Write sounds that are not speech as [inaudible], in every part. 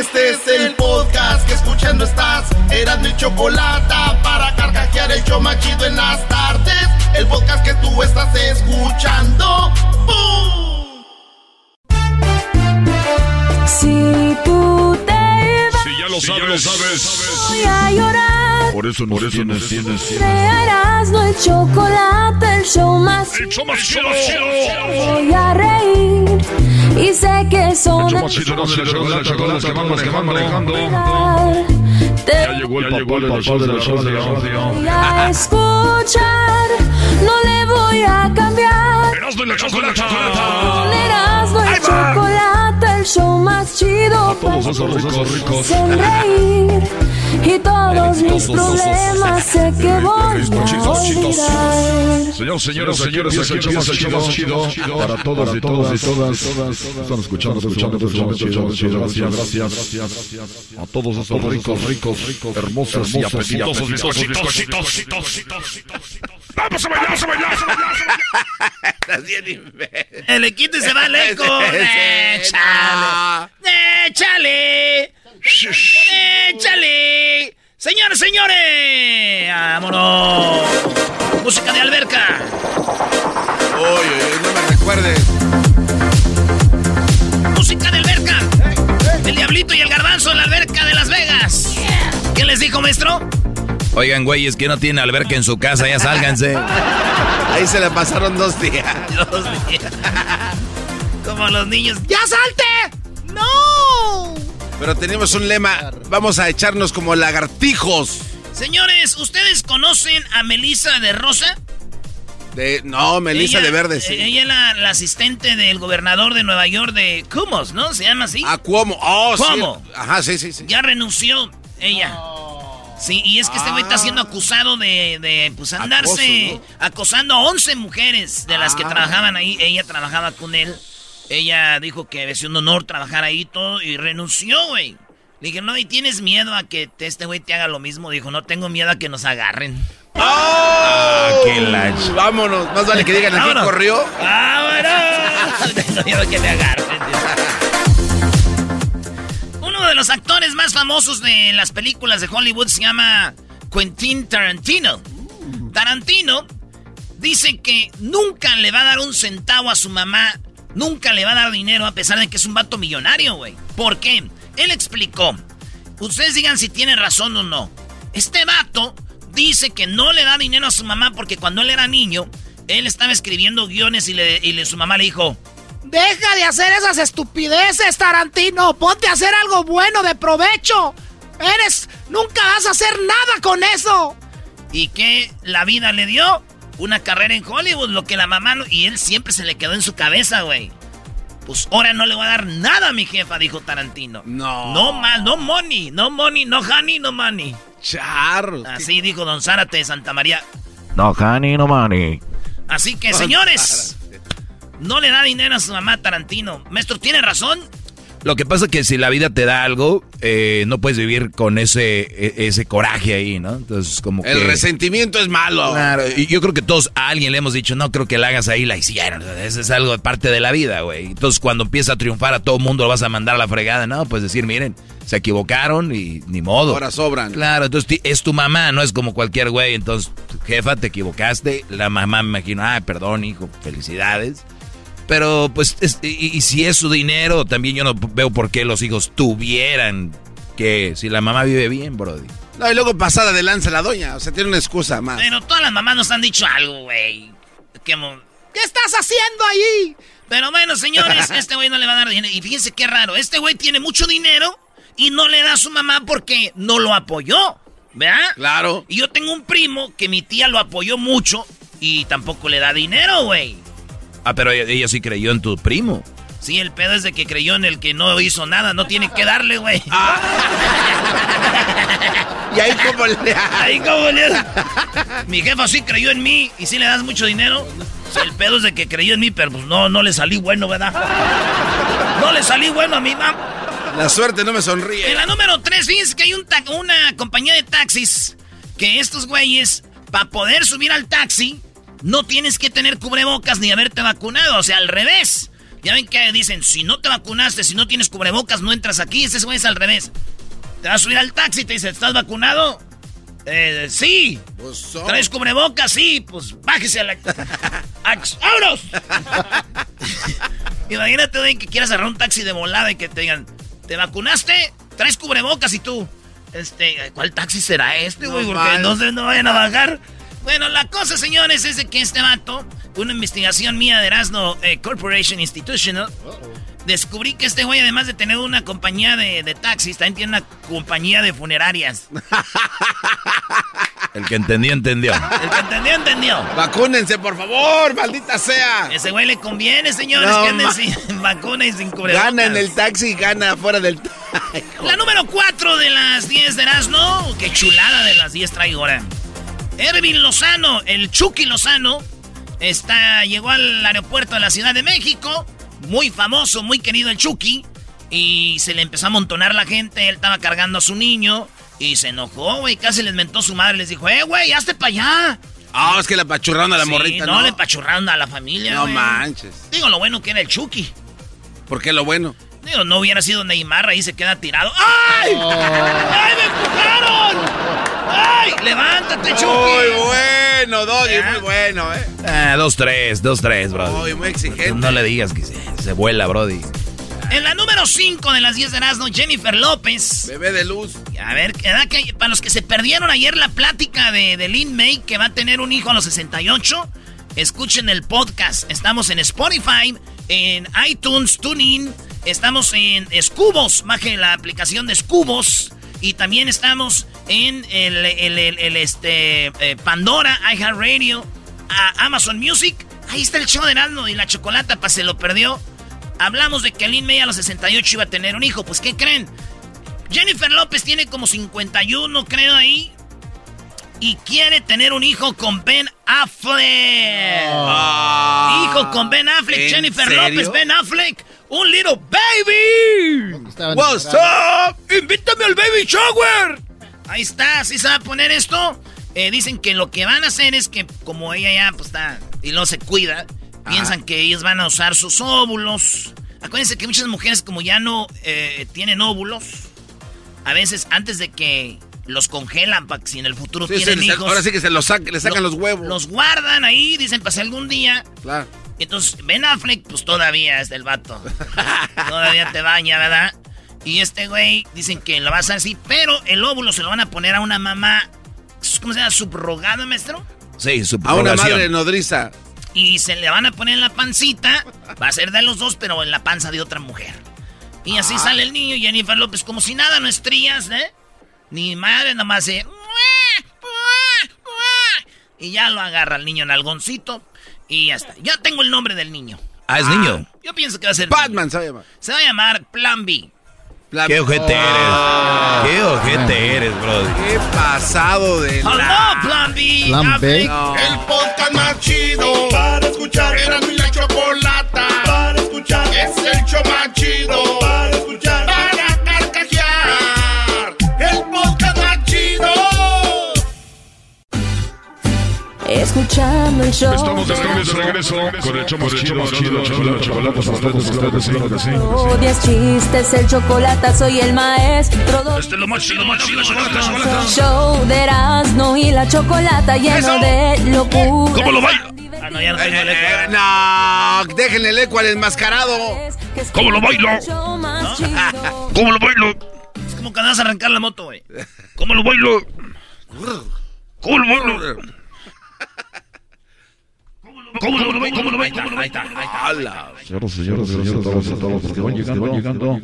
Este es el podcast que escuchando estás. Eran mi chocolate para carcajear el yo machido en las tardes. El podcast que tú estás escuchando. ¡Bum! Si tú te vas, Si ya lo sabes, lo sabes. voy a llorar. Por eso, por eso tienes. No el chocolate, el show más. El show más chido. Voy a reír y sé que son El show más chido, no se le chocolate, chocolate, que van, manejando. Ya llegó el papá de los shows de la radio. a escuchar, no le voy a cambiar. Erasmo y la chocolate. Ponerás no el chocolate, el show más chido. Todos esos ricos, ricos. sonreír y todos mis problemas sé que voy a olvidar. Señores, señores, señores, aquí empieza el show más chido para todos y todas y todas. Están escuchando, escuchando, escuchando, chido, chido, gracias, gracias. A todos esos ricos, ricos, ricos, hermosos y apetitosos bizcochitos. Vamos a bailar, vamos a bailar, vamos a bailar. [laughs] Estás bien imbécil. [laughs] El quito y se va lejos. [laughs] Échale. Échale. Échale. Señores, señores. Vámonos. Música de alberca. Oye, no me recuerdes. Música de alberca. El diablito y el garbanzo en la alberca de Las Vegas. ¿Qué les dijo, maestro? Oigan, güeyes, que no tiene alberca en su casa, ya sálganse. Ahí se le pasaron dos días. Dos días. Como los niños. ¡Ya salte! ¡No! Pero tenemos un lema. Vamos a echarnos como lagartijos. Señores, ¿ustedes conocen a Melissa de Rosa? De, no, Melissa Ella- de Verde, sí. eh, Ella es la, la asistente del gobernador de Nueva York de Cumos, ¿no? Se llama así. A Cuomo. Oh, Cuomo. sí. Ajá, sí, sí, sí. Ya renunció ella. Sí, y es que este güey está siendo acusado de, de pues, andarse Acoso, acosando a 11 mujeres de las que Ah. trabajaban ahí. Ella trabajaba con él. Ella dijo que es un honor trabajar ahí y todo y renunció, güey. Le dije, no, y tienes miedo a que te- este güey te haga lo mismo. Dijo, no tengo miedo a que nos agarren. ¡Oh! qué la ch- Vámonos. Más vale que digan aquí Vámonos. corrió. ¡Vámonos! [laughs] Tengo miedo a que me agarren. Uno de los actores más famosos de las películas de Hollywood se llama Quentin Tarantino. Tarantino dice que nunca le va a dar un centavo a su mamá, nunca le va a dar dinero a pesar de que es un vato millonario, güey. ¿Por qué? Él explicó. Ustedes digan si tiene razón o no. Este vato dice que no le da dinero a su mamá porque cuando él era niño, él estaba escribiendo guiones y, le, y le- su mamá le dijo, Deja de hacer esas estupideces, Tarantino. Ponte a hacer algo bueno de provecho. Eres... Nunca vas a hacer nada con eso. ¿y qué la vida le dio? Una carrera en Hollywood, lo que la mamá no... Y él siempre se le quedó en su cabeza, güey. Pues ahora no le voy a dar nada a mi jefa, dijo Tarantino. No. No más, no money, no money, no honey, no money. Charro. Así dijo Don Zárate de Santa María. No, honey, no money. Así que, señores, no le da dinero a su mamá Tarantino. Maestro, ¿tiene razón? Lo que pasa es que si la vida te da algo, eh, no puedes vivir con ese, e- ese coraje ahí, ¿no? Entonces, como que... El resentimiento es malo. Claro, y yo creo que todos a alguien le hemos dicho, no creo que la hagas ahí, la hicieron. Eso es algo de parte de la vida, güey. Entonces, cuando empieza a triunfar a todo el mundo, lo vas a mandar a la fregada, ¿no? Pues decir, miren, se equivocaron y ni modo. Ahora sobran. Claro, entonces es tu mamá, no es como cualquier güey. Entonces, jefa, te equivocaste. La mamá me imagino, ah, perdón, hijo, felicidades. Pero, pues, es- y, y si es su dinero, también yo no veo por qué los hijos tuvieran que, si la mamá vive bien, Brody. No, y luego pasada de lanza la doña. O sea, tiene una excusa más. Pero todas las mamás nos han dicho algo, güey. ¿Qué, ¿Qué estás haciendo ahí? Pero bueno, señores, [laughs] este güey no le va a dar dinero. Y fíjense qué raro. Este güey tiene mucho dinero y no le da a su mamá porque no lo apoyó. ¿Verdad? Claro. Y yo tengo un primo que mi tía lo apoyó mucho y tampoco le da dinero, güey. Ah, pero ella, sí creyó en tu primo. Sí, el pedo es de que creyó en el que no hizo nada, no tiene que darle, güey. Ah. [laughs] y ahí como le... ahí como le... Mi jefa sí creyó en mí y sí le das mucho dinero. el pedo es de que creyó en mí, pero pues no, no le salí bueno, ¿verdad? No le salí bueno a mi mamá. La suerte no me sonríe. En la número 3, fíjense que hay un una compañía de taxis que estos güeyes, para poder subir al taxi, no tienes que tener cubrebocas ni haberte vacunado. O sea, al revés. Ya ven que dicen, si no te vacunaste, si no tienes cubrebocas, no entras aquí. Ese güey es al revés. Te vas a subir al taxi y te dice, ¿estás vacunado? Eh, sí. Pues ¿Traes cubrebocas? Sí. Pues bájese a la... [laughs] ¡Vámonos! [laughs] Imagínate, güey, que quieras agarrar un taxi de volada y que te digan, ¿Te vacunaste? ¿Traes cubrebocas y tú? Este, ¿cuál taxi será este, güey? Porque no, se, no vayan a bajar. Bueno, la cosa, señores, es de que este vato, una investigación mía de Erasmo eh, Corporation Institutional, descubrí que este güey, además de tener una compañía de, de taxis, también tiene una compañía de funerarias. [laughs] El que entendió, entendió. El que entendió, entendió. Vacúnense, por favor, maldita sea. Ese güey le conviene, señores, que anden sin [laughs] vacuna y sin cubrebocas. Gana en el taxi gana fuera del [laughs] La número 4 de las 10 de Erasmo. Qué chulada de las 10 traigo ahora. Ervin Lozano, el Chucky Lozano, está, llegó al aeropuerto de la Ciudad de México. Muy famoso, muy querido el Chucky. Y se le empezó a amontonar la gente. Él estaba cargando a su niño. Y se enojó, güey. Casi les mentó su madre. Les dijo, eh, güey, hazte para allá. Ah, es que le pachurraron a la morrita, ¿no? No, le pachurraron a la familia, No manches. Digo, lo bueno que era el Chucky. ¿Por qué lo bueno? Digo, no hubiera sido Neymar, ahí se queda tirado. ¡Ay! Oh. ¡Ay, me empujaron! ¡Ay! ¡Levántate, Chucky! Muy bueno, Doggy, muy bueno, eh. Ah, dos, tres, dos, tres, brody. Muy, muy exigente. No le digas que se vuela, brody. En la número 5 de las 10 de Erasmo, Jennifer López. Bebé de luz. A ver, que, para los que se perdieron ayer la plática de, de Lin May, que va a tener un hijo a los 68, escuchen el podcast. Estamos en Spotify, en iTunes, TuneIn, estamos en Scubos, baje la aplicación de Scubos. Y también estamos en el, el, este, eh, Pandora, iHeartRadio, Amazon Music. Ahí está el show de Erasmo y la chocolata, para se lo perdió. Hablamos de que Lin May a los 68 iba a tener un hijo. Pues, ¿qué creen? Jennifer López tiene como 51, creo, ahí. Y quiere tener un hijo con Ben Affleck. Ah. hijo con Ben Affleck. Jennifer López, Ben Affleck. Un little baby. What's up? Invítame al baby shower. Ahí está, ¿sí se va a poner esto? Eh, dicen que lo que van a hacer es que como ella ya pues está y no se cuida, Piensan que ellos van a usar sus óvulos. Acuérdense que muchas mujeres como ya no eh, tienen óvulos, a veces antes de que los congelan para que si en el futuro tienen hijos. Ahora sí que se los le sacan los huevos. Los guardan ahí, dicen, pasa algún día. Claro. Entonces, Ben Affleck, pues todavía es del vato. [laughs] todavía te baña, ¿verdad? Y este güey, dicen que lo va a hacer así, pero el óvulo se lo van a poner a una mamá, ¿cómo se llama? ¿Subrogada, maestro? Sí, subrogación. A una madre nodriza y se le van a poner en la pancita. Va a ser de los dos, pero en la panza de otra mujer. Y así ah. sale el niño, Jennifer López, como si nada, no estrías, ¿eh? Ni madre, nomás se... [laughs] Y ya lo agarra el niño en algoncito. Y ya está. Ya tengo el nombre del niño. Ah, es niño. Yo pienso que va a ser. Batman se va a llamar. Se va a llamar Plan B. ¿Qué ojete eres? ¿Qué ojete eres, bro? ¿Qué pasado de la... Plan B! Plan B. El podcast más chido para escuchar. Era mi la chocolata para escuchar. Es el show más chido escuchando el show. Estamos de regreso, regreso con el más chido, chido, chocolate, chocolate, chocolate, sí, Odias chistes, el chocolate, soy el maestro. Este es lo más chido, más chido, chocolate, chocolate. Show de Erasmo y la chocolata lleno de locura. ¿Cómo lo baila? Ah, no, ya no tengo el eco. Eh, no, déjenle el eco al enmascarado. ¿Cómo lo bailo? ¿Cómo lo bailo? como cuando vas a arrancar la moto, güey. ¿Cómo lo bailo? [laughs] ¿Cómo lo bailo? ¿Cómo lo bailo? ¿Cómo lo bailo? Ahí está, ahí está. ¡Hala! Señoras, señoras, señores, todos, todos los que van llegando, van llegando.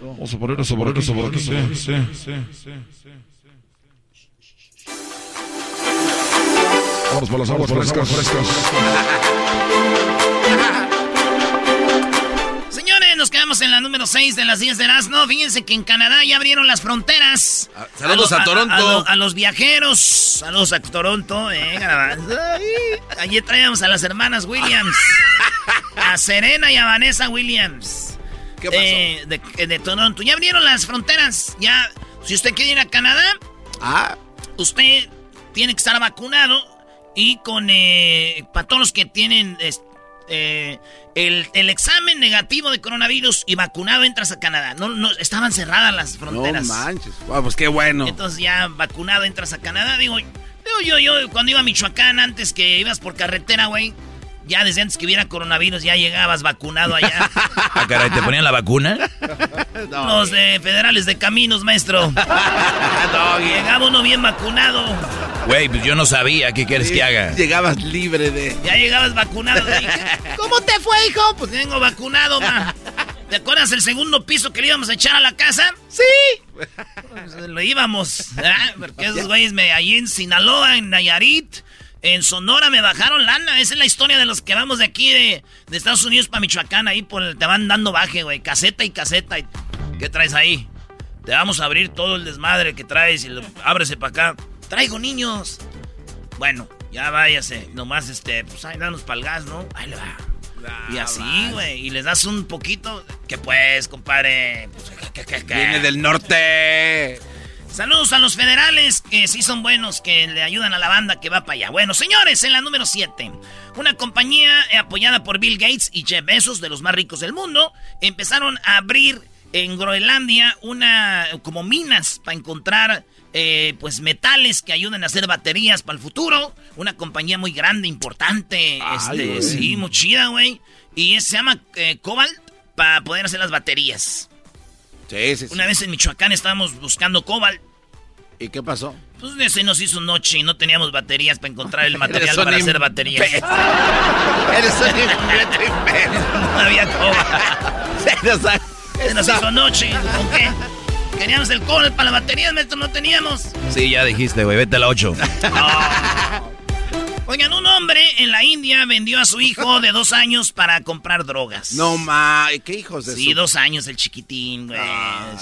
Vamos a poner eso, poner eso, por aquí. Sí, sí, sí, sí, Vamos por las aguas frescas, frescas. Número 6 de las 10 de Erasmo. Fíjense que en Canadá ya abrieron las fronteras. Ah, saludos lo- a Toronto. lo- a los viajeros. Saludos a Toronto, eh, Allí traíamos a las hermanas Williams. [laughs] A Serena y a Vanessa Williams. ¿Qué pasó? Eh, de, de Toronto. Ya abrieron las fronteras. Ya, si usted quiere ir a Canadá, Ah, usted tiene que estar vacunado y con eh, para todos los que tienen eh, el, el examen negativo de coronavirus y vacunado entras a Canadá. No, no estaban cerradas las no fronteras. manches. Guau, pues qué bueno. Entonces ya vacunado entras a Canadá. Digo, digo yo, yo cuando iba a Michoacán antes que ibas por carretera, güey. Ya desde antes que hubiera coronavirus ya llegabas vacunado allá. [laughs] Ah, caray, ¿te ponían la vacuna? [laughs] Los de federales de caminos, maestro. [laughs] Llegaba uno bien vacunado. Güey, pues yo no sabía. ¿Qué quieres que haga? Llegabas libre de. Ya llegabas vacunado. Dije, ¿Cómo te fue, hijo? Pues vengo vacunado, ma. ¿Te acuerdas el segundo piso que le íbamos a echar a la casa? Sí. Pues, lo íbamos. Porque esos güeyes me, allí en Sinaloa, en Nayarit, en Sonora me bajaron lana. Esa es la historia de los que vamos de aquí de, de Estados Unidos para Michoacán. Ahí por el- te van dando baje, güey. Caseta y caseta. Y- ¿Qué traes ahí? Te vamos a abrir todo el desmadre que traes y lo, ábrese para acá. Traigo niños. Bueno, ya váyase. Nomás, este, pues ahí danos pa'l gas, ¿no? Ahí le va. y así, güey. Y les das un poquito. Que pues, compadre. Pues. Viene del norte. Saludos a los federales que sí son buenos, que le ayudan a la banda que va para allá. Bueno, señores, en la número 7. Una compañía eh, apoyada por Bill Gates y Jeff Bezos, de los más ricos del mundo, empezaron a abrir en Groenlandia una como minas para encontrar eh, pues metales que ayuden a hacer baterías para el futuro. Una compañía muy grande, importante, este, güey. sí, muy chida, güey. Y es- se llama eh, Cobalt para poder hacer las baterías. Sí, sí, sí. Una vez en Michoacán estábamos buscando Cobalt. ¿Y qué pasó? Pues se nos hizo noche y no teníamos baterías para encontrar el [laughs] material para hacer baterías. [laughs] Eres un imbécil. No había cobalt. [laughs] Se nos ha- Se nos hizo noche. ¿Con qué? Queríamos el cobalt para las baterías, maestro, no teníamos. Sí, ya dijiste, güey. Vete a la 8. Oigan, un hombre en la India vendió a su hijo de dos años para comprar drogas. No ma, ¿qué hijos de Sí, su- dos años el chiquitín, güey.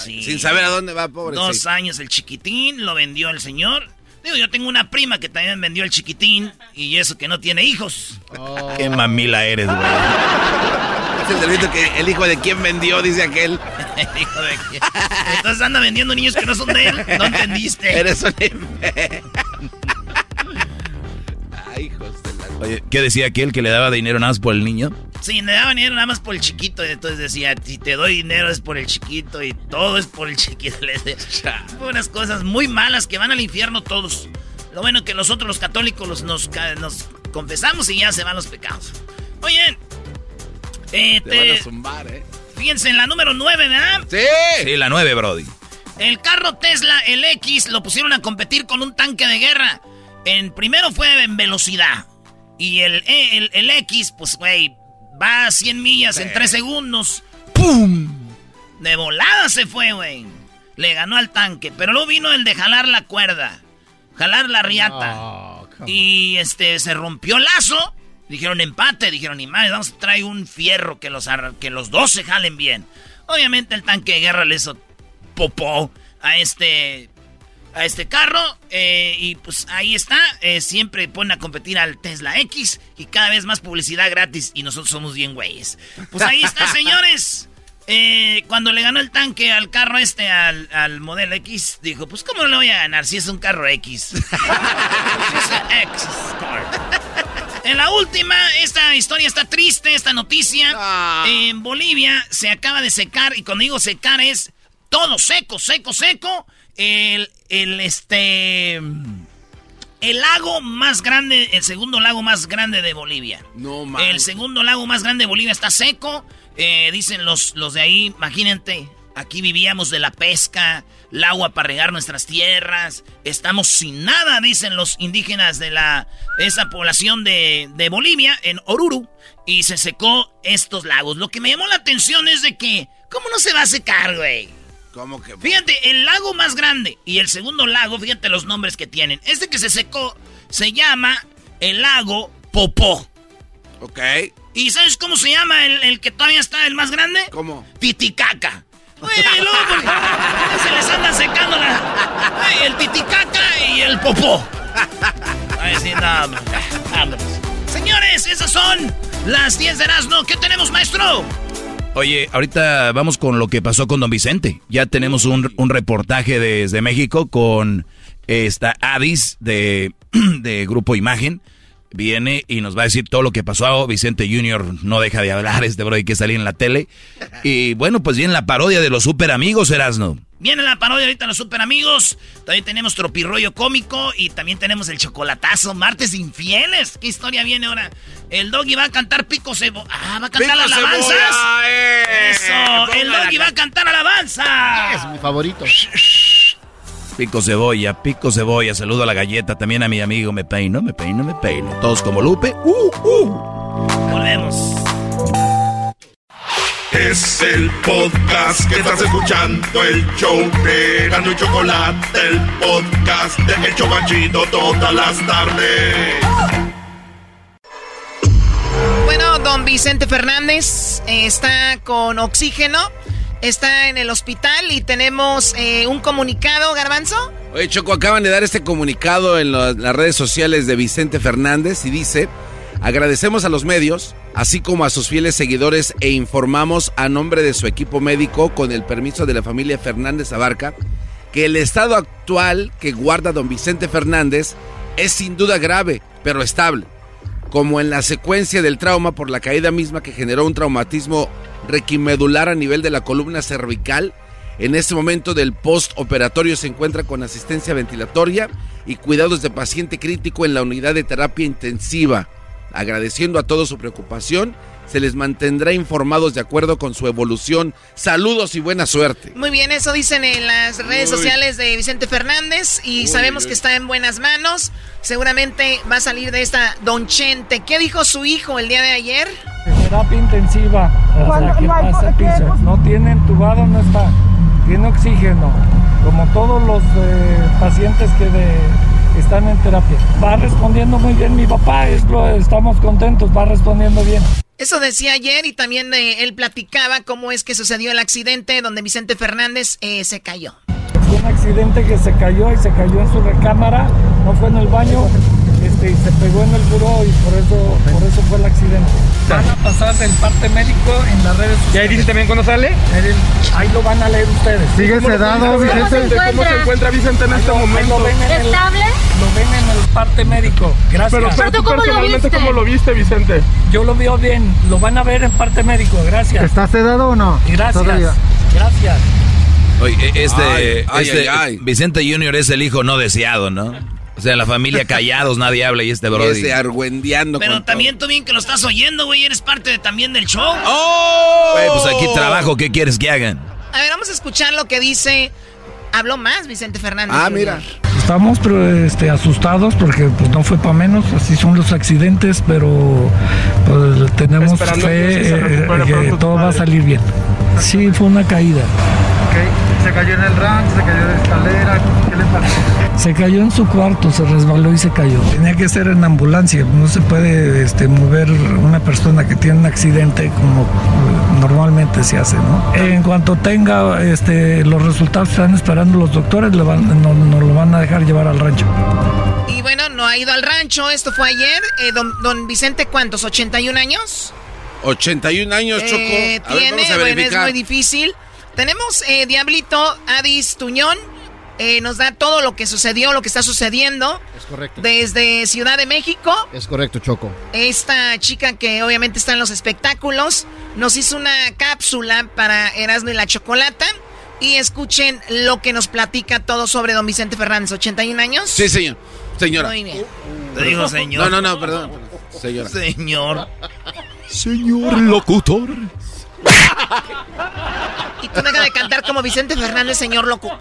Sí. Sin saber a dónde va, pobre. Dos años el chiquitín, lo vendió el señor. Digo, yo tengo una prima que también vendió el chiquitín y eso que no tiene hijos. Qué mamila eres, güey. Es el delito que el hijo de quién vendió, dice aquel. [laughs] Hijo de quién. Entonces anda vendiendo niños que no son de él. No entendiste. Eres un Oye, ¿qué decía aquel que le daba dinero nada más por el niño? Sí, le daban dinero nada más por el chiquito. Y entonces decía, si te doy dinero es por el chiquito y todo es por el chiquito. [laughs] Le decía, unas cosas muy malas que van al infierno todos. Lo bueno que nosotros los católicos los, nos, confesamos y ya se van los pecados. Oye, eh, Te van te- a zumbar, ¿eh? fíjense en la número 9, ¿verdad? ¡Sí! Sí, la 9, Brody. El carro Tesla, el X, lo pusieron a competir con un tanque de guerra. En primero fue en velocidad. Y el, el, el X, pues, güey, va a 100 millas en 3 segundos. ¡Pum! De volada se fue, güey. Le ganó al tanque. Pero luego vino el de jalar la cuerda. Jalar la riata. y este, se rompió el lazo. Dijeron empate. Dijeron, ni más, vamos a traer un fierro que los, que los dos se jalen bien. Obviamente el tanque de guerra le hizo popó a este a este carro eh, y pues ahí está eh, siempre ponen a competir al Tesla X y cada vez más publicidad gratis y nosotros somos bien güeyes pues ahí está [laughs] señores Eh, cuando le ganó el tanque al carro este al, al modelo X dijo pues cómo no le voy a ganar si es un carro X [laughs] X. [laughs] En la última, esta historia está triste, esta noticia. Ah. En Bolivia se acaba de secar, y cuando digo secar es todo seco, seco, seco. El, el, este... El lago más grande, el segundo lago más grande de Bolivia. No mames. El segundo lago más grande de Bolivia está seco. Eh, dicen los, los de ahí, imagínate, Aquí vivíamos de la pesca, el agua para regar nuestras tierras. Estamos sin nada, dicen los indígenas de la esa población de, de Bolivia, en Oruro. Y se secó estos lagos. Lo que me llamó la atención es de que, ¿cómo no se va a secar, güey? ¿Cómo que? Fíjate, el lago más grande y el segundo lago, fíjate los nombres que tienen. Este que se secó se llama el lago Popó. Ok. ¿Y sabes cómo se llama el, el que todavía está el más grande? ¿Cómo? Titicaca. Güey, porque se les anda secando la, el titicaca y el popó. Ay, sí. Vámonos. Señores, esas son las 10 de Erasmo. ¿Qué tenemos, maestro? Oye, ahorita vamos con lo que pasó con Don Vicente. Ya tenemos un, un reportaje desde México con esta Addis de, [clears throat] de Grupo Imagen. Viene y nos va a decir todo lo que pasó. Vicente Junior no deja de hablar, este bro hay que salir en la tele. Y bueno, pues viene la parodia de los super amigos, Erasno. Viene la parodia ahorita los super amigos. También tenemos tropirroyo cómico y también tenemos el chocolatazo, martes infieles. ¿Qué historia viene ahora? El doggy va a cantar pico cebo. Ah, va a cantar Pico alabanzas. cebolla, eh. Eso, el doggy va a cantar alabanza. Es mi favorito. Pico cebolla, pico cebolla. Saludo a la galleta, también a mi amigo. Me peino, me peino, me peino. Todos como Lupe. Uh, uh. Volvemos. Es el podcast que estás escuchando, el show de Gano y Chocolate, el podcast de El Chocachito todas las tardes. Bueno, don Vicente Fernández eh, está con oxígeno, está en el hospital y tenemos eh, un comunicado, Garbanzo. Oye, Choco, acaban de dar este comunicado en lo- las redes sociales de Vicente Fernández y dice, agradecemos a los medios, así como a sus fieles seguidores e informamos a nombre de su equipo médico, con el permiso de la familia Fernández Abarca, que el estado actual que guarda don Vicente Fernández es sin duda grave, pero estable, como en la secuencia del trauma por la caída misma que generó un traumatismo requimedular a nivel de la columna cervical. En este momento del postoperatorio se encuentra con asistencia ventilatoria y cuidados de paciente crítico en la unidad de terapia intensiva. Agradeciendo a todos su preocupación, se les mantendrá informados de acuerdo con su evolución. Saludos y buena suerte. Muy bien, eso dicen en las redes Uy. sociales de Vicente Fernández y Uy, sabemos uy. que está en buenas manos. Seguramente va a salir de esta Don Chente. ¿Qué dijo su hijo el día de ayer? Terapia intensiva hasta que pase piso. No tiene entubado, no está. Tiene oxígeno, como todos los eh, pacientes que de- están en terapia. Va respondiendo muy bien mi papá, es lo- estamos contentos, va respondiendo bien. Eso decía ayer y también eh, él platicaba cómo es que sucedió el accidente donde Vicente Fernández eh, se cayó. Fue un accidente que se cayó y se cayó en su recámara, no fue en el baño, y se pegó en el buró y por eso, por eso fue el accidente. Van a pasar del parte médico en las redes sociales. ¿Y ahí dice también cuándo sale? Ahí lo van a leer ustedes. ¿Sigue sedado, Vicente? ¿Cómo se encuentra Vicente en este momento? Lo ven en el, ¿Estable? lo ven en el parte médico. Gracias. Pero- pero tú personalmente, ¿cómo lo viste, Vicente? Yo lo veo bien, lo van a ver en parte médico. Gracias. ¿Está sedado o no? Gracias. Todavía. Gracias. Oye, e- este, Ay, ay, este ay, ay. Vicente Junior es el hijo no deseado, ¿no? O sea, la familia callados, nadie habla y este Y brody. ese argüendeando Pero con también tú bien que lo estás oyendo, güey. Eres parte de- también del show. ¡Oh! Güey, pues aquí trabajo, ¿qué quieres que hagan? A ver, vamos a escuchar lo que dice. Habló más Vicente Fernández. Ah, mira. Estamos pero, este, asustados porque pues, no fue para menos, así son los accidentes, pero pues, tenemos Esperando que fe eh, recupere que tu todo va a salir bien. Sí, fue una caída. ¿Se cayó en el ranch? ¿Se cayó de escalera? ¿Qué le pasó? Se cayó en su cuarto, se resbaló y se cayó. Tenía que ser en ambulancia, no se puede este, mover una persona que tiene un accidente como eh, normalmente se hace, ¿no? En cuanto tenga este, los resultados que están esperando los doctores, le van, no, no lo van a dejar llevar al rancho. Y bueno, no ha ido al rancho. Esto fue ayer. Eh, don, don Vicente, ¿cuántos? ¿81 años? 81 años, Choco. Eh, ver, tiene, vamos a bueno, es muy difícil. Tenemos eh, Diablito Adis Tuñón. eh, nos da todo lo que sucedió, lo que está sucediendo Es correcto. desde Ciudad de México. Es correcto, Choco. Esta chica que obviamente está en los espectáculos nos hizo una cápsula para Erasmo y la Chocolata. Y escuchen lo que nos platica todo sobre don Vicente Fernández, 81 años. Sí, señor. Señora. Muy bien. Te digo, señor. No, no, no, perdón. Señora. Señor. Señor locutor. Y tú deja de cantar como Vicente Fernández, señor loco. [laughs]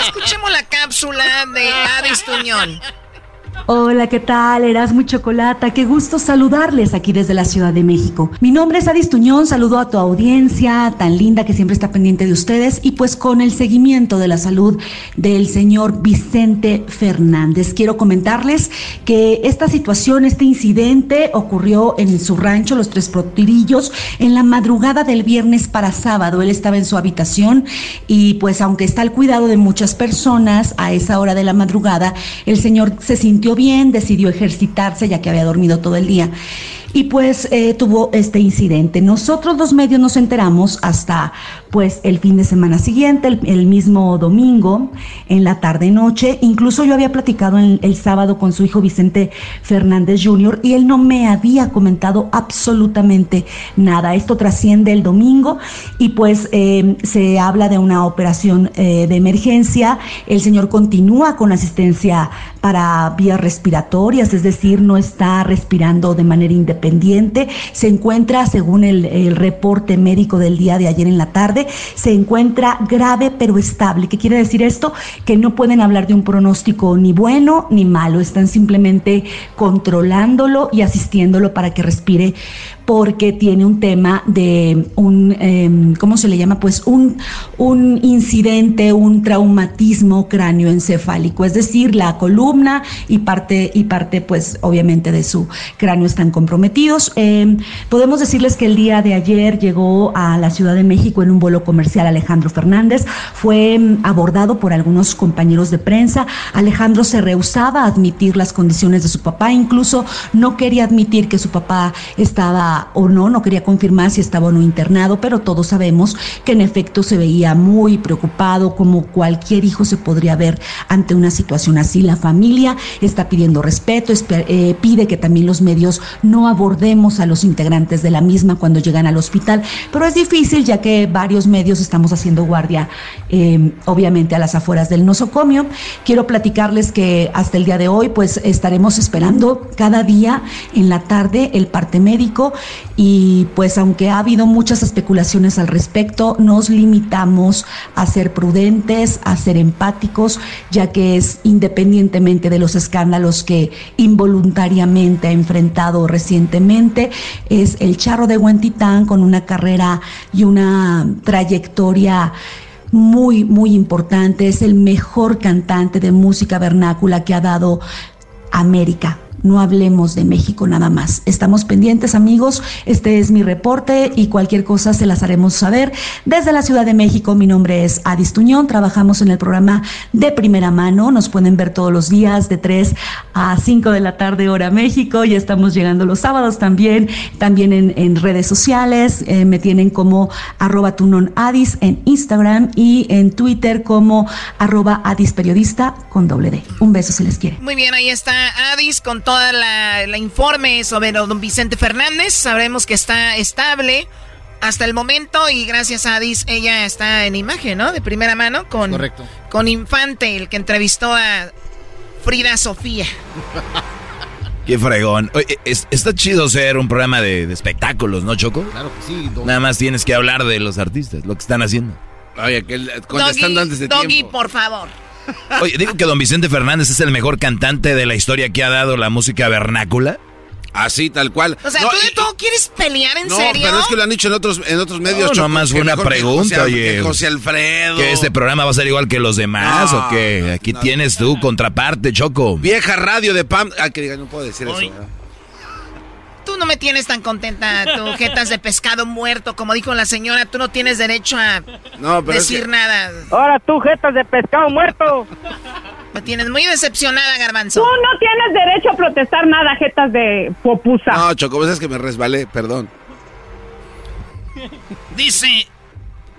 Escuchemos la cápsula de Adis Tuñón. Hola, ¿qué tal? Erasmo y Chocolata. Qué gusto saludarles aquí desde la Ciudad de México. Mi nombre es Adis Tuñón, saludo a tu audiencia tan linda que siempre está pendiente de ustedes y pues con el seguimiento de la salud del señor Vicente Fernández. Quiero comentarles que esta situación, este incidente ocurrió en su rancho, Los Tres Protirillos, en la madrugada del viernes para sábado. Él estaba en su habitación y pues aunque está al cuidado de muchas personas a esa hora de la madrugada, el señor se sintió bien, decidió ejercitarse ya que había dormido todo el día y pues eh, tuvo este incidente. Nosotros los medios nos enteramos hasta pues el fin de semana siguiente, el, mismo domingo, en la tarde noche. Incluso yo había platicado el sábado con su hijo Vicente Fernández Jr. y él no me había comentado absolutamente nada. Esto trasciende el domingo y pues eh, se habla de una operación eh, de emergencia. El señor continúa con asistencia para vías respiratorias, es decir, no está respirando de manera independiente. Se encuentra, según el reporte médico del día de ayer en la tarde, se encuentra grave pero estable. ¿Qué quiere decir esto? Que no pueden hablar de un pronóstico ni bueno ni malo, están simplemente controlándolo y asistiéndolo para que respire porque tiene un tema de un, em, ¿cómo se le llama? Pues un, un incidente, un traumatismo cráneoencefálico, es decir, la columna y parte, y parte pues obviamente de su cráneo están comprometidos. Em, podemos decirles que el día de ayer llegó a la Ciudad de México en un vuelo comercial Alejandro Fernández, fue em, abordado por algunos compañeros de prensa, Alejandro se rehusaba a admitir las condiciones de su papá, incluso no quería admitir que su papá o no, no quería confirmar si estaba o no internado, pero todos sabemos que en efecto se veía muy preocupado, como cualquier hijo se podría ver ante una situación así. La familia está pidiendo respeto, eh, pide que también los medios no abordemos a los integrantes de la misma cuando llegan al hospital, pero es difícil ya que varios medios estamos haciendo guardia, eh, obviamente a las afueras del nosocomio. Quiero platicarles que hasta el día de hoy, pues estaremos esperando cada día en la tarde el parte médico y pues aunque ha habido muchas especulaciones al respecto, nos limitamos a ser prudentes, a ser empáticos, ya que es independientemente de los escándalos que involuntariamente ha enfrentado recientemente, es el charro de Huentitán con una carrera y una trayectoria muy, muy importante. Es el mejor cantante de música vernácula que ha dado América no hablemos de México nada más. Estamos pendientes, amigos. Este es mi reporte y cualquier cosa se las haremos saber. Desde la Ciudad de México, mi nombre es Adis Tuñón. Trabajamos en el programa de primera mano. Nos pueden ver todos los días de 3 a 5 de la tarde, hora México. Y estamos llegando los sábados también, también en, redes sociales. Eh, me tienen como arroba tunón Adis en Instagram y en Twitter como arroba Adis Periodista con doble D. Un beso si les quiere. Muy bien, ahí está Adis con toda la, informe sobre don Vicente Fernández. Sabremos que está estable hasta el momento y gracias a Adis ella está en imagen, ¿no? De primera mano con, Correcto. con Infante, el que entrevistó a Frida Sofía. [laughs] Qué fregón. Oye, está chido ser un programa de, espectáculos, ¿no, Choco? Claro que sí. Nada más tienes que hablar de los artistas, lo que están haciendo. Oye, que contestando antes de Doggy, por favor. Oye, digo que don Vicente Fernández es el mejor cantante de la historia que ha dado la música vernácula. Así, tal cual. O sea, ¿tú de todo quieres pelear en serio? No, pero es que lo han dicho en otros, en otros medios. No, más fue una pregunta, oye. José Alfredo. ¿Que este programa va a ser igual que los demás o qué? Aquí tienes tu contraparte, Choco. Vieja radio de Pam. Ah, que diga, no puedo decir eso. Tú no me tienes tan contenta, tú, jetas de pescado muerto, como dijo la señora, tú no tienes derecho a decir nada. Ahora tú, jetas de pescado muerto. Me tienes muy decepcionada, Garbanzo. Tú no tienes derecho a protestar nada, jetas de popusa. No, Choco, es que me resbalé, perdón. Dice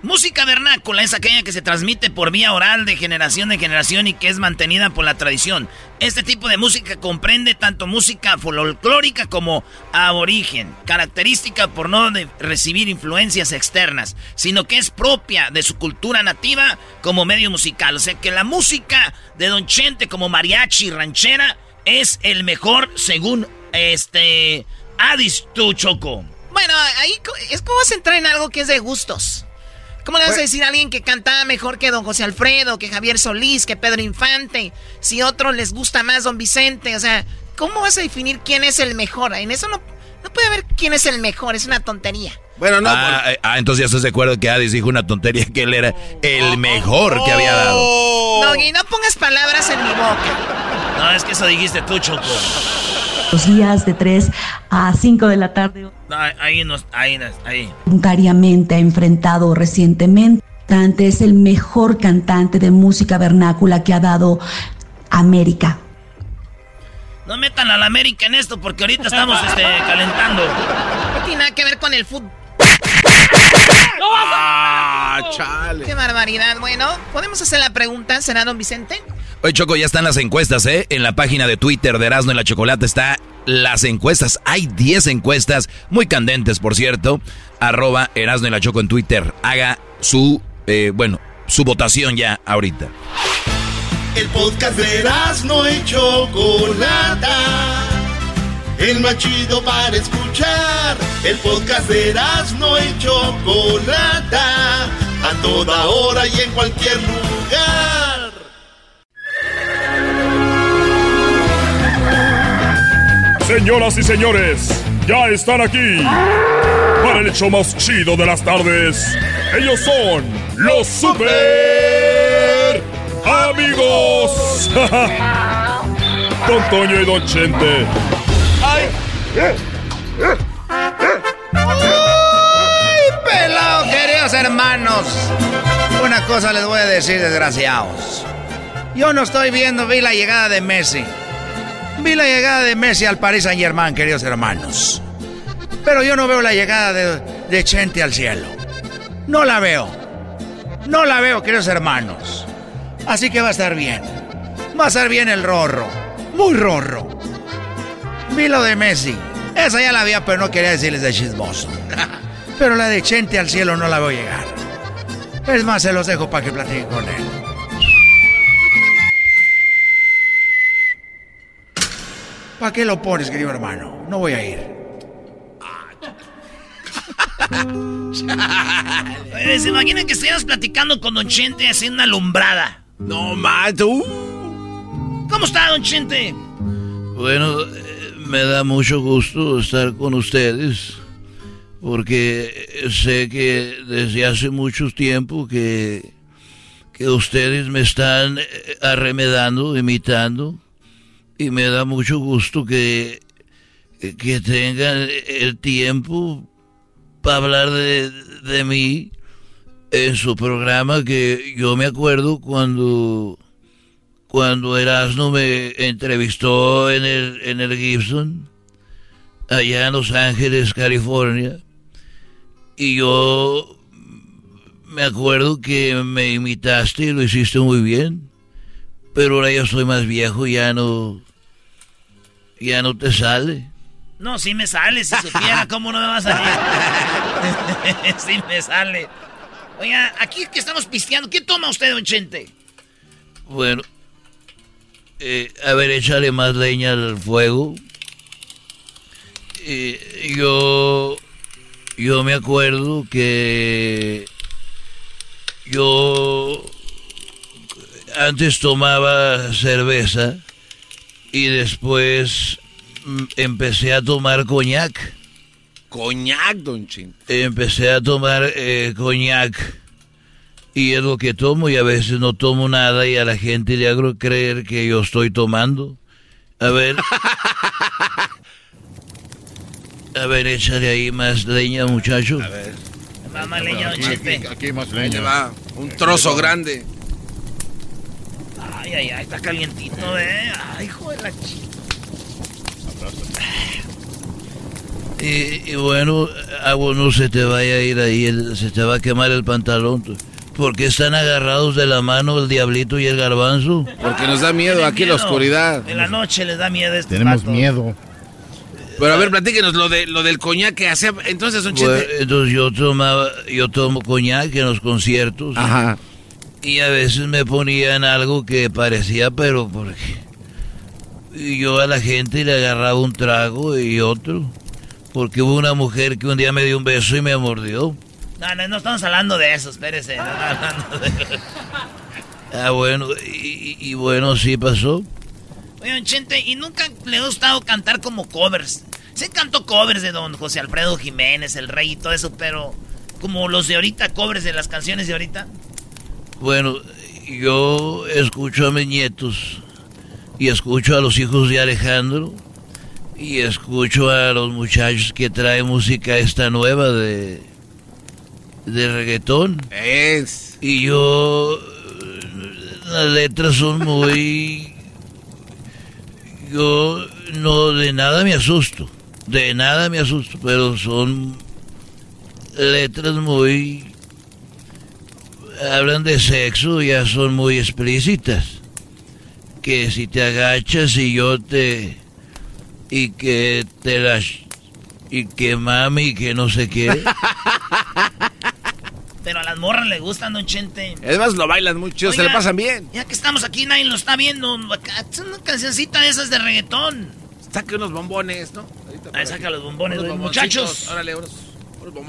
Música vernácula es aquella que se transmite por vía oral de generación en generación y que es mantenida por la tradición. Este tipo de música comprende tanto música folclórica como aborigen, característica por no recibir influencias externas, sino que es propia de su cultura nativa como medio musical. O sea que la música de Don Chente como mariachi ranchera es el mejor según este Adis Choco. Bueno, ahí es como vas entrar en algo que es de gustos. ¿Cómo le vas a decir a alguien que cantaba mejor que don José Alfredo, que Javier Solís, que Pedro Infante? Si a otros les gusta más don Vicente, o sea, ¿cómo vas a definir quién es el mejor? En eso no, no puede haber quién es el mejor, es una tontería. Bueno, no. Ah, eh, ah, entonces ya estás de acuerdo que Adis dijo una tontería que él era el mejor que había dado. No, y no pongas palabras en mi boca. No, es que eso dijiste tú, Choco. Los días de 3 a 5 de la tarde. No, ahí no, ahí no, ahí. Voluntariamente ha enfrentado recientemente. Es el mejor cantante de música vernácula que ha dado América. No metan a la América en esto porque ahorita estamos este, calentando. No tiene nada que ver con el fútbol. ¡Ah, chale! ¡Qué barbaridad! Bueno, ¿podemos hacer la pregunta? ¿Será don Vicente? Oye, Choco, ya están las encuestas, ¿eh? En la página de Twitter de Erasmo y la Chocolate está las encuestas. Hay 10 encuestas, muy candentes, por cierto. Arroba Erasmo y la Choco en Twitter. Haga su, eh, bueno, su votación ya ahorita. El podcast de Erasmo y Chocolata. El más chido para escuchar. El podcast de Erasmo y Chocolata. A toda hora y en cualquier lugar. Señoras y señores, ya están aquí para el hecho más chido de las tardes. Ellos son los super amigos. [laughs] Don Toño y Don Chente. ¡Ay! ¡Ay, pelado, queridos hermanos! Una cosa les voy a decir, desgraciados. Yo no estoy viendo, vi la llegada de Messi. Vi la llegada de Messi al Paris Saint Germain, queridos hermanos. Pero yo no veo la llegada de, Chente al cielo. No la veo. No la veo, queridos hermanos. Así que va a estar bien. Va a estar bien el rorro. Muy rorro. Vi lo de Messi. Esa ya la había, pero no quería decirles de chismoso. [laughs] Pero la de Chente al cielo no la veo llegar. Es más, se los dejo para que platiquen con él. ¿Para qué lo pones, querido hermano? No voy a ir. ¿Se imaginan que estuvieras platicando con Don Chente haciendo una lumbrada? No, mato. ¿Cómo está, Don Chente? Bueno, eh, me da mucho gusto estar con ustedes. Porque sé que desde hace mucho tiempo que, que ustedes me están eh, arremedando, imitando y me da mucho gusto que, que tengan el tiempo para hablar de, de mí en su programa que yo me acuerdo cuando cuando Erasmo me entrevistó en el, en el Gibson allá en Los Ángeles, California y yo me acuerdo que me imitaste y lo hiciste muy bien pero ahora yo soy más viejo ya no ya no te sale. No, sí me sale, si supiera [laughs] cómo no me va a salir. [laughs] sí me sale. Oiga, aquí que estamos pisteando, ¿qué toma usted, don Chente? Bueno, eh, a ver, échale más leña al fuego. Eh, yo, yo me acuerdo que yo antes tomaba cerveza y después mm, empecé a tomar coñac. Coñac, don Chin. Empecé a tomar eh, coñac. Y es lo que tomo y a veces no tomo nada y a la gente le hago creer que yo estoy tomando. A ver. [laughs] a ver, échale ahí más leña, muchacho. A ver. Más, leña, don. Aquí, más leña. va. Un trozo grande. Ay, ay, ay, está calientito, ¿eh? Ay, hijo de la chica. Y, y, bueno, agua no se te vaya a ir ahí, se te va a quemar el pantalón. ¿Por qué están agarrados de la mano el diablito y el garbanzo? Porque nos da miedo aquí en la oscuridad. En la noche les da miedo este Tenemos miedo. Pero a ver, platíquenos lo de lo del coñac que hacía entonces un bueno, Entonces yo tomaba, yo tomo coñac en los conciertos. Ajá. Y a veces me ponían algo que parecía, pero porque... Y yo a la gente le agarraba un trago y otro. Porque hubo una mujer que un día me dio un beso y me mordió. No, no, no estamos hablando de eso, espérese. No, [laughs] hablando de... Ah, bueno, y, y, bueno, sí pasó. Oigan, Chente, ¿y nunca le ha gustado cantar como covers? Se cantó covers de don José Alfredo Jiménez, el rey y todo eso, pero como los de ahorita, covers de las canciones de ahorita. Bueno, yo escucho a mis nietos y escucho a los hijos de Alejandro y escucho a los muchachos que traen música esta nueva de de reggaetón. Es. Y yo las letras son muy yo no de nada me asusto, de nada me asusto, pero son letras muy hablan de sexo, ya son muy explícitas. Que si te agachas y yo te y que te las y que mami que no sé qué. [laughs] Pero a las morras les gustan, don Chente. Es más, lo bailan mucho, se le pasan bien. Ya que estamos aquí, nadie lo está viendo. Una cancioncita de esas de reggaetón. Saque unos bombones, ¿no? Ahí saca los bombones, muchachos. Órale, unos,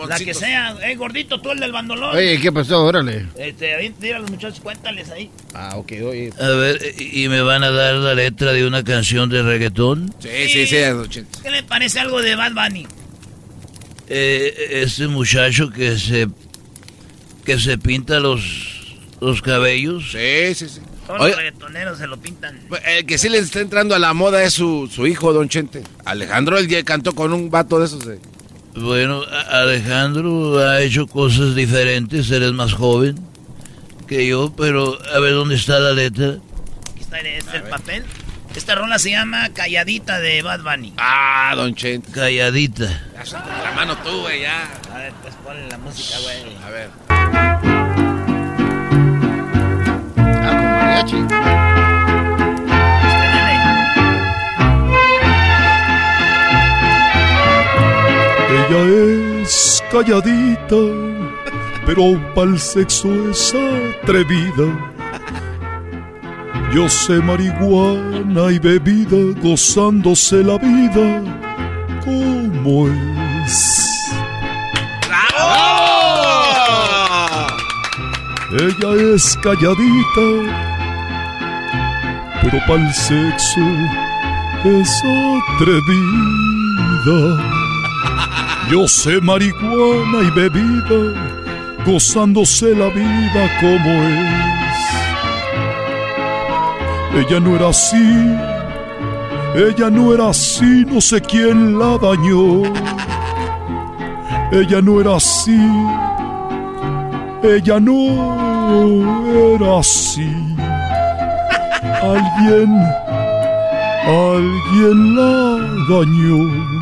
La que sea. Eh, gordito, tú el del bandolón. Oye, ¿qué pasó? Órale. Este, ahí, a los muchachos, cuéntales ahí. Ah, ok, oye. A ver, ¿y me van a dar la letra de una canción de reggaetón? Sí, sí, sí, sí ¿Qué le parece algo de Bad Bunny? Eh, ese muchacho que se que se pinta los, los cabellos. Sí, sí, sí. Todos los reggaetoneros se lo pintan. El que sí le está entrando a la moda es su, su hijo, Don Chente. Alejandro, él ya cantó con un vato de esos. De... Bueno, Alejandro ha hecho cosas diferentes, eres más joven que yo, pero a ver dónde está la letra. Aquí está este el papel. Esta rola se llama Calladita de Bad Bunny. Ah, Don Chente. Calladita. Ya la mano tú, güey, ya. A ver, pues ponle la música, güey. A ver. Ah, con mariachi. Ella es calladita, pero para el sexo es atrevida. Yo sé marihuana y bebida, gozándose la vida como es. Ella es calladita, pero para el sexo es atrevida. Yo sé marihuana y bebida, gozándose la vida como es. Ella no era así, ella no era así, no sé quién la dañó. Ella no era así, ella no era así. Alguien, alguien la dañó.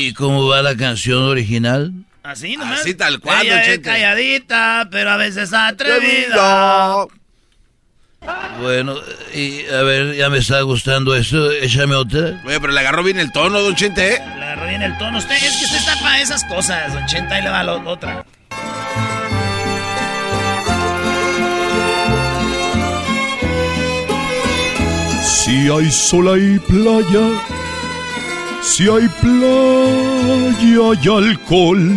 ¿Y, y cómo va la canción original? Así nomás. Así tal cual, Ella Don es Chente. calladita, pero a veces atrevida. Bueno, y a ver, ya me está gustando esto, échame otra. Oye, pero le agarró bien el tono, Don Chente, ¿eh? Le agarró bien el tono. Usted, es que usted está para esas cosas, don Chenta, ahí le va la otra. Si hay sol hay playa, si hay playa hay alcohol,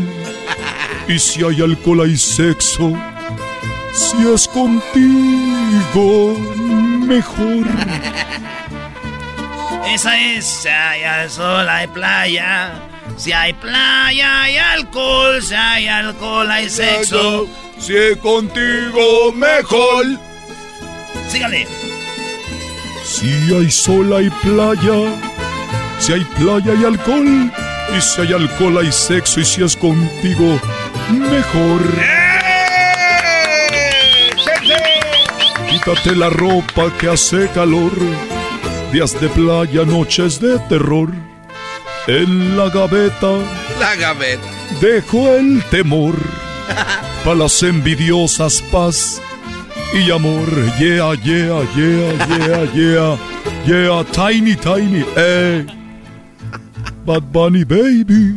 y si hay alcohol hay sexo, si es contigo mejor. Esa es, si hay sol, hay playa. Si hay playa, hay alcohol. Si hay alcohol, hay sexo. Si es contigo mejor. Sígale. Si hay sol hay playa, si hay playa hay alcohol, y si hay alcohol hay sexo, y si es contigo mejor. Quítate la ropa que hace calor, días de playa, noches de terror. En la gaveta La gaveta. dejo el temor, [laughs] para las envidiosas paz y amor. Yeah, yeah, yeah, yeah, yeah, yeah, tiny, tiny, eh. Bad Bunny, baby.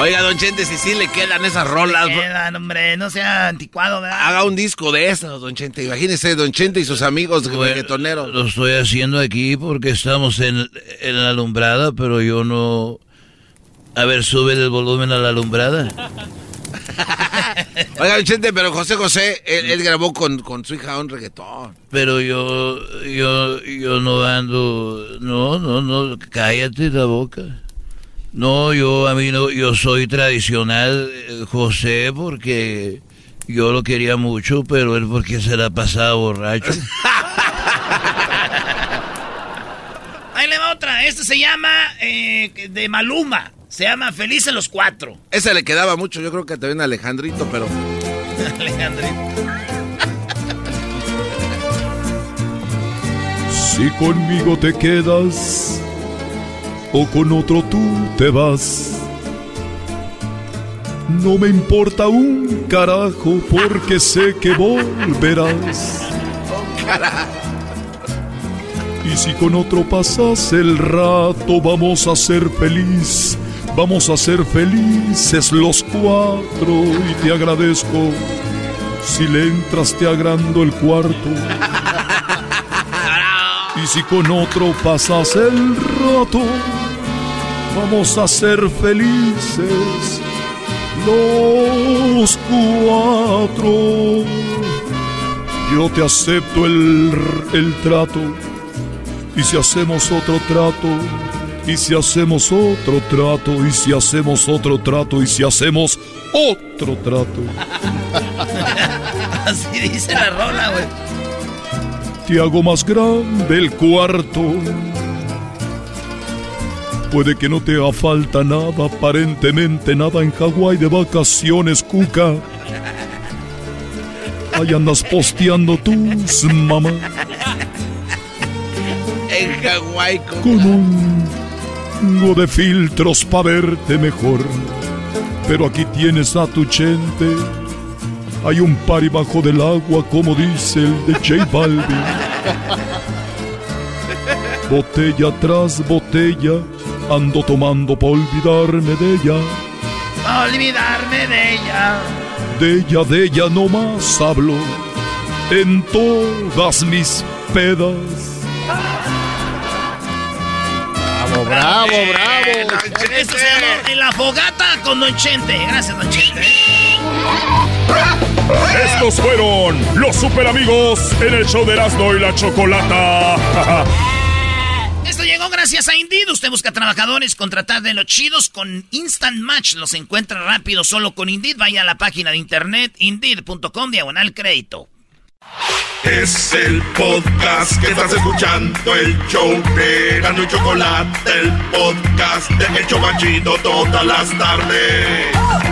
Oiga, Don Chente, si sí le quedan esas rolas. Le quedan, hombre, no sea anticuado, ¿verdad? Haga un disco de esos, Don Chente. Imagínese, Don Chente y sus amigos reggaetoneros. Lo estoy haciendo aquí porque estamos en, en la alumbrada, pero yo no... A ver, sube el volumen a la alumbrada. [laughs] [laughs] Oiga, Don Chente, pero José José, él, él grabó con, con su hija un reggaetón. Pero yo, yo, yo no ando, no, no, no, cállate la boca. No, yo, a mí no, yo soy tradicional, eh, José, porque yo lo quería mucho, pero él porque se la pasaba borracho. [laughs] Ahí le va otra. Este se llama eh, de Maluma. Se llama Felices los Cuatro. Ese le quedaba mucho, yo creo que también a Alejandrito, pero... [laughs] Alejandrito. Si conmigo te quedas o con otro tú te vas. No me importa un carajo porque sé que volverás. [laughs] Y si con otro pasas el rato, vamos a ser feliz. Vamos a ser felices los cuatro. Y te agradezco si le entras te agrando el cuarto. [laughs] Y si con otro pasas el rato, vamos a ser felices los cuatro. Yo te acepto el, el trato. Y si hacemos otro trato, y si hacemos otro trato, y si hacemos otro trato, y si hacemos otro trato. [laughs] Así dice la rola, güey. Te hago más grande el cuarto. Puede que no te haga falta nada, aparentemente nada en Hawái de vacaciones, Cuca. Ahí andas posteando tus mamá En Hawái, con un chingo de filtros para verte mejor. Pero aquí tienes a tu chente. Hay un par bajo del agua, como dice el de J Balvin. Botella tras botella, ando tomando para olvidarme de ella. Olvidarme de ella. De ella, de ella no más hablo en todas mis pedas. Bravo, bravo, bravo. Esto se llama En la fogata con Don Chente. Gracias, Don Chente. Estos fueron los super amigos en el show de Erasmo y la Chocolata. [laughs] Esto llegó gracias a Indeed. Usted busca trabajadores, contratar de los chidos con Instant Match. Los encuentra rápido solo con Indeed. Vaya a la página de internet indeed.com diagonal crédito. Es el podcast que estás escuchando, el show de Gano y Chocolate, el podcast de El Chobachito todas las tardes.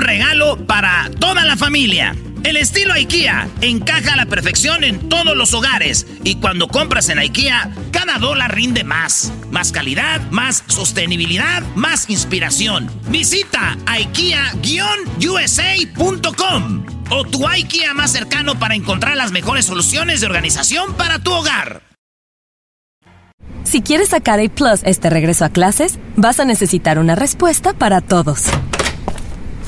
regalo para toda la familia. El estilo IKEA encaja a la perfección en todos los hogares y cuando compras en IKEA, cada dólar rinde más. Más calidad, más sostenibilidad, más inspiración. Visita IKEA-USA.com o tu IKEA más cercano para encontrar las mejores soluciones de organización para tu hogar. Si quieres sacar A Plus este regreso a clases, vas a necesitar una respuesta para todos.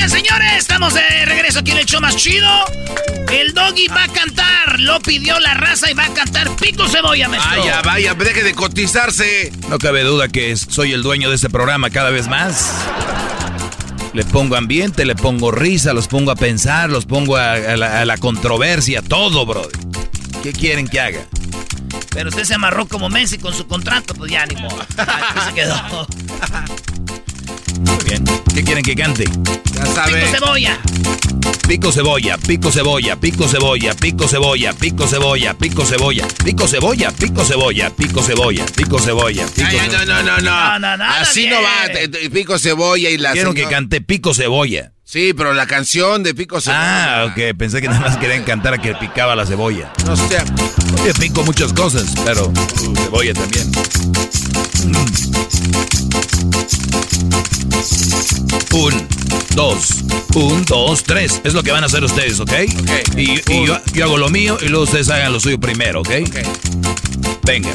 Señores, señores, estamos de regreso aquí en el show más chido. El doggy va a cantar, lo pidió la raza y va a cantar Pico Cebolla, maestro. Vaya, vaya, deje de cotizarse. No cabe duda que soy el dueño de este programa cada vez más. Le pongo ambiente, le pongo risa, los pongo a pensar, los pongo a, a la, a la controversia, todo, bro. ¿Qué quieren que haga? Pero usted se amarró como Messi con su contrato, pues ya ni modo. [laughs] Aquí se quedó. Muy bien. ¿Qué quieren que cante? Ya Pico Cebolla. Pico cebolla, pico cebolla, pico cebolla, pico cebolla, pico cebolla, pico cebolla, pico cebolla, pico cebolla, pico cebolla, pico cebolla, pico ay, no, no, no, no. No, no, no, Así no va. Pico cebolla y la. Quiero que cante pico cebolla. Sí, pero la canción de Pico cebolla. Ah, ok. Pensé que nada más querían cantar a que picaba la cebolla. No sé. Yo pico muchas cosas, pero uh, cebolla también. Un, dos, un, dos, tres. Es lo que van a hacer ustedes, ¿ok? Y, y yo, yo hago lo mío y luego ustedes hagan lo suyo primero, ¿ok? Venga.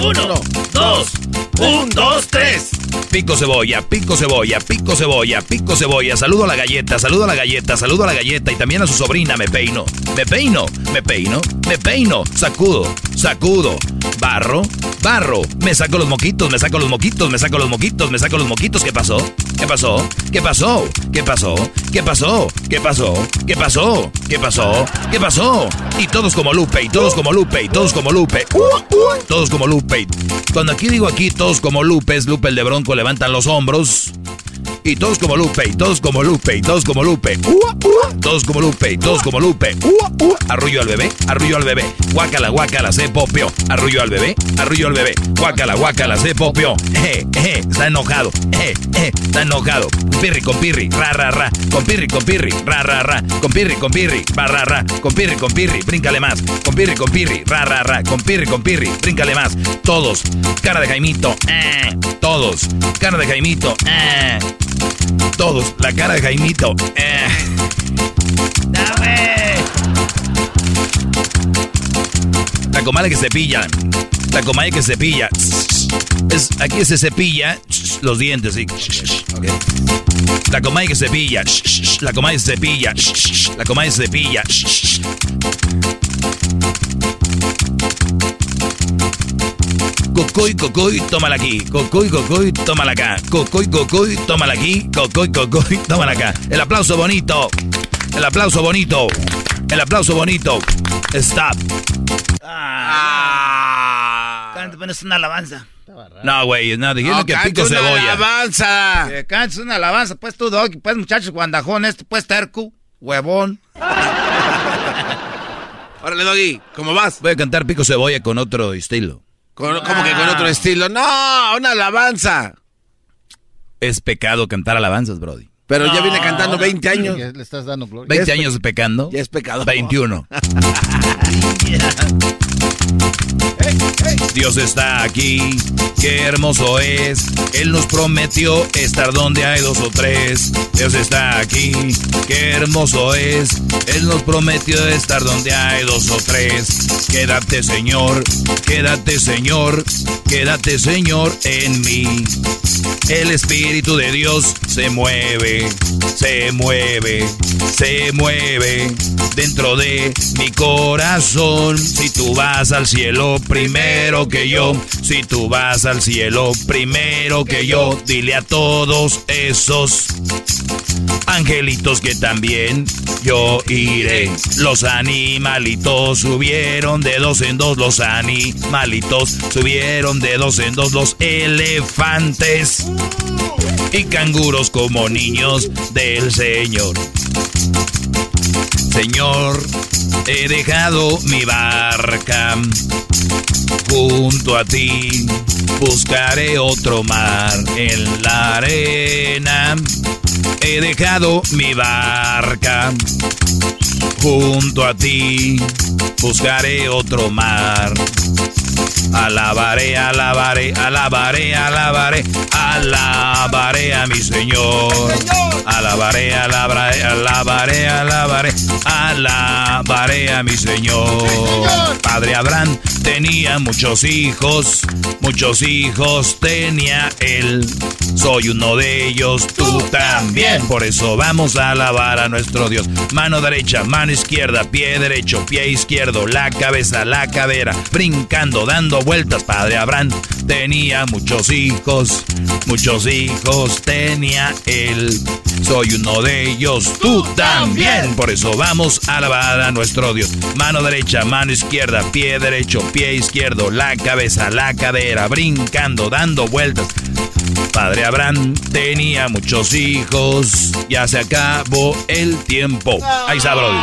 Uno, dos, un, dos, tres. Pico cebolla, pico cebolla, pico cebolla, pico cebolla. Saludo a la galleta, saludo a la galleta, saludo a la galleta y también a su sobrina. Me peino, me peino, me peino, me peino. Sacudo, sacudo. Barro, barro. Me saco los moquitos, me saco los moquitos, me saco los moquitos, me saco los moquitos. ¿Qué pasó? ¿Qué pasó? ¿Qué pasó? ¿Qué pasó? ¿Qué pasó? ¿Qué pasó? ¿Qué pasó? ¿Qué pasó? ¿Qué pasó? Y todos como Lupe, y todos como Lupe, y todos como Lupe. Todos como Lupe. Cuando aquí digo aquí, todos como Lupe, es Lupe el de Bronco, levantan los hombros. Y todos como Lupe, y todos como Lupe, y todos como Lupe. Todos como Lupe, y todos como Lupe. Arrullo al bebé, arrullo al bebé. Guácala, guácala, se popió. Arrullo al bebé, arrullo al bebé. Guácala, guácala, se popió. Eh, eh, está enojado. Eh, eh, está enojado. Pirri con pirri, ra, ra, ra. Con pirri, con pirri, ra, ra, ra. Con pirri, con pirri, ra, ra, ra. Con pirri, con pirri, bríncale más. Con pirri, con pirri, ra, ra, ra. Con pirri, con pirri, bríncale más. Todos. Cara de Jaimito. Eh. Todos. Cara de Jaimito. Eh. Todos. La cara de Jaimito. Eh. Dame. La comadre que cepilla. La comadre que cepilla. Es, aquí se cepilla los dientes, sí. Ok. La comadre que cepilla. La comadre que cepilla. La comadre que cepilla. Cocoy, cocoy, tómala aquí. Cocoy, cocoy, tómala acá. Cocoy, cocoy, tómala aquí. Cocoy, cocoy, [laughs] tómala acá. El aplauso bonito. El aplauso bonito. El aplauso bonito. Stop. Ah. Canta, pero es una alabanza. No, güey, no, dijeron No, que pico una cebolla. alabanza. Que cantes una alabanza, pues tú, Doggy, pues muchachos, guandajón, este, pues terco, huevón. [laughs] Órale, Doggy, ¿cómo vas? Voy a cantar pico cebolla con otro estilo. Con- ¿Cómo que con otro estilo? No, una alabanza. Es pecado cantar alabanzas, Brody. Pero ya viene cantando 20 años. Ya le estás dando gloria. 20 Ya es años pecando. Ya es pecado. 21. [laughs] Dios está aquí, qué hermoso es. Él nos prometió estar donde hay dos o tres. Dios está aquí, qué hermoso es. Él nos prometió estar donde hay dos o tres. Quédate, Señor, quédate, Señor, quédate, Señor, en mí. El Espíritu de Dios se mueve, se mueve, se mueve dentro de mi corazón. Si tú vas al cielo primero que yo, si tú vas al cielo primero que yo, dile a todos esos angelitos que también yo iré. Los animalitos subieron de dos en dos, los animalitos subieron de dos en dos, los elefantes y canguros como niños del Señor. Señor, he dejado mi barca junto a ti. Buscaré otro mar en la arena. He dejado mi barca junto a ti. Buscaré otro mar. Alabaré, alabaré, alabaré, alabaré, alabaré a mi Señor. Alabaré, alabaré, alabaré, alabaré, alabaré a mi Señor. Padre Abraham tenía muchos hijos, muchos hijos tenía él. Soy uno de ellos, tú también. Por eso vamos a alabar a nuestro Dios. Mano derecha, mano izquierda, pie derecho, pie izquierdo, la cabeza, la cadera, brincando, dando vueltas. Padre Abraham tenía muchos hijos, muchos hijos tenía él. Soy uno de ellos, tú también. Por eso vamos a alabar a nuestro Dios. Mano derecha, mano izquierda, pie derecho, pie izquierdo, la cabeza, la cadera, brincando, dando vueltas. Padre Abraham tenía muchos hijos, ya se acabó el tiempo. Ahí está, Brody.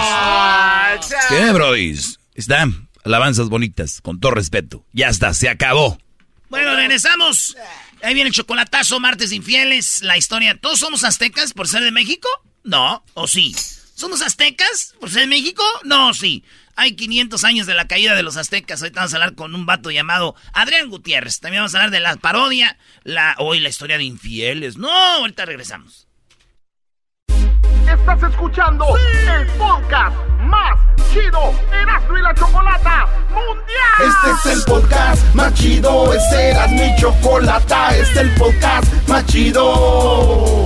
¿Qué, Brody? Están alabanzas bonitas, con todo respeto. Ya está, se acabó. Bueno, regresamos. Ahí viene el chocolatazo, martes infieles, la historia. ¿Todos somos aztecas por ser de México? No, o sí. ¿Somos aztecas por ser de México? No, sí. Hay 500 años de la caída de los aztecas. Ahorita vamos a hablar con un vato llamado Adrián Gutiérrez. También vamos a hablar de la parodia, la hoy la historia de infieles. No, ahorita regresamos. Estás escuchando el podcast más chido Erasmo y la Chocolata Mundial. Este es el podcast más chido, este era mi chocolata, este es el podcast más chido.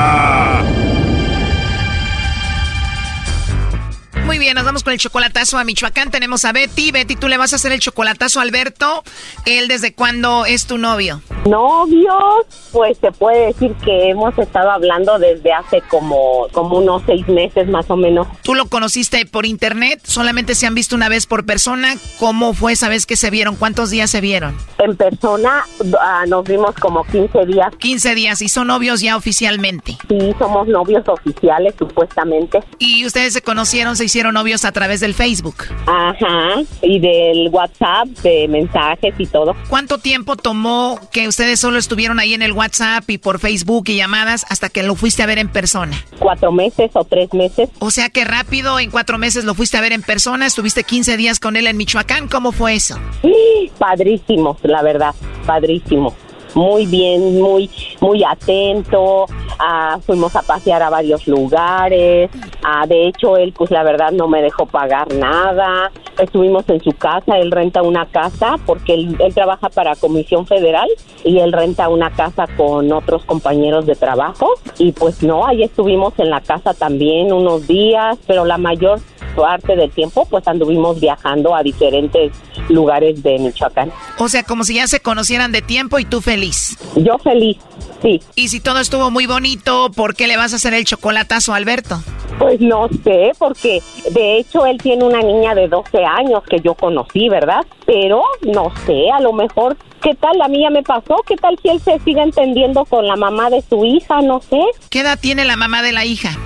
bien, nos vamos con el chocolatazo a Michoacán. Tenemos a Betty. Betty, tú le vas a hacer el chocolatazo a Alberto. ¿Él desde cuándo es tu novio? Novios, pues se puede decir que hemos estado hablando desde hace como, como unos seis meses más o menos. ¿Tú lo conociste por internet? ¿Solamente se han visto una vez por persona? ¿Cómo fue esa vez que se vieron? ¿Cuántos días se vieron? En persona ah, nos vimos como 15 días. 15 días. ¿Y son novios ya oficialmente? Sí, somos novios oficiales supuestamente. ¿Y ustedes se conocieron, se hicieron novios a través del Facebook? Ajá, y del WhatsApp, de mensajes y todo. ¿Cuánto tiempo tomó que ustedes solo estuvieron ahí en el WhatsApp y por Facebook y llamadas hasta que lo fuiste a ver en persona? Cuatro meses o tres meses. O sea que rápido, en cuatro meses lo fuiste a ver en persona, estuviste 15 días con él en Michoacán, ¿cómo fue eso? Sí, [gasps] padrísimo, la verdad, padrísimo. Muy bien, muy, muy atento. Ah, fuimos a pasear a varios lugares. Ah, de hecho, él, pues la verdad, no me dejó pagar nada. Estuvimos en su casa. Él renta una casa porque él, él trabaja para Comisión Federal y él renta una casa con otros compañeros de trabajo. Y pues no, ahí estuvimos en la casa también unos días, pero la mayor parte del tiempo, pues anduvimos viajando a diferentes lugares de Michoacán. O sea, como si ya se conocieran de tiempo y tú feliz. Yo feliz, sí. Y si todo estuvo muy bonito, ¿por qué le vas a hacer el chocolatazo a Alberto? Pues no sé, porque de hecho él tiene una niña de 12 años que yo conocí, ¿verdad? Pero no sé, a lo mejor, ¿qué tal la mía me pasó? ¿Qué tal si él se sigue entendiendo con la mamá de su hija? No sé. ¿Qué edad tiene la mamá de la hija?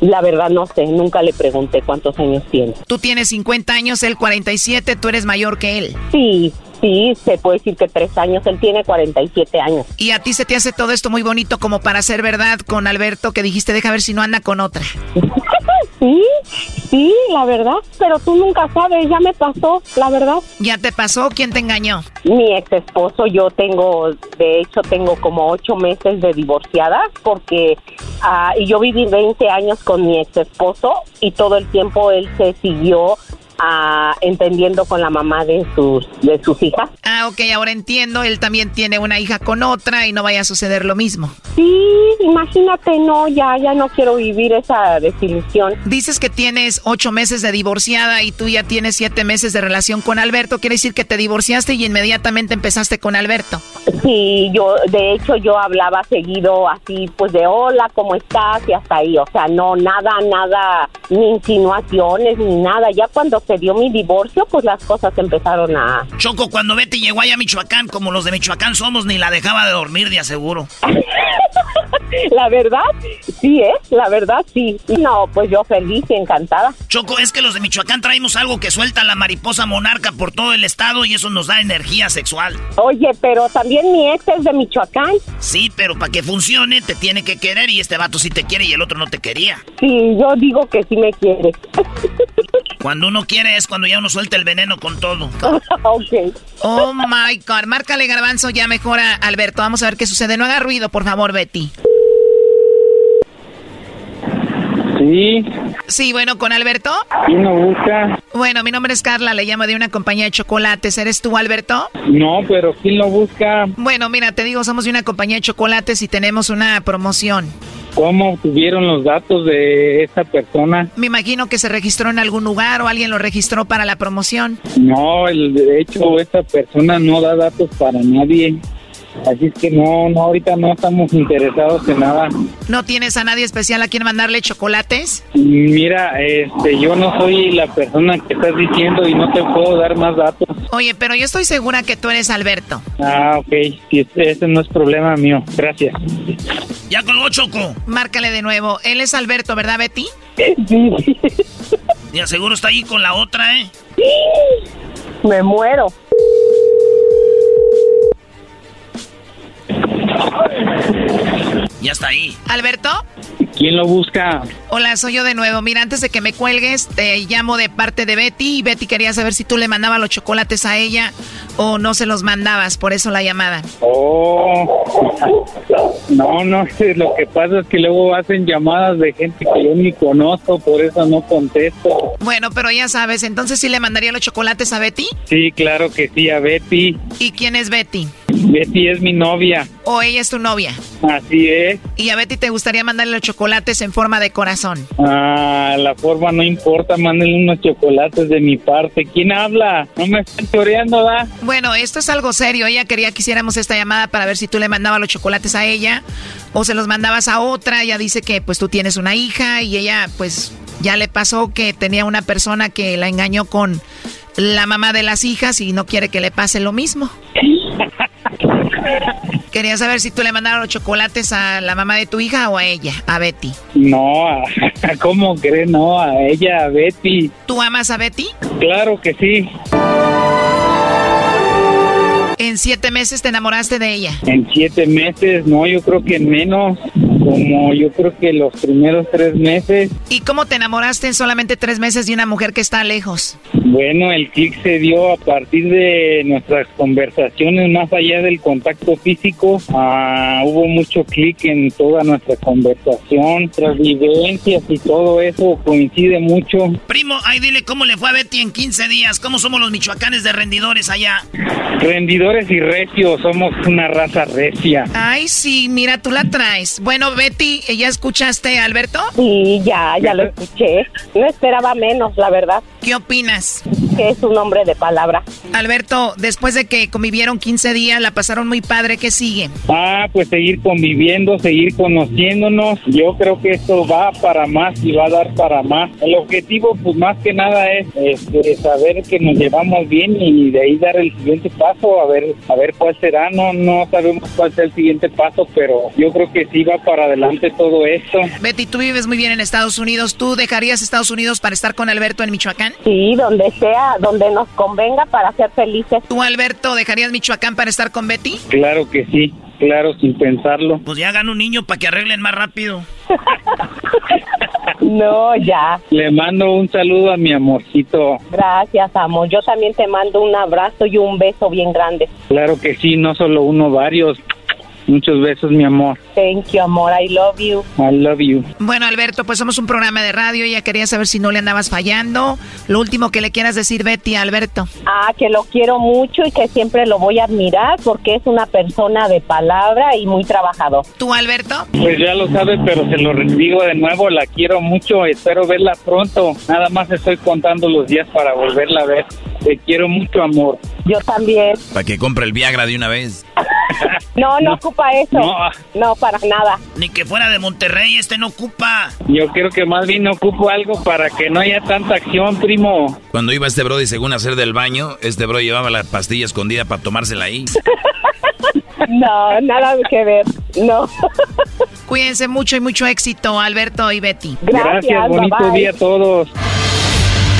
La verdad no sé, nunca le pregunté cuántos años tiene. Tú tienes 50 años, él 47, tú eres mayor que él. Sí, sí, se puede decir que tres años, él tiene 47 años. ¿Y a ti se te hace todo esto muy bonito como para ser verdad con Alberto que dijiste, deja ver si no anda con otra? [laughs] Sí, sí, la verdad, pero tú nunca sabes, ya me pasó, la verdad. ¿Ya te pasó? ¿Quién te engañó? Mi ex esposo, yo tengo, de hecho, tengo como ocho meses de divorciada porque y yo viví 20 años con mi ex esposo y todo el tiempo él se siguió ah, entendiendo con la mamá de sus, de sus hijas. Ah, ok, ahora entiendo. Él también tiene una hija con otra y no vaya a suceder lo mismo. Sí, imagínate, no, ya, ya no quiero vivir esa desilusión. Dices que tienes ocho meses de divorciada y tú ya tienes siete meses de relación con Alberto. Quiere decir que te divorciaste y inmediatamente empezaste con Alberto. Sí, yo, de hecho, yo hablaba seguido así, pues de hola, ¿cómo estás? Y hasta ahí, o sea, no, nada, nada, ni insinuaciones, ni nada. Ya cuando se dio mi divorcio, pues las cosas empezaron a... Choco, cuando Betty llegó allá a Michoacán, como los de Michoacán somos, ni la dejaba de dormir, de aseguro. [laughs] la verdad, sí, ¿eh? La verdad, sí. No, pues yo feliz y encantada. Choco, es que los de Michoacán traemos algo que suelta la mariposa monarca por todo el estado y eso nos da energía sexual. Oye, pero también mi ex es de Michoacán. Sí, pero para que funcione te tiene que querer y este vato sí te quiere y el otro no te quería. Sí, yo digo que sí me quiere. [laughs] Cuando uno quiere es cuando ya uno suelta el veneno con todo. [laughs] ok. Oh my God. Márcale garbanzo ya mejora, Alberto. Vamos a ver qué sucede. No haga ruido, por favor, Betty. Sí. Sí, bueno, con Alberto. ¿Quién lo busca? Bueno, mi nombre es Carla, le llamo de una compañía de chocolates. ¿Eres tú, Alberto? No, pero ¿quién lo busca? Bueno, mira, te digo, somos de una compañía de chocolates y tenemos una promoción. ¿Cómo obtuvieron los datos de esta persona? Me imagino que se registró en algún lugar o alguien lo registró para la promoción. No, el, de hecho, esta persona no da datos para nadie. Así es que no, no, ahorita no estamos interesados en nada. ¿No tienes a nadie especial a quien mandarle chocolates? Mira, este, yo no soy la persona que estás diciendo y no te puedo dar más datos. Oye, pero yo estoy segura que tú eres Alberto. Ah, ok, ese no es problema mío. Gracias. Ya colgó Choco. Márcale de nuevo. Él es Alberto, ¿verdad, Betty? Sí. Y seguro está ahí con la otra, ¿eh? Me muero. Ya está ahí. ¿Alberto? ¿Quién lo busca? Hola, soy yo de nuevo. Mira, antes de que me cuelgues, te llamo de parte de Betty. Y Betty quería saber si tú le mandabas los chocolates a ella o no se los mandabas, por eso la llamada. Oh, no, no sé. Lo que pasa es que luego hacen llamadas de gente que yo ni conozco, por eso no contesto. Bueno, pero ya sabes, entonces sí le mandaría los chocolates a Betty. Sí, claro que sí, a Betty. ¿Y quién es Betty? Betty es mi novia. ¿O ella es tu novia? Así es. ¿Y a Betty te gustaría mandarle los chocolates en forma de corazón? Ah, la forma no importa, mándenle unos chocolates de mi parte. ¿Quién habla? No me están choreando, ¿da? Bueno, esto es algo serio. Ella quería que hiciéramos esta llamada para ver si tú le mandabas los chocolates a ella o se los mandabas a otra. Ella dice que pues tú tienes una hija y ella pues ya le pasó que tenía una persona que la engañó con la mamá de las hijas y no quiere que le pase lo mismo. Quería saber si tú le mandaron los chocolates a la mamá de tu hija o a ella, a Betty. No, [laughs] ¿cómo crees? No, a ella, a Betty. ¿Tú amas a Betty? Claro que sí. ¿En siete meses te enamoraste de ella? En siete meses, no, yo creo que en menos. Como yo creo que los primeros tres meses. ¿Y cómo te enamoraste en solamente tres meses de una mujer que está lejos? Bueno, el clic se dio a partir de nuestras conversaciones, más allá del contacto físico. Ah, hubo mucho clic en toda nuestra conversación, nuestras vivencias y todo eso coincide mucho. Primo, ahí dile cómo le fue a Betty en 15 días. ¿Cómo somos los michoacanes de rendidores allá? Rendidores y recios, somos una raza recia. Ay, sí, mira, tú la traes. Bueno, Betty, ¿ya escuchaste Alberto? Sí, ya, ya lo escuché. No esperaba menos, la verdad. ¿Qué opinas? Que es un hombre de palabra. Alberto, después de que convivieron 15 días, la pasaron muy padre, ¿qué sigue? Ah, pues seguir conviviendo, seguir conociéndonos. Yo creo que esto va para más y va a dar para más. El objetivo, pues más que nada es este, saber que nos llevamos bien y de ahí dar el siguiente paso, a ver, a ver cuál será. No, no sabemos cuál será el siguiente paso, pero yo creo que sí va para adelante todo esto. Betty, tú vives muy bien en Estados Unidos. ¿Tú dejarías Estados Unidos para estar con Alberto en Michoacán? Sí, donde sea, donde nos convenga para ser felices. ¿Tú, Alberto, dejarías Michoacán para estar con Betty? Claro que sí, claro, sin pensarlo. Pues ya hagan un niño para que arreglen más rápido. [laughs] No, ya. Le mando un saludo a mi amorcito. Gracias, amor. Yo también te mando un abrazo y un beso bien grande. Claro que sí, no solo uno, varios. Muchos besos, mi amor. Thank you, amor. I love you. I love you. Bueno, Alberto, pues somos un programa de radio y ya quería saber si no le andabas fallando. Lo último que le quieras decir, Betty, a Alberto. Ah, que lo quiero mucho y que siempre lo voy a admirar porque es una persona de palabra y muy trabajador. ¿Tú, Alberto? Pues ya lo sabes, pero se lo digo de nuevo, la quiero mucho, espero verla pronto. Nada más estoy contando los días para volverla a ver. Te quiero mucho, amor. Yo también. Para que compre el Viagra de una vez. [laughs] No, no, ocupa eso. No. para nada. Ni que fuera de Monterrey, este no ocupa. Yo creo que más bien ocupo algo para que no haya tanta acción, primo. Cuando iba este Brody según hacer del baño, este bro llevaba la pastilla escondida para tomársela ahí. [laughs] No, nada que ver. No. Cuídense mucho y mucho éxito, Alberto y Betty. Gracias, bonito día a todos.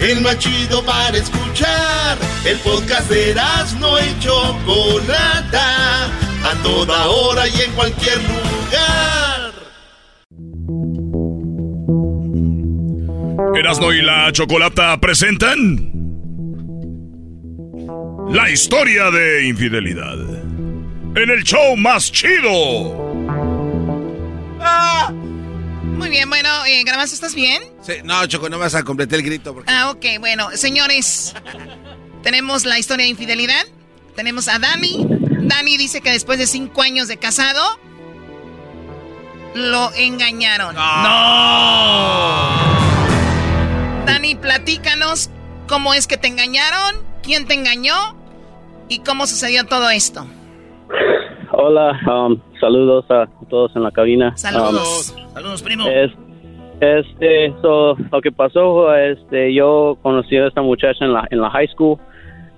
el más chido para escuchar. El podcast de Erasmo y Chocolata, a toda hora y en cualquier lugar. Erasmo y la Chocolata presentan la historia de infidelidad. En el show más chido. ¡Ah! Muy bien, bueno, eh, ¿estás bien? Sí, no, Choco, no vas a completar el grito. Porque... Ah, ok, bueno, señores, tenemos la historia de infidelidad. Tenemos a Dani. Dani dice que después de cinco años de casado, lo engañaron. ¡No! Dani, platícanos cómo es que te engañaron, quién te engañó y cómo sucedió todo esto. Hola, um, saludos a todos en la cabina. Saludos. Um, saludos, primo. este, lo que pasó, este, yo conocí a esta muchacha en la, en la high school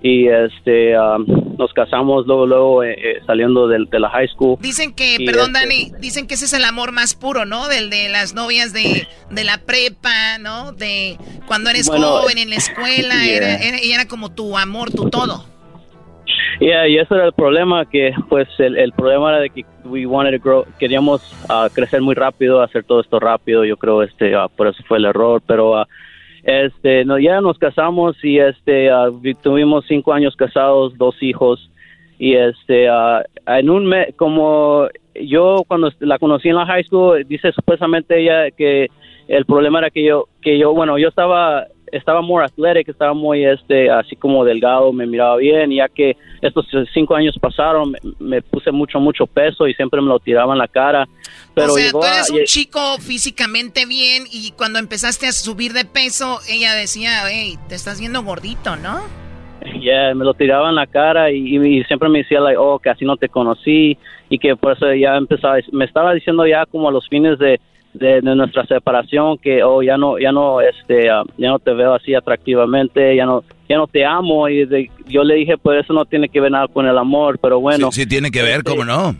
y este um, nos casamos luego luego eh, eh, saliendo de, la high school dicen que perdón este Dani dicen que ese es el amor más puro no del de las novias de, de la prepa no de cuando eres joven en la escuela [laughs] era, era como tu amor tu todo Yeah, y eso era el problema, que pues el, el problema era de que we wanted to grow, queríamos uh, crecer muy rápido, hacer todo esto rápido, yo creo este uh, por eso fue el error, pero uh, este no, ya nos casamos y este tuvimos cinco años casados, dos hijos y este en un mes como yo cuando la conocí en la high school dice supuestamente ella que el problema era que yo que yo bueno yo estaba estaba muy atlético, estaba muy este así como delgado, me miraba bien, ya que estos cinco años pasaron, me, puse mucho, mucho peso y siempre me lo tiraban en la cara. Pero o sea, tú eres un chico físicamente bien y cuando empezaste a subir de peso, ella decía, hey, te estás viendo gordito, ¿no? [laughs] Ya, me lo tiraba en la cara y, siempre me decía, like, oh, que así no te conocí y que por eso ya empezaba, me estaba diciendo ya como a los fines de, de, nuestra separación que oh ya no ya no este ah, ya no te veo así atractivamente ya no ya no te amo y yo le dije pues eso no tiene que ver nada con el amor pero bueno sí, tiene que ver cómo no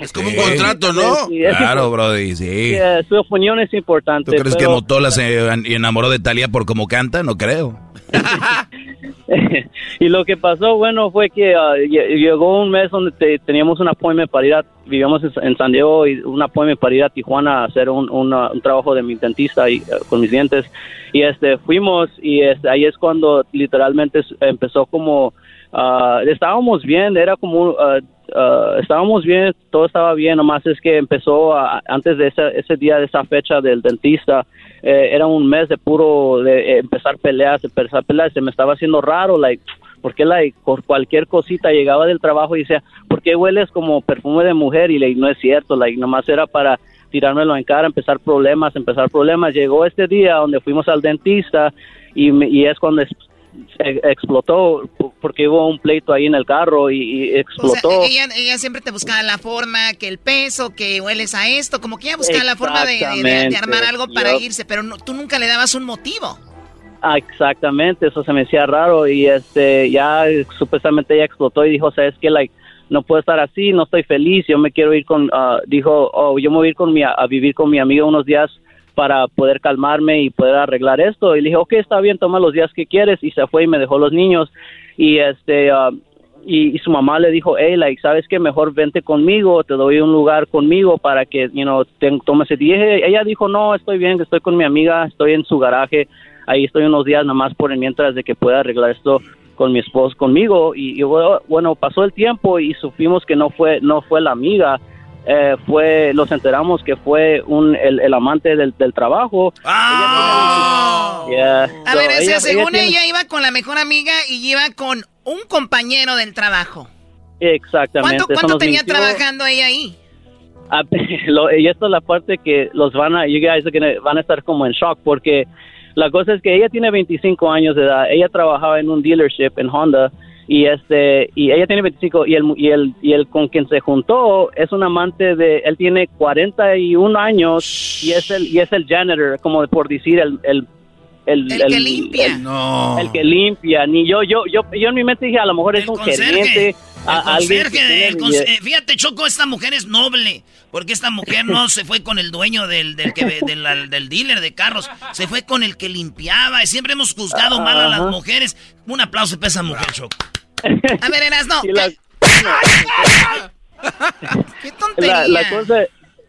es como un contrato, ¿no? claro, Brody, [laughs] sí. su opinión es importante. ¿Tú crees que Motola se enamoró de Talía por cómo canta? No creo. [laughs] y lo que pasó, bueno, fue que ah, llegó un mes donde teníamos un appointment para ir a, vivíamos en, San Diego y un appointment para ir a Tijuana a hacer un, un trabajo de mi dentista y, eh, con mis dientes. Y este, fuimos y este, ahí es cuando literalmente empezó como, uh, estábamos bien, era como, uh, estábamos bien, todo estaba bien, nomás es que empezó antes de ese, ese día, de esa fecha del dentista, eh, era un mes de puro, de empezar peleas, empezar peleas, se me estaba haciendo raro, like, porque like, por cualquier cosita llegaba del trabajo y decía, ¿por qué hueles como perfume de mujer? Y like, no es cierto, like, nomás era para tirármelo en cara, empezar problemas, empezar problemas. Llegó este día donde fuimos al dentista y, y es cuando explotó porque hubo un pleito ahí en el carro y, y explotó. ella, ella, siempre te buscaba la forma, que el peso, que hueles a esto, como que ella buscaba la forma de, de, armar algo para irse, pero tú nunca le dabas un motivo. Ah, exactamente, eso se me hacía raro y este ya supuestamente ella explotó y dijo, o sea, es que like no puedo estar así, no estoy feliz, yo me quiero ir con, ah, dijo, oh, yo me voy a ir con mi, a vivir con mi amiga unos días para poder calmarme y poder arreglar esto. Y le dije, ok, está bien, toma los días que quieres. Y se fue y me dejó los niños. Y este, ah, y, su mamá le dijo, hey, like, ¿sabes qué? Mejor vente conmigo, te doy un lugar conmigo para que, you know, te, tomes el... Y ella dijo, no, estoy bien, estoy con mi amiga, estoy en su garaje, ahí estoy unos días nada más por mientras de que pueda arreglar esto con mi esposo conmigo y, bueno pasó el tiempo y supimos que no fue no fue la amiga eh, fue nos enteramos que fue un el, amante del, trabajo. ¡Ah! a ver según ella, iba con la mejor amiga y iba con un compañero del trabajo. Exactamente cuánto, tenía trabajando ella ahí [laughs] ah, [laughs] y esto es la parte que los van a you guys van a estar como en shock porque la cosa es que ella tiene 25 años de edad. Ella trabajaba en un dealership en Honda y este y ella tiene 25 y el y el y el con quien se juntó es un amante de él tiene 41 años y es el y es el janitor como por decir el el el, que limpia. El, que limpia. Ni yo, yo, yo, yo en mi mente dije, a lo mejor es un gerente. fíjate, Choco, esta mujer es noble. Porque esta mujer no se fue con el dueño del, del, que, [laughs] del, del dealer de carros. Se fue con el que limpiaba. Y siempre hemos juzgado mal a las mujeres. Un aplauso para esa mujer, Choco. [laughs] A ver, Eras, no. [laughs] ¿Qué tontería? La, cosa,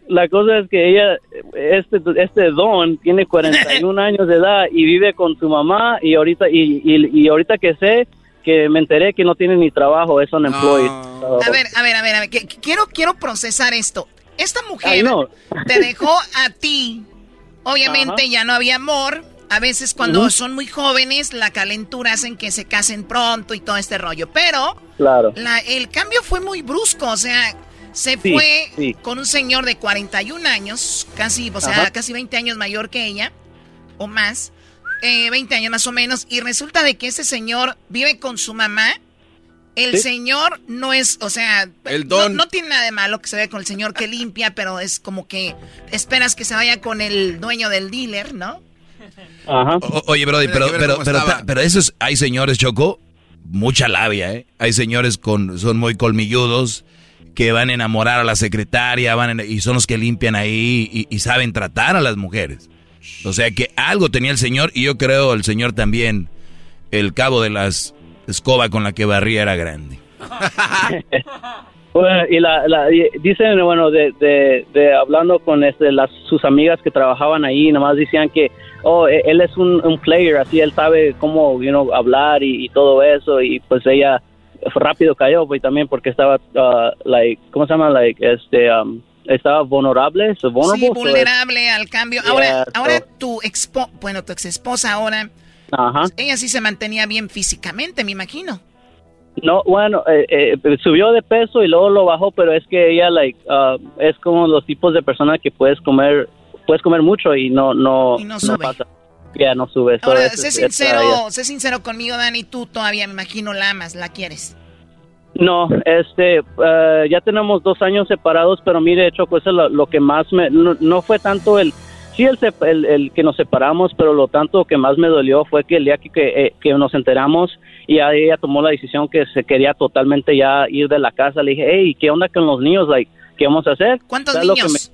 la cosa es que ella, este, este don, tiene 41 [laughs] años de edad y vive con su mamá. Y ahorita, y, y, y ahorita que sé que me enteré que no tiene ni trabajo, es unemployed. A ver, a ver, a ver, a ver, quiero, quiero procesar esto. Esta mujer te dejó a ti. Obviamente ya no había amor. A veces cuando son muy jóvenes, la calentura hacen que se casen pronto y todo este rollo. Pero claro. el cambio fue muy brusco. O sea, se fue con un señor de 41 años, casi, o sea, casi 20 años mayor que ella, o más. 20 eh, años más o menos, y resulta de que ese señor vive con su mamá. El señor no es, o sea, No, tiene nada de malo que se vea con el señor que limpia, pero es como que esperas que se vaya con el dueño del dealer, ¿no? Ajá. oye, Brody, pero, pero, pero, pero, eso es, hay señores, Choco, mucha labia, ¿eh? Hay señores con, son muy colmilludos, que van a enamorar a la secretaria, van y son los que limpian ahí y saben tratar a las mujeres. O sea que algo tenía el señor y yo creo el señor también, el cabo de las escoba con la que barría era grande. [laughs] y la, dicen, bueno, de, de, hablando con este, las, sus amigas que trabajaban ahí, nomás decían que, oh, e, él es un, player, así él sabe cómo, you hablar y, todo eso, y pues ella rápido cayó, pues también porque estaba, uh, like, ¿cómo se llama? Like, este, um, estaba vulnerable, sí, vulnerable al cambio. Ahora, ahora tu expo, bueno, tu ex esposa ahora, ella sí se mantenía bien físicamente, me imagino. No, bueno, eh, eh, subió de peso y luego lo bajó, pero es que ella, like, uh, es como los tipos de personas que puedes comer, puedes comer mucho y no, no, no, sube. pasa. Ya no sube. Ahora, sé sincero, sé sincero conmigo, Dani, tú todavía me imagino la amas, la quieres. No, este, eh, ya tenemos dos años separados, pero mire, hecho, pues lo, lo que más me, no, fue tanto el, sí el, el, que nos separamos, pero lo tanto que más me dolió fue que el día que, que, eh, nos enteramos y ella tomó la decisión que se quería totalmente ya ir de la casa, le dije, hey, ¿qué onda con los niños? Like, ¿Qué vamos a hacer? ¿Cuántos niños?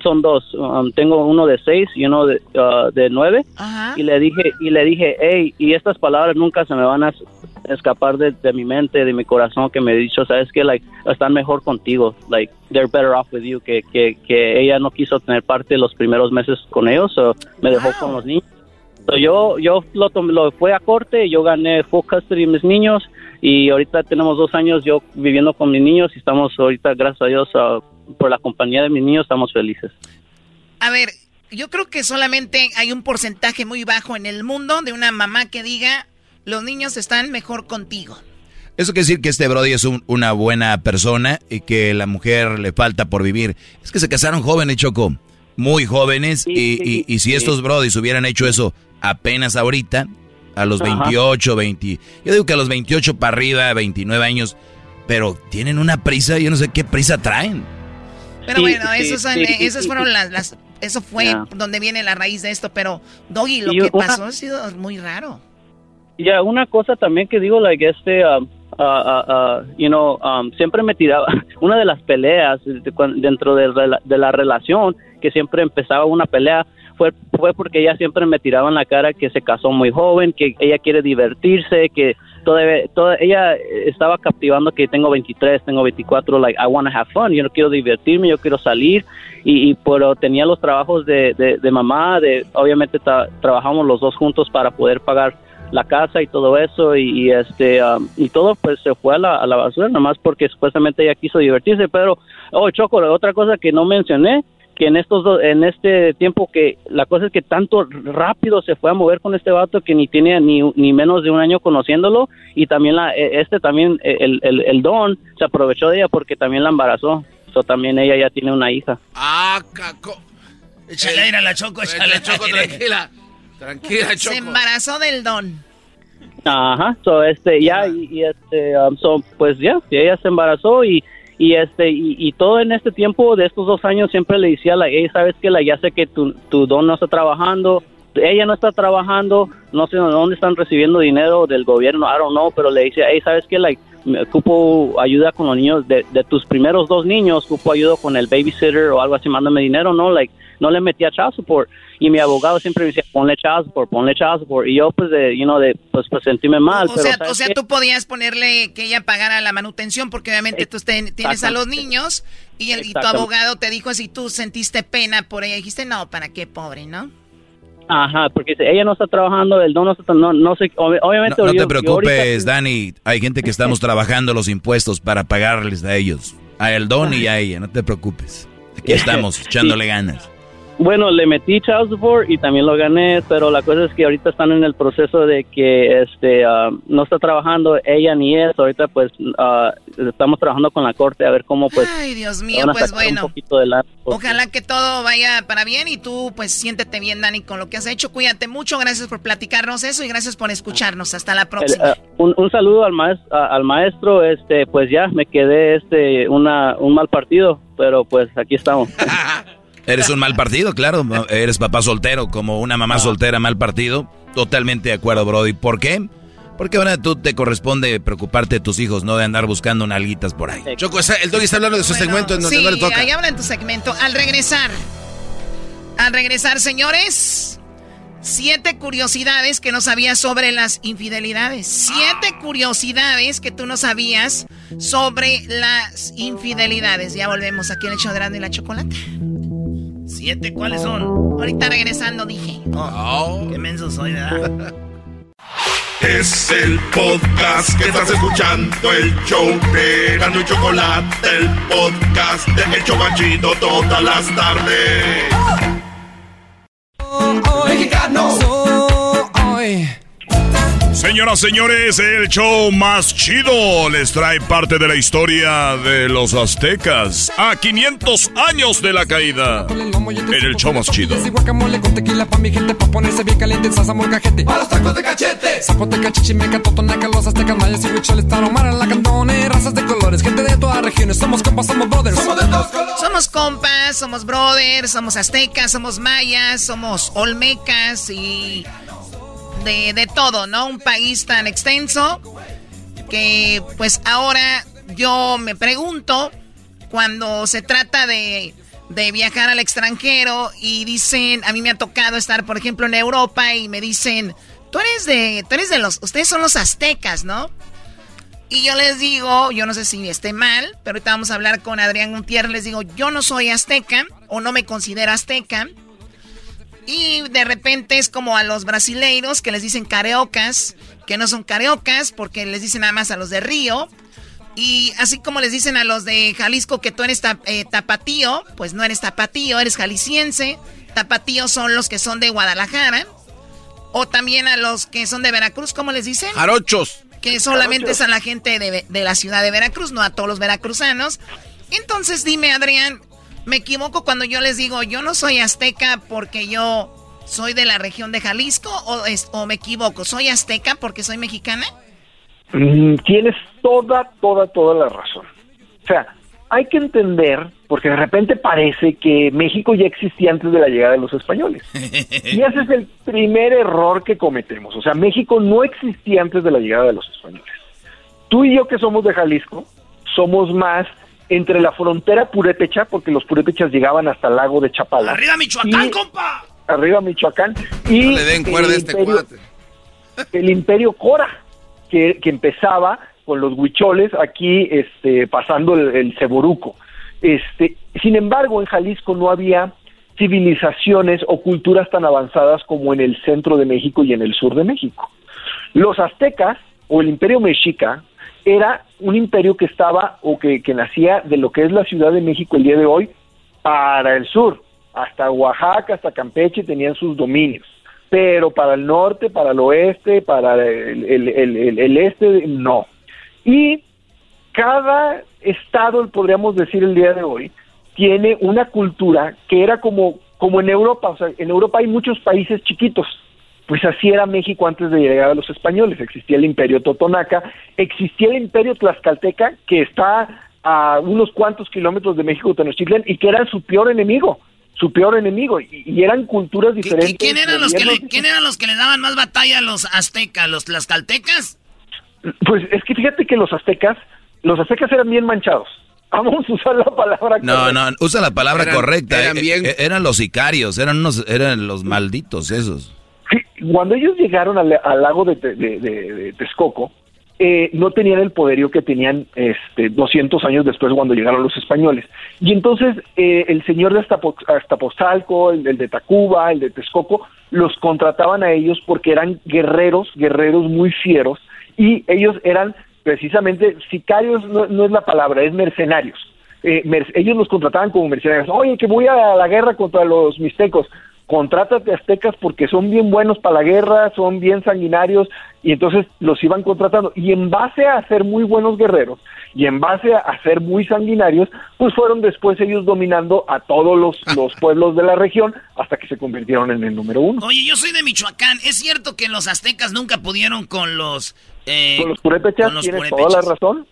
Son dos. Um, tengo uno de seis y uno de, uh, de nueve. Y le dije, y le dije, hey, y estas palabras nunca se me van a escapar de, mi mente, de mi corazón, que me he dicho, sabes que, like, están mejor contigo, like, they're better off with you, que, que, que ella no quiso tener parte de los primeros meses con ellos, o me dejó con los niños. Yo yo lo, lo fue a corte, yo gané full custody de mis niños y ahorita tenemos dos años yo viviendo con mis niños y estamos ahorita, gracias a Dios, uh, por la compañía de mis niños estamos felices. A ver, yo creo que solamente hay un porcentaje muy bajo en el mundo de una mamá que diga, los niños están mejor contigo. Eso quiere decir que este Brody es una buena persona y que la mujer le falta por vivir. Es que se casaron jóvenes, Choco, muy jóvenes, y, y, si estos Brodys hubieran hecho eso apenas ahorita, A los 28, 20. Yo digo que a los 28 para arriba, 29 años. Pero tienen una prisa, yo no sé qué prisa traen. Pero bueno, esos, fueron las, Eso fue donde viene la raíz de esto. Pero, Doggy, lo que pasó ha sido muy raro. Ya, una cosa también que digo, like, este. Um, uh, uh, uh, you know, um, siempre me tiraba. [laughs] Una de las peleas dentro de, de la relación, que siempre empezaba una pelea fue, fue porque ella siempre me tiraba en la cara que se casó muy joven, que ella quiere divertirse, que toda, toda ella estaba captivando que tengo 23, tengo 24, like I want to have fun, yo no quiero divertirme, yo quiero salir. Y, pero tenía los trabajos de, de, mamá, de obviamente trabajamos los dos juntos para poder pagar la casa y todo eso. Y, este um, y todo pues se fue a la, a la basura nomás porque supuestamente ella quiso divertirse. Pero oh Choco otra cosa que no mencioné que en estos en este tiempo que la cosa es que tanto rápido se fue a mover con este vato que ni tiene ni, ni menos de un año conociéndolo y también la e, este también e, el, el, el don se aprovechó de ella porque también la embarazó. So, también ella ya tiene una hija. Ah caco échale aire a la choco échale choco tranquila tranquila choco. se embarazó del don. Ajá so este ya y, este um, so, pues ya ella se embarazó y y este y, todo en este tiempo de estos dos años siempre le decía a la hey, sabes que la ya sé que tu, tu don no está trabajando ella no está trabajando no sé dónde están recibiendo dinero del gobierno I don't know pero le decía hey sabes que la me ocupo ayuda con los niños de, de, tus primeros dos niños ocupo ayuda con el babysitter o algo así mándame dinero no like no le metía child support y mi abogado siempre me decía, ponle child support, ponle child support. Y yo, pues, de, you know, de, pues, pues sentirme mal. O, sea, o sea tú podías ponerle que ella pagara la manutención porque obviamente tú tienes a los niños y, el, y tu abogado te dijo si tú sentiste pena por ella. Dijiste, no, ¿para qué pobre, no? Ajá, porque ella no está trabajando, el don no está, no, no sé, obviamente. No, te preocupes, Dani, hay gente que estamos [laughs] trabajando los impuestos para pagarles a ellos, a el don y a ella, no te preocupes. Aquí estamos, [laughs] echándole ganas. Bueno, le metí child support y también lo gané, pero la cosa es que ahorita están en el proceso de que este ah, no está trabajando ella ni él. Ahorita pues ah, estamos trabajando con la corte a ver cómo pues. Ay, Dios mío, pues bueno. Ojalá que todo vaya para bien y tú pues siéntete bien, Dani, con lo que has hecho. Cuídate mucho, gracias por platicarnos eso y gracias por escucharnos. Hasta la próxima. Ah, un, saludo al maestro, al maestro, este pues ya me quedé este una un mal partido, pero pues aquí estamos. [laughs] Eres un mal partido, claro. Eres papá soltero, como una mamá soltera mal partido. Totalmente de acuerdo, Brody. ¿Por qué? Porque ahora tú te corresponde preocuparte de tus hijos, no de andar buscando nalguitas por ahí. Choco, el Doggy está hablando de su segmento en donde sí, no le toca. ahí habla en tu segmento. Al regresar, al regresar, señores, siete curiosidades que no sabías sobre las infidelidades. Siete curiosidades que tú no sabías sobre las infidelidades. Ya volvemos aquí en el de y la chocolate. ¿Siete? ¿Cuáles son? Ahorita regresando dije. Oh, qué menso soy, ¿verdad? Es el podcast que estás escuchando, el show de Gano y Chocolate, el podcast de El Chocachito todas las tardes. Mexicano. Soy. Señoras, señores, el show más chido les trae parte de la historia de los aztecas a 500 años de la caída. En el show más chido. guacamole con tequila pa' mi gente, pa' ponerse bien caliente, salsa molcajete. ¡A los tacos de cachete! Zapoteca, chichimeca, totonaca, los aztecas, mayas y huicholes, taromara, la cantone, razas de colores, gente de todas regiones, somos compas, somos brothers. Somos de todos colores. Somos compas, somos brothers, somos aztecas, somos mayas, somos olmecas y de, todo, ¿no? Un país tan extenso que pues ahora yo me pregunto cuando se trata de, de, viajar al extranjero y dicen, a mí me ha tocado estar, por ejemplo, en Europa y me dicen, tú eres de, tú eres de los, ustedes son los aztecas, ¿no? Y yo les digo, yo no sé si esté mal, pero ahorita vamos a hablar con Adrián Gutiérrez, les digo, yo no soy azteca o no me considero azteca. Y de repente es como a los brasileiros que les dicen careocas, que no son careocas porque les dicen nada más a los de Río. Y así como les dicen a los de Jalisco que tú eres eh, tapatío, pues no eres tapatío, eres jalisciense. Tapatío son los que son de Guadalajara. O también a los que son de Veracruz, ¿cómo les dicen? Jarochos. Que solamente es a la gente de, de la ciudad de Veracruz, no a todos los veracruzanos. Entonces dime, Adrián, me equivoco cuando yo les digo, yo no soy azteca porque yo soy de la región de Jalisco o, es, o me equivoco, soy azteca porque soy mexicana. Mm, tienes toda, toda, toda la razón. O sea, hay que entender, porque de repente parece que México ya existía antes de la llegada de los españoles. [laughs] Y ese es el primer error que cometemos. O sea, México no existía antes de la llegada de los españoles. Tú y yo que somos de Jalisco, somos más entre la frontera purépecha, porque los purépechas llegaban hasta el lago de Chapala. ¡Arriba Michoacán, compa! Arriba Michoacán. Y no le den cuerda a este imperio, cuate. [laughs] El imperio Cora, que, que empezaba con los huicholes aquí este, pasando el, el Ceboruco. Este, sin embargo, en Jalisco no había civilizaciones o culturas tan avanzadas como en el centro de México y en el sur de México. Los aztecas o el imperio mexica era un imperio que estaba o que, que nacía de lo que es la Ciudad de México el día de hoy para el sur, hasta Oaxaca, hasta Campeche tenían sus dominios, pero para el norte, para el oeste, para el, el- el- el- este, no. Y cada estado, podríamos decir el día de hoy, tiene una cultura que era como, como en Europa, o sea, en Europa hay muchos países chiquitos, pues así era México antes de llegar a los españoles, existía el imperio totonaca, existía el imperio tlaxcalteca que está a unos cuantos kilómetros de México, Tenochtitlan, y que era su peor enemigo, su peor enemigo, y, y eran culturas diferentes. ¿Quién eran, los que le, ¿Quién eran los que le daban más batalla a los aztecas? ¿Los tlaxcaltecas? Pues es que fíjate que los aztecas, los aztecas eran bien manchados. [laughs] Vamos a usar la palabra No, correcta. no, usa la palabra Eran- correcta. eran eh, bien- eh, eran los sicarios, eran, unos, eran los malditos esos. Cuando ellos llegaron al, lago de, de- de- de Texcoco, eh, no tenían el poderío que tenían este, 200 años después cuando llegaron los españoles. Y entonces eh, el señor de Aztapo- Aztapotzalco, el, el de Tacuba, el de Texcoco, los contrataban a ellos porque eran guerreros, guerreros muy fieros, y ellos eran precisamente, sicarios no, es la palabra, es mercenarios. Eh, ellos los contrataban como mercenarios. Oye, que voy a la guerra contra los mixtecos. Contrátate aztecas porque son bien buenos para la guerra, son bien sanguinarios y entonces los iban contratando. Y en base a ser muy buenos guerreros y en base a ser muy sanguinarios, pues fueron después ellos dominando a todos los, [laughs] los pueblos de la región hasta que se convirtieron en el número uno. Oye, yo soy de Michoacán. ¿Es cierto que los aztecas nunca pudieron con los... eh, Con los purépechas con los tienes purépechas? toda la razón.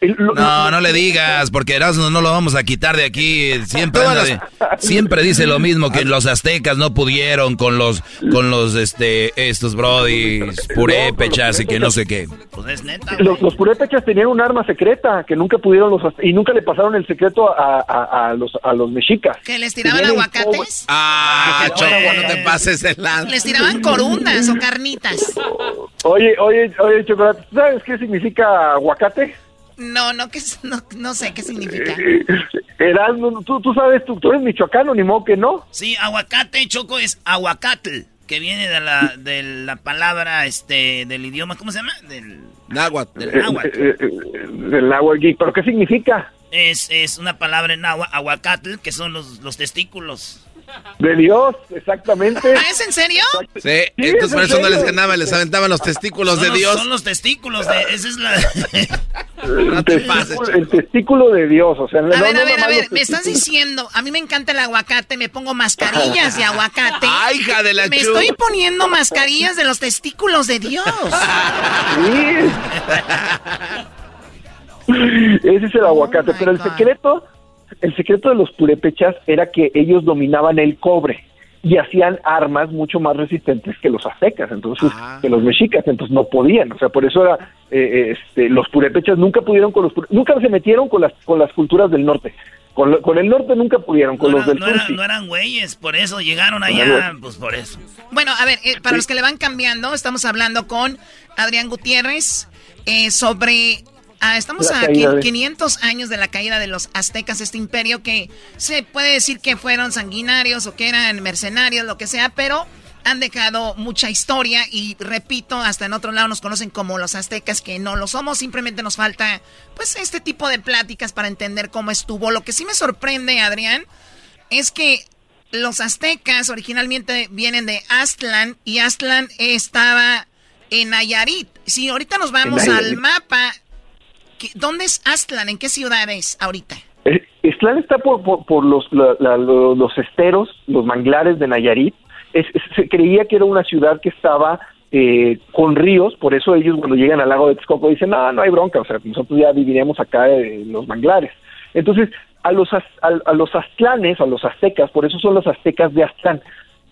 El- lo- No, no le digas, porque Erasmo no lo vamos a quitar de aquí. Siempre, [laughs] Todas anda de- siempre dice lo mismo, que los aztecas no pudieron con los, con los, este, estos brodis, purépechas y que no sé qué. Pues es neta. Los, los purépechas tenían un arma secreta que nunca pudieron los y nunca le pasaron el secreto a, a- a los a los mexicas. ¿Que les tiraban Tenían aguacates? Ah, Que- Choco, no te pases el lado. Les tiraban corundas o carnitas. Oye, oye, oye, chocolate, ¿sabes qué significa aguacate? No, no, que, no, no sé qué significa. Erasmo, tú, tú sabes, tú, tú eres michoacano, ni modo que no. Sí, aguacate, Choco, es aguacatl, que viene de la, de la palabra, este, del idioma, ¿cómo se llama? Del náhuatl. Del náhuatl. Eh, eh, eh, del náhuatl. ¿pero qué significa? Es, es una palabra en náhuatl, aguacatl, que son los, los testículos. De Dios, exactamente. [laughs] ¿Ah, es en serio? Sí, entonces por eso no les ganaba, les aventaban los testículos Son de los- Dios. Son los testículos de... Esa es la... [laughs] el, testículo, el testículo de Dios, o sea, no, A ver, no a ver, a ver, me estás diciendo, a mí me encanta el aguacate, me pongo mascarillas de aguacate. [laughs] Ay, hija de la Me estoy poniendo mascarillas de los testículos de Dios. Ese es el aguacate, pero el secreto, el secreto de los purépechas era que ellos dominaban el cobre y hacían armas mucho más resistentes que los aztecas, entonces que los mexicas, entonces no podían, o sea, por eso era eh, este, los purépechas nunca pudieron con los nunca se metieron con las con las culturas del norte, con, lo- con el norte nunca pudieron, con No, los era- del no sur eran, sí. no eran güeyes, por eso llegaron allá, pues por eso. Bueno, a ver, eh, para los que le van cambiando, estamos hablando con Adrián Gutiérrez eh, sobre... ah, estamos La a de- 500 años de la caída de los aztecas, este imperio que se puede decir que fueron sanguinarios o que eran mercenarios, lo que sea, pero han dejado mucha historia y repito, hasta en otro lado nos conocen como los aztecas, que no lo somos, simplemente nos falta pues este tipo de pláticas para entender cómo estuvo. Lo que sí me sorprende, Adrián, es que los aztecas originalmente vienen de Aztlán y Aztlán estaba en Nayarit. Si ahorita nos vamos al mapa, ¿qué- ¿dónde es Aztlán? ¿En qué ciudad es ahorita? Eh, Ixtlán está por, por, por los, esteros, los manglares de Nayarit, se creía que era una ciudad que estaba eh, con ríos, por eso ellos cuando llegan al lago de Texcoco dicen, no, no hay bronca, o sea, nosotros ya viviríamos acá en los manglares. Entonces, a los, a, a los aztlanes, a los aztecas, por eso son los aztecas de Aztlán,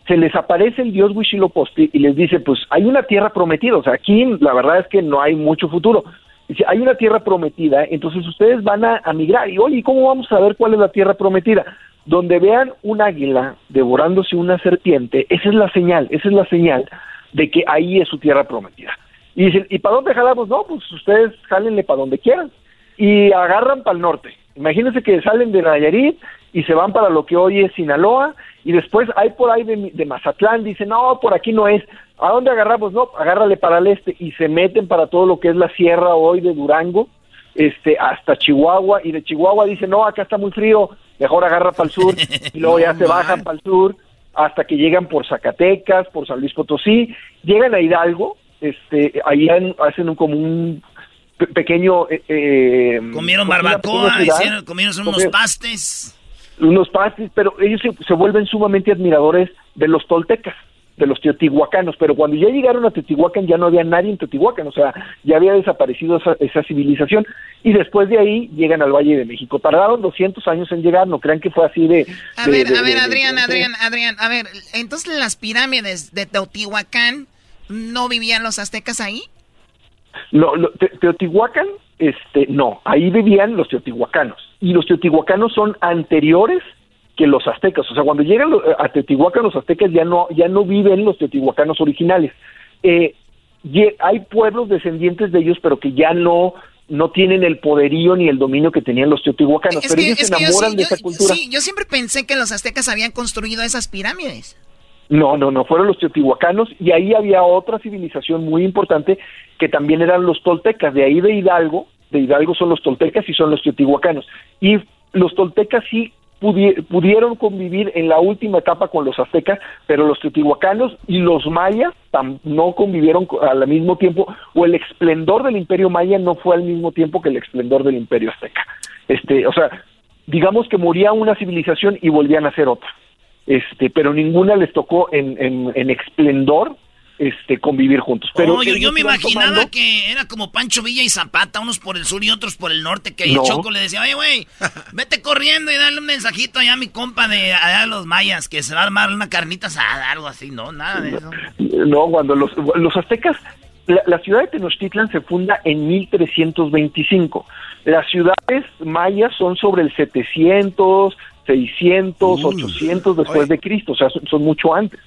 se les aparece el dios Huitzilopochtli y les dice, pues hay una tierra prometida, o sea, aquí la verdad es que no hay mucho futuro. Dice, hay una tierra prometida, entonces ustedes van a, migrar. Y oye, ¿cómo vamos a saber cuál es la tierra prometida? Donde vean un águila devorándose una serpiente, esa es la señal, esa es la señal de que ahí es su tierra prometida. Y dicen, ¿y para dónde jalamos? No, pues ustedes jálenle para donde quieran. Y agarran para el norte. Imagínense que salen de Nayarit y se van para lo que hoy es Sinaloa y después hay por ahí de, Mazatlán, dicen, no, por aquí no es, ¿a dónde agarramos? No, agárrale para el este y se meten para todo lo que es la sierra hoy de Durango, este, hasta Chihuahua y de Chihuahua dicen, no, acá está muy frío, mejor agarra para el sur [laughs] y luego ya se bajan para el sur hasta que llegan por Zacatecas, por San Luis Potosí, llegan a Hidalgo, este, ahí hacen un, como un pequeño... Eh, eh, comieron barbacoa, comieron unos pastes. unos pastis, pero ellos se, vuelven sumamente admiradores de los toltecas, de los teotihuacanos, pero cuando ya llegaron a Teotihuacán ya no había nadie en Teotihuacán, o sea, ya había desaparecido esa, civilización, y después de ahí llegan al Valle de México. Tardaron 200 años en llegar, no crean que fue así de... A ver, a ver, Adrián, Adrián, Adrián, a ver, entonces las pirámides de Teotihuacán, ¿no vivían los aztecas ahí? No, Teotihuacán, este, no, ahí vivían los teotihuacanos y los teotihuacanos son anteriores que los aztecas. O sea, cuando llegan a Teotihuacán los aztecas ya no, ya no viven los teotihuacanos originales. Eh, hay pueblos descendientes de ellos, pero que ya no no tienen el poderío ni el dominio que tenían los teotihuacanos, pero ellos se enamoran de esa cultura. Sí, yo siempre pensé que los aztecas habían construido esas pirámides. No, no, no, fueron los teotihuacanos y ahí había otra civilización muy importante que también eran los toltecas, de ahí de Hidalgo, de Hidalgo son los toltecas y son los teotihuacanos. Y los toltecas sí pudieron convivir en la última etapa con los aztecas, pero los teotihuacanos y los mayas no convivieron al mismo tiempo, o el esplendor del imperio maya no fue al mismo tiempo que el esplendor del imperio azteca. Este, o sea, digamos que moría una civilización y volvían a ser otra. Este, pero ninguna les tocó en, en, en esplendor este, convivir juntos. Pero yo, me imaginaba que era como Pancho Villa y Zapata, unos por el sur y otros por el norte, que el Choco le decía, oye, güey, [laughs] vete corriendo y dale un mensajito allá a mi compa de allá los mayas, que se va a armar una carnita asada, algo así, no, nada de eso. No, cuando los, los aztecas, la, ciudad de Tenochtitlan se funda en 1325. Las ciudades mayas son sobre el 700, 600, 800 después de Cristo, o sea, son mucho antes.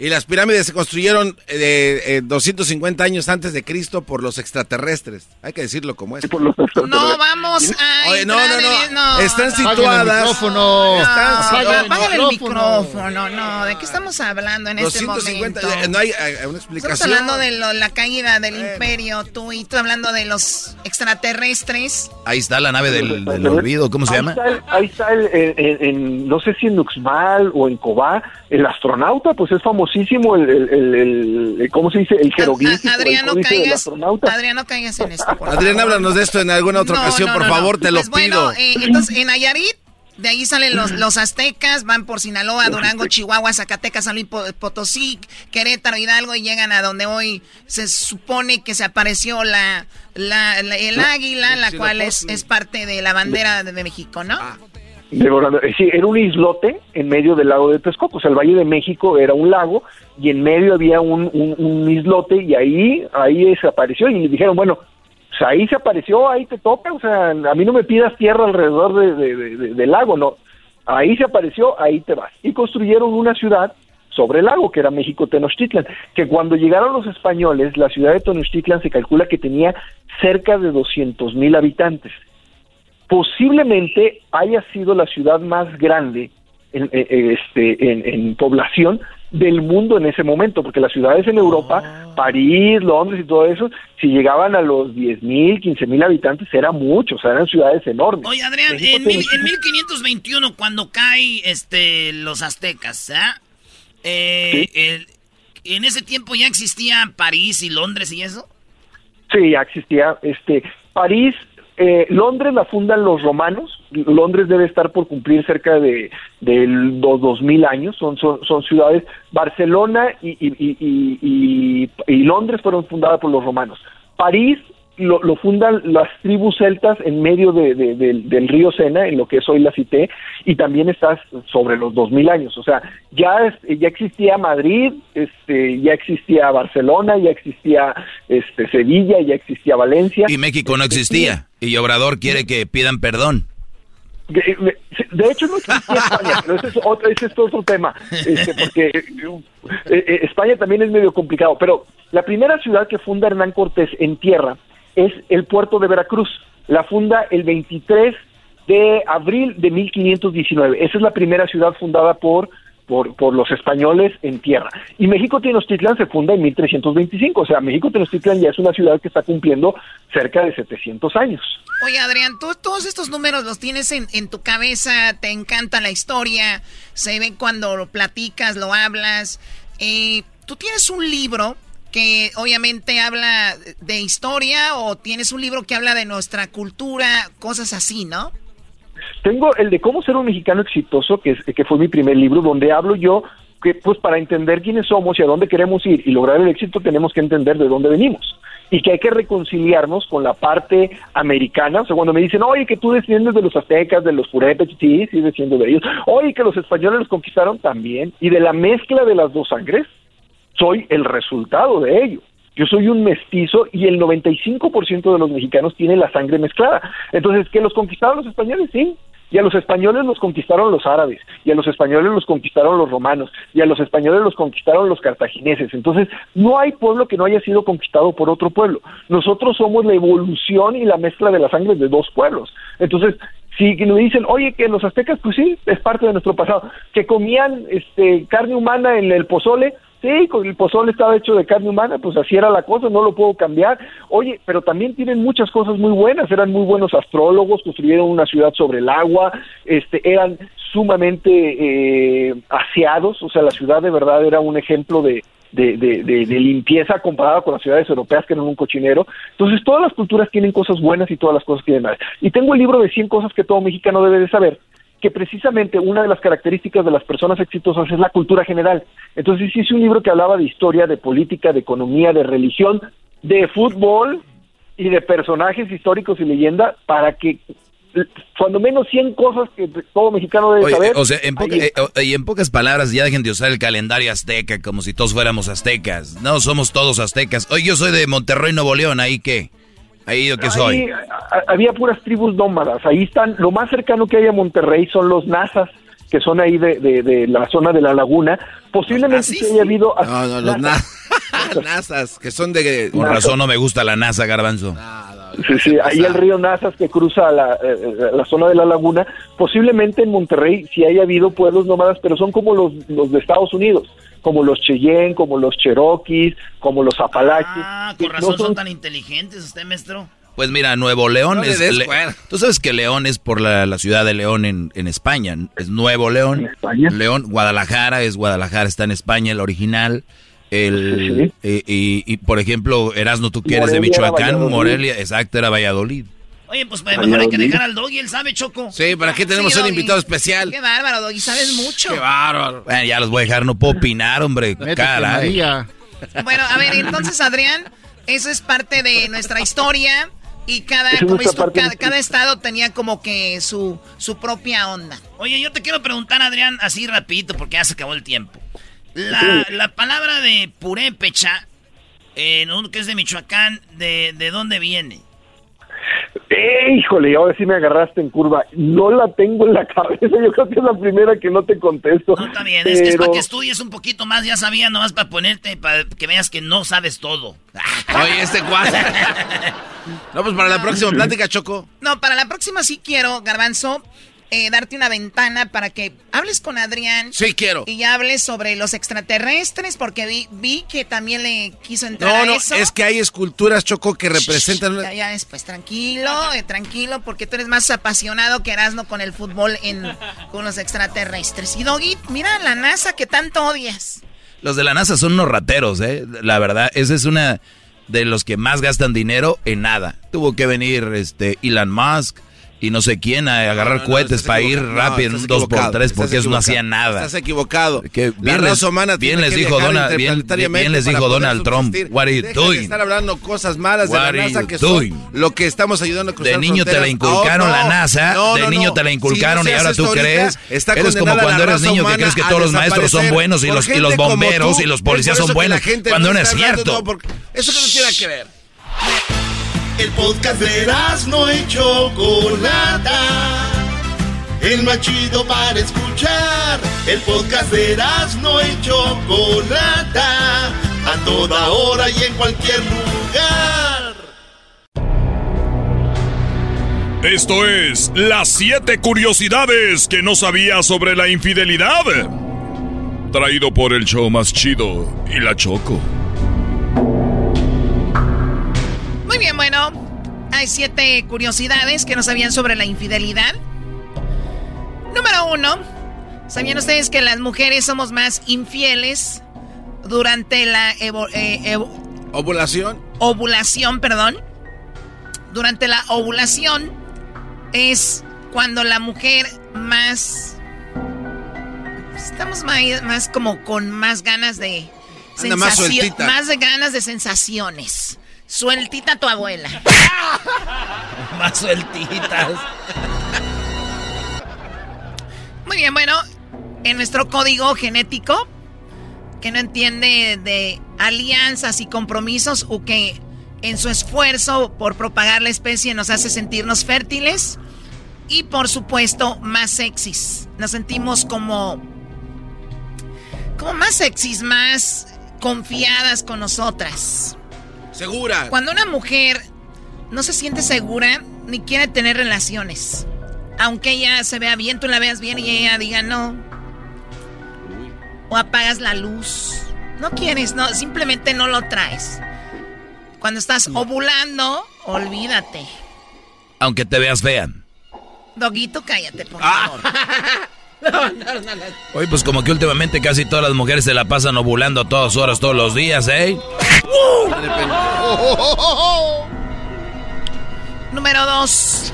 Y las pirámides se construyeron eh, 250 años antes de Cristo por los extraterrestres. Hay que decirlo como es. No, vamos a. Oye, no, no, no, Están situadas. El micrófono. Están el micrófono. No, ¿de qué estamos hablando en este momento? Eh, no hay eh, una explicación. Estamos hablando de la caída del imperio, tú y tú hablando de los extraterrestres. Ahí está la nave del, olvido, ¿cómo se llama? ahí está el, no sé si en Uxmal o en Cobá, el astronauta, pues es famosísimo el, el, el, ¿cómo se dice? El jeroglífico. Adriano, caigas, Adriano, caigas en esto. Adrián, háblanos de esto en alguna otra ocasión, por favor, te lo pues pido. Eh, entonces, en Ayarit, de ahí salen los, los aztecas, van por Sinaloa, Durango, Chihuahua, Zacatecas, San Luis Potosí, Querétaro, Hidalgo y llegan a donde hoy se supone que se apareció la, la, el águila, la cual es, es parte de la bandera de México, ¿no? Ah. Eh, sí, era un islote en medio del lago de Texcoco, o sea, el Valle de México era un lago y en medio había un, un, islote y ahí, ahí desapareció y dijeron, bueno, pues ahí se apareció, ahí te toca, o sea, a mí no me pidas tierra alrededor de, del lago, no, ahí se apareció, ahí te vas. Y construyeron una ciudad sobre el lago, que era México Tenochtitlan, que cuando llegaron los españoles, la ciudad de Tenochtitlan se calcula que tenía cerca de 200 mil habitantes posiblemente haya sido la ciudad más grande en, eh, eh, este, en, población del mundo en ese momento, porque las ciudades en Europa, ah. París, Londres y todo eso, si llegaban a los 10 mil, 15 mil habitantes, era mucho, o sea, eran ciudades enormes. Oye, Adrián, en, 1521, cuando caen este, los aztecas, eh, ¿en ese tiempo ya existía París y Londres y eso? Sí, ya existía. Este, París eh, Londres la fundan los romanos. Londres debe estar por cumplir cerca de de los 2000 años, son, son, son ciudades, Barcelona y, y, Londres fueron fundadas por los romanos. París lo, lo, fundan las tribus celtas en medio de, de, de, del río Sena, en lo que es hoy la Cité, y también estás sobre los 2000 años. O sea, ya, ya existía Madrid, este, ya existía Barcelona, ya existía este, Sevilla, ya existía Valencia. Y México no existía, y Obrador quiere que pidan perdón. De, hecho no existía España, pero ese es otro, ese es otro tema, este, porque eh, España también es medio complicado, pero la primera ciudad que funda Hernán Cortés en tierra es el puerto de Veracruz. La funda el 23 de abril de 1519. Esa es la primera ciudad fundada por, por, por los españoles en tierra. Y México Tenochtitlan se funda en 1325. O sea, México Tenochtitlan ya es una ciudad que está cumpliendo cerca de 700 años. Oye, Adrián, tú, todos estos números los tienes en, en tu cabeza, te encanta la historia, se ve cuando lo platicas, lo hablas. Eh, tú tienes un libro que obviamente habla de historia o tienes un libro que habla de nuestra cultura, cosas así, ¿no? Tengo el de cómo ser un mexicano exitoso, que, es, que fue mi primer libro, donde hablo yo que pues para entender quiénes somos y a dónde queremos ir y lograr el éxito tenemos que entender de dónde venimos. Y que hay que reconciliarnos con la parte americana, o sea, cuando me dicen, oye, que tú desciendes de los aztecas, de los purépechas, sí, sí, desciendo de ellos, oye, que los españoles los conquistaron también, y de la mezcla de las dos sangres, soy el resultado de ello. Yo soy un mestizo y el 95% de los mexicanos tiene la sangre mezclada. Entonces, ¿qué los conquistaron los españoles? Sí. Y a los españoles los conquistaron los árabes, y a los españoles los conquistaron los romanos, y a los españoles los conquistaron los cartagineses. Entonces, no hay pueblo que no haya sido conquistado por otro pueblo. Nosotros somos la evolución y la mezcla de la sangre de dos pueblos. Entonces, si nos dicen, oye, que los aztecas, pues sí, es parte de nuestro pasado, que comían este, carne humana en el pozole, Sí, el pozole estaba hecho de carne humana, pues así era la cosa, no lo puedo cambiar. Oye, pero también tienen muchas cosas muy buenas, eran muy buenos astrólogos, construyeron una ciudad sobre el agua, este, eran sumamente eh, aseados, o sea, la ciudad de verdad era un ejemplo de, de, de, de, limpieza comparada con las ciudades europeas que eran un cochinero. Entonces, todas las culturas tienen cosas buenas y todas las cosas tienen mal. Y tengo el libro de 100 cosas que todo mexicano debe de saber que precisamente una de las características de las personas exitosas es la cultura general. Entonces hice un libro que hablaba de historia, de política, de economía, de religión, de fútbol y de personajes históricos y leyenda para que cuando menos 100 cosas que todo mexicano debe saber. O sea, en, eh, y en pocas palabras, ya dejen de usar el calendario azteca como si todos fuéramos aztecas. No, somos todos aztecas. Oye, yo soy de Monterrey, Nuevo León, ¿ahí qué? Ahí yo que soy. había puras tribus nómadas. Ahí están, lo más cercano que hay a Monterrey son los nazas, que son ahí de, de, la zona de la laguna. Posiblemente se haya habido. No, no, los [laughs] nazas, que son de. Por razón no me gusta la NASA, Garbanzo. Sí, sí, ahí el río Nazas que cruza la, eh, eh, la, zona de la laguna. Posiblemente en Monterrey sí haya habido pueblos nómadas, pero son como los, los de Estados Unidos como los Cheyenne, como los Cherokees, como los Apalaches. Ah, con razón son... tan inteligentes usted, maestro. Pues mira, Nuevo León es... Tú sabes que León es por la, la ciudad de León en, en, España. Es Nuevo León. España? León, Guadalajara es Guadalajara, está en España, el original. El, sí, sí. Y, y, por ejemplo, Erasno, tú que eres de Michoacán, Morelia, exacto, era Valladolid. Oye, pues mejor hay que dejar al Doggy, él sabe, Choco. Sí, ¿para qué tenemos sí, un invitado especial? Qué bárbaro, Doggy, sabes mucho. Qué bárbaro. Bueno, ya los voy a dejar, no puedo opinar, hombre. Caray. Bueno, a ver, entonces, Adrián, eso es parte de nuestra historia. Y cada, como esto, cada, cada, estado tenía como que su, su propia onda. Oye, yo te quiero preguntar, Adrián, así rapidito, porque ya se acabó el tiempo. La, la palabra de purépecha, eh, que es de Michoacán, ¿de, de dónde viene? Eh, híjole, ahora sí me agarraste en curva. No la tengo en la [laughs] cabeza. Yo creo que es la primera que no te contesto. No, está bien. Pero... Es que es para que estudies un poquito más. Ya sabía, nomás para ponerte, para que veas que no sabes todo. [laughs] Oye, este cuadro. [laughs] no, pues para la próxima plática, Choco. No, para la próxima sí quiero, Garbanzo eh, darte una ventana para que hables con Adrián. Sí, quiero. Y hables sobre los extraterrestres, porque vi, vi que también le quiso entrar no, a eso. No, es que hay esculturas, Choco, que representan... Shh, ya, ya, después, tranquilo, eh, tranquilo, porque tú eres más apasionado que Erasmo con el fútbol en, con los extraterrestres. Y Doggy, mira la NASA que tanto odias. Los de la NASA son unos rateros, ¿eh? La verdad, esa es una de los que más gastan dinero en nada. Tuvo que venir este Elon Musk, y no sé quién a agarrar cohetes para ir rápido en un 2x3 porque eso no hacía nada. Estás equivocado. Que bien la les, humana bien les dijo Donald, bien, bien les dijo Donald Trump. What are you Deja de doing? estar hablando cosas malas de What la are NASA que doing? son lo que estamos ayudando a cruzar De niño te la fronteras. inculcaron Oh, la no. NASA, No, de no, niño no. te la inculcaron Si no y ahora tú ahorita, crees. está Eres como cuando la eres niño que crees que todos los maestros son buenos y los, y los bomberos y los policías son la buenos. Cuando no es cierto. no, eso que no que ver. El podcast de no y Chocolata. El más chido para escuchar. El podcast de no y Chocolata. A toda hora y en cualquier lugar. Esto es las siete curiosidades que no sabía sobre la infidelidad. Traído por el show más chido y la Choco. Muy bien, bueno. Hay siete curiosidades que no sabían sobre la infidelidad. Número uno. ¿Sabían ustedes que las mujeres somos más infieles durante la evo- eh, evo- Ovulación. ovulación, perdón? Durante la ovulación es cuando la mujer más... Estamos más, más como con más ganas de... Más más de ganas de sensaciones. Sueltita tu abuela. [laughs] Más sueltitas. Muy bien, bueno, en nuestro código genético, que no entiende de alianzas y compromisos, o que en su esfuerzo por propagar la especie nos hace sentirnos fértiles y por supuesto más sexys. Nos sentimos como como más sexys, más confiadas con nosotras. Segura. Cuando una mujer no se siente segura ni quiere tener relaciones, aunque ella se vea bien, tú la veas bien y ella diga no. O apagas la luz. No quieres, no, simplemente no lo traes. Cuando estás ovulando, olvídate. Aunque te veas fea. Doguito, cállate, por Ah. [laughs] [laughs] No, no, no, no. Oye, pues como que últimamente casi todas las mujeres se la pasan ovulando a todas horas, todos los días, ¿eh? [laughs] Número dos.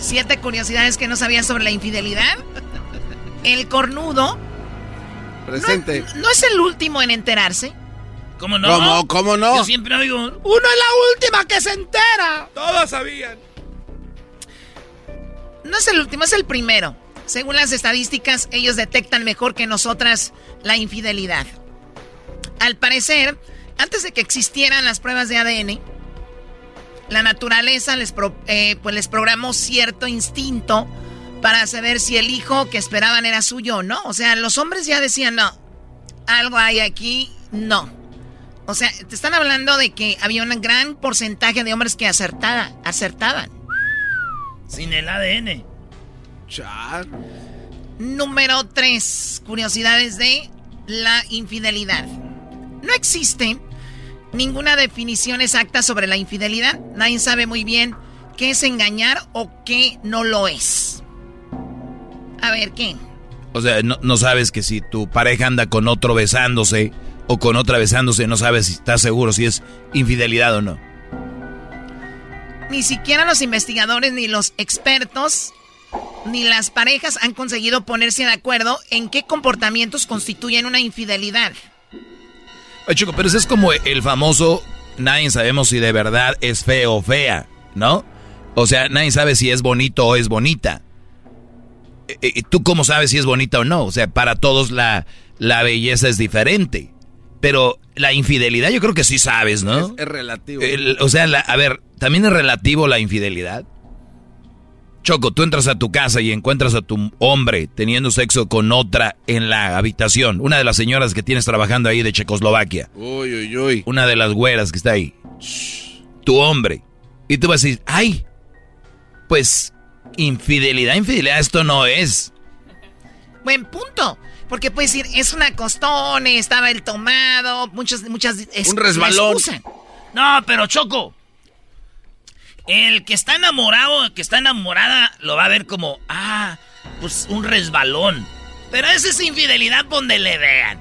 Siete curiosidades que no sabías sobre la infidelidad. El cornudo Presente. no es el último en enterarse. ¿Cómo no? ¿Cómo? ¿Cómo no? Yo siempre oigo. Uno es la última que se entera. Todos sabían. No es el último, es el primero. Según las estadísticas, ellos detectan mejor que nosotras la infidelidad. Al parecer, antes de que existieran las pruebas de ADN, la naturaleza les, eh, pues les programó cierto instinto para saber si el hijo que esperaban era suyo o no. O sea, los hombres ya decían, no, algo hay aquí, no. O sea, te están hablando de que había un gran porcentaje de hombres que acertada, acertaban. Sin el ADN. Número 3. Curiosidades de la infidelidad. No existe ninguna definición exacta sobre la infidelidad. Nadie sabe muy bien qué es engañar o qué no lo es. A ver, ¿qué? O sea, no, no sabes que si tu pareja anda con otro besándose o con otra besándose, no sabes si estás seguro si es infidelidad o no. Ni siquiera los investigadores ni los expertos ni las parejas han conseguido ponerse de acuerdo en qué comportamientos constituyen una infidelidad. Oye, chico, pero ese es como el famoso, nadie sabemos si de verdad es feo o fea, ¿no? O sea, nadie sabe si es bonito o es bonita. Eh, eh, ¿Tú cómo sabes si es bonita o no? O sea, para todos la, la belleza es diferente. Pero la infidelidad yo creo que sí sabes, ¿no? Es, es relativo. El- o sea, la- a ver, ¿también es relativo la infidelidad? Choco, tú entras a tu casa y encuentras a tu hombre teniendo sexo con otra en la habitación. Una de las señoras que tienes trabajando ahí de Checoslovaquia. Uy, uy, uy. Una de las güeras que está ahí. Tu hombre. Y tú vas a decir, ay, pues infidelidad, infidelidad, esto no es. Buen punto. Porque puedes decir, es una costón, estaba el tomado, muchas, muchas... es- Un resbalón. No, pero Choco. El que está enamorado, el que está enamorada, lo va a ver como, ah, pues un resbalón. Pero esa es infidelidad donde le vean.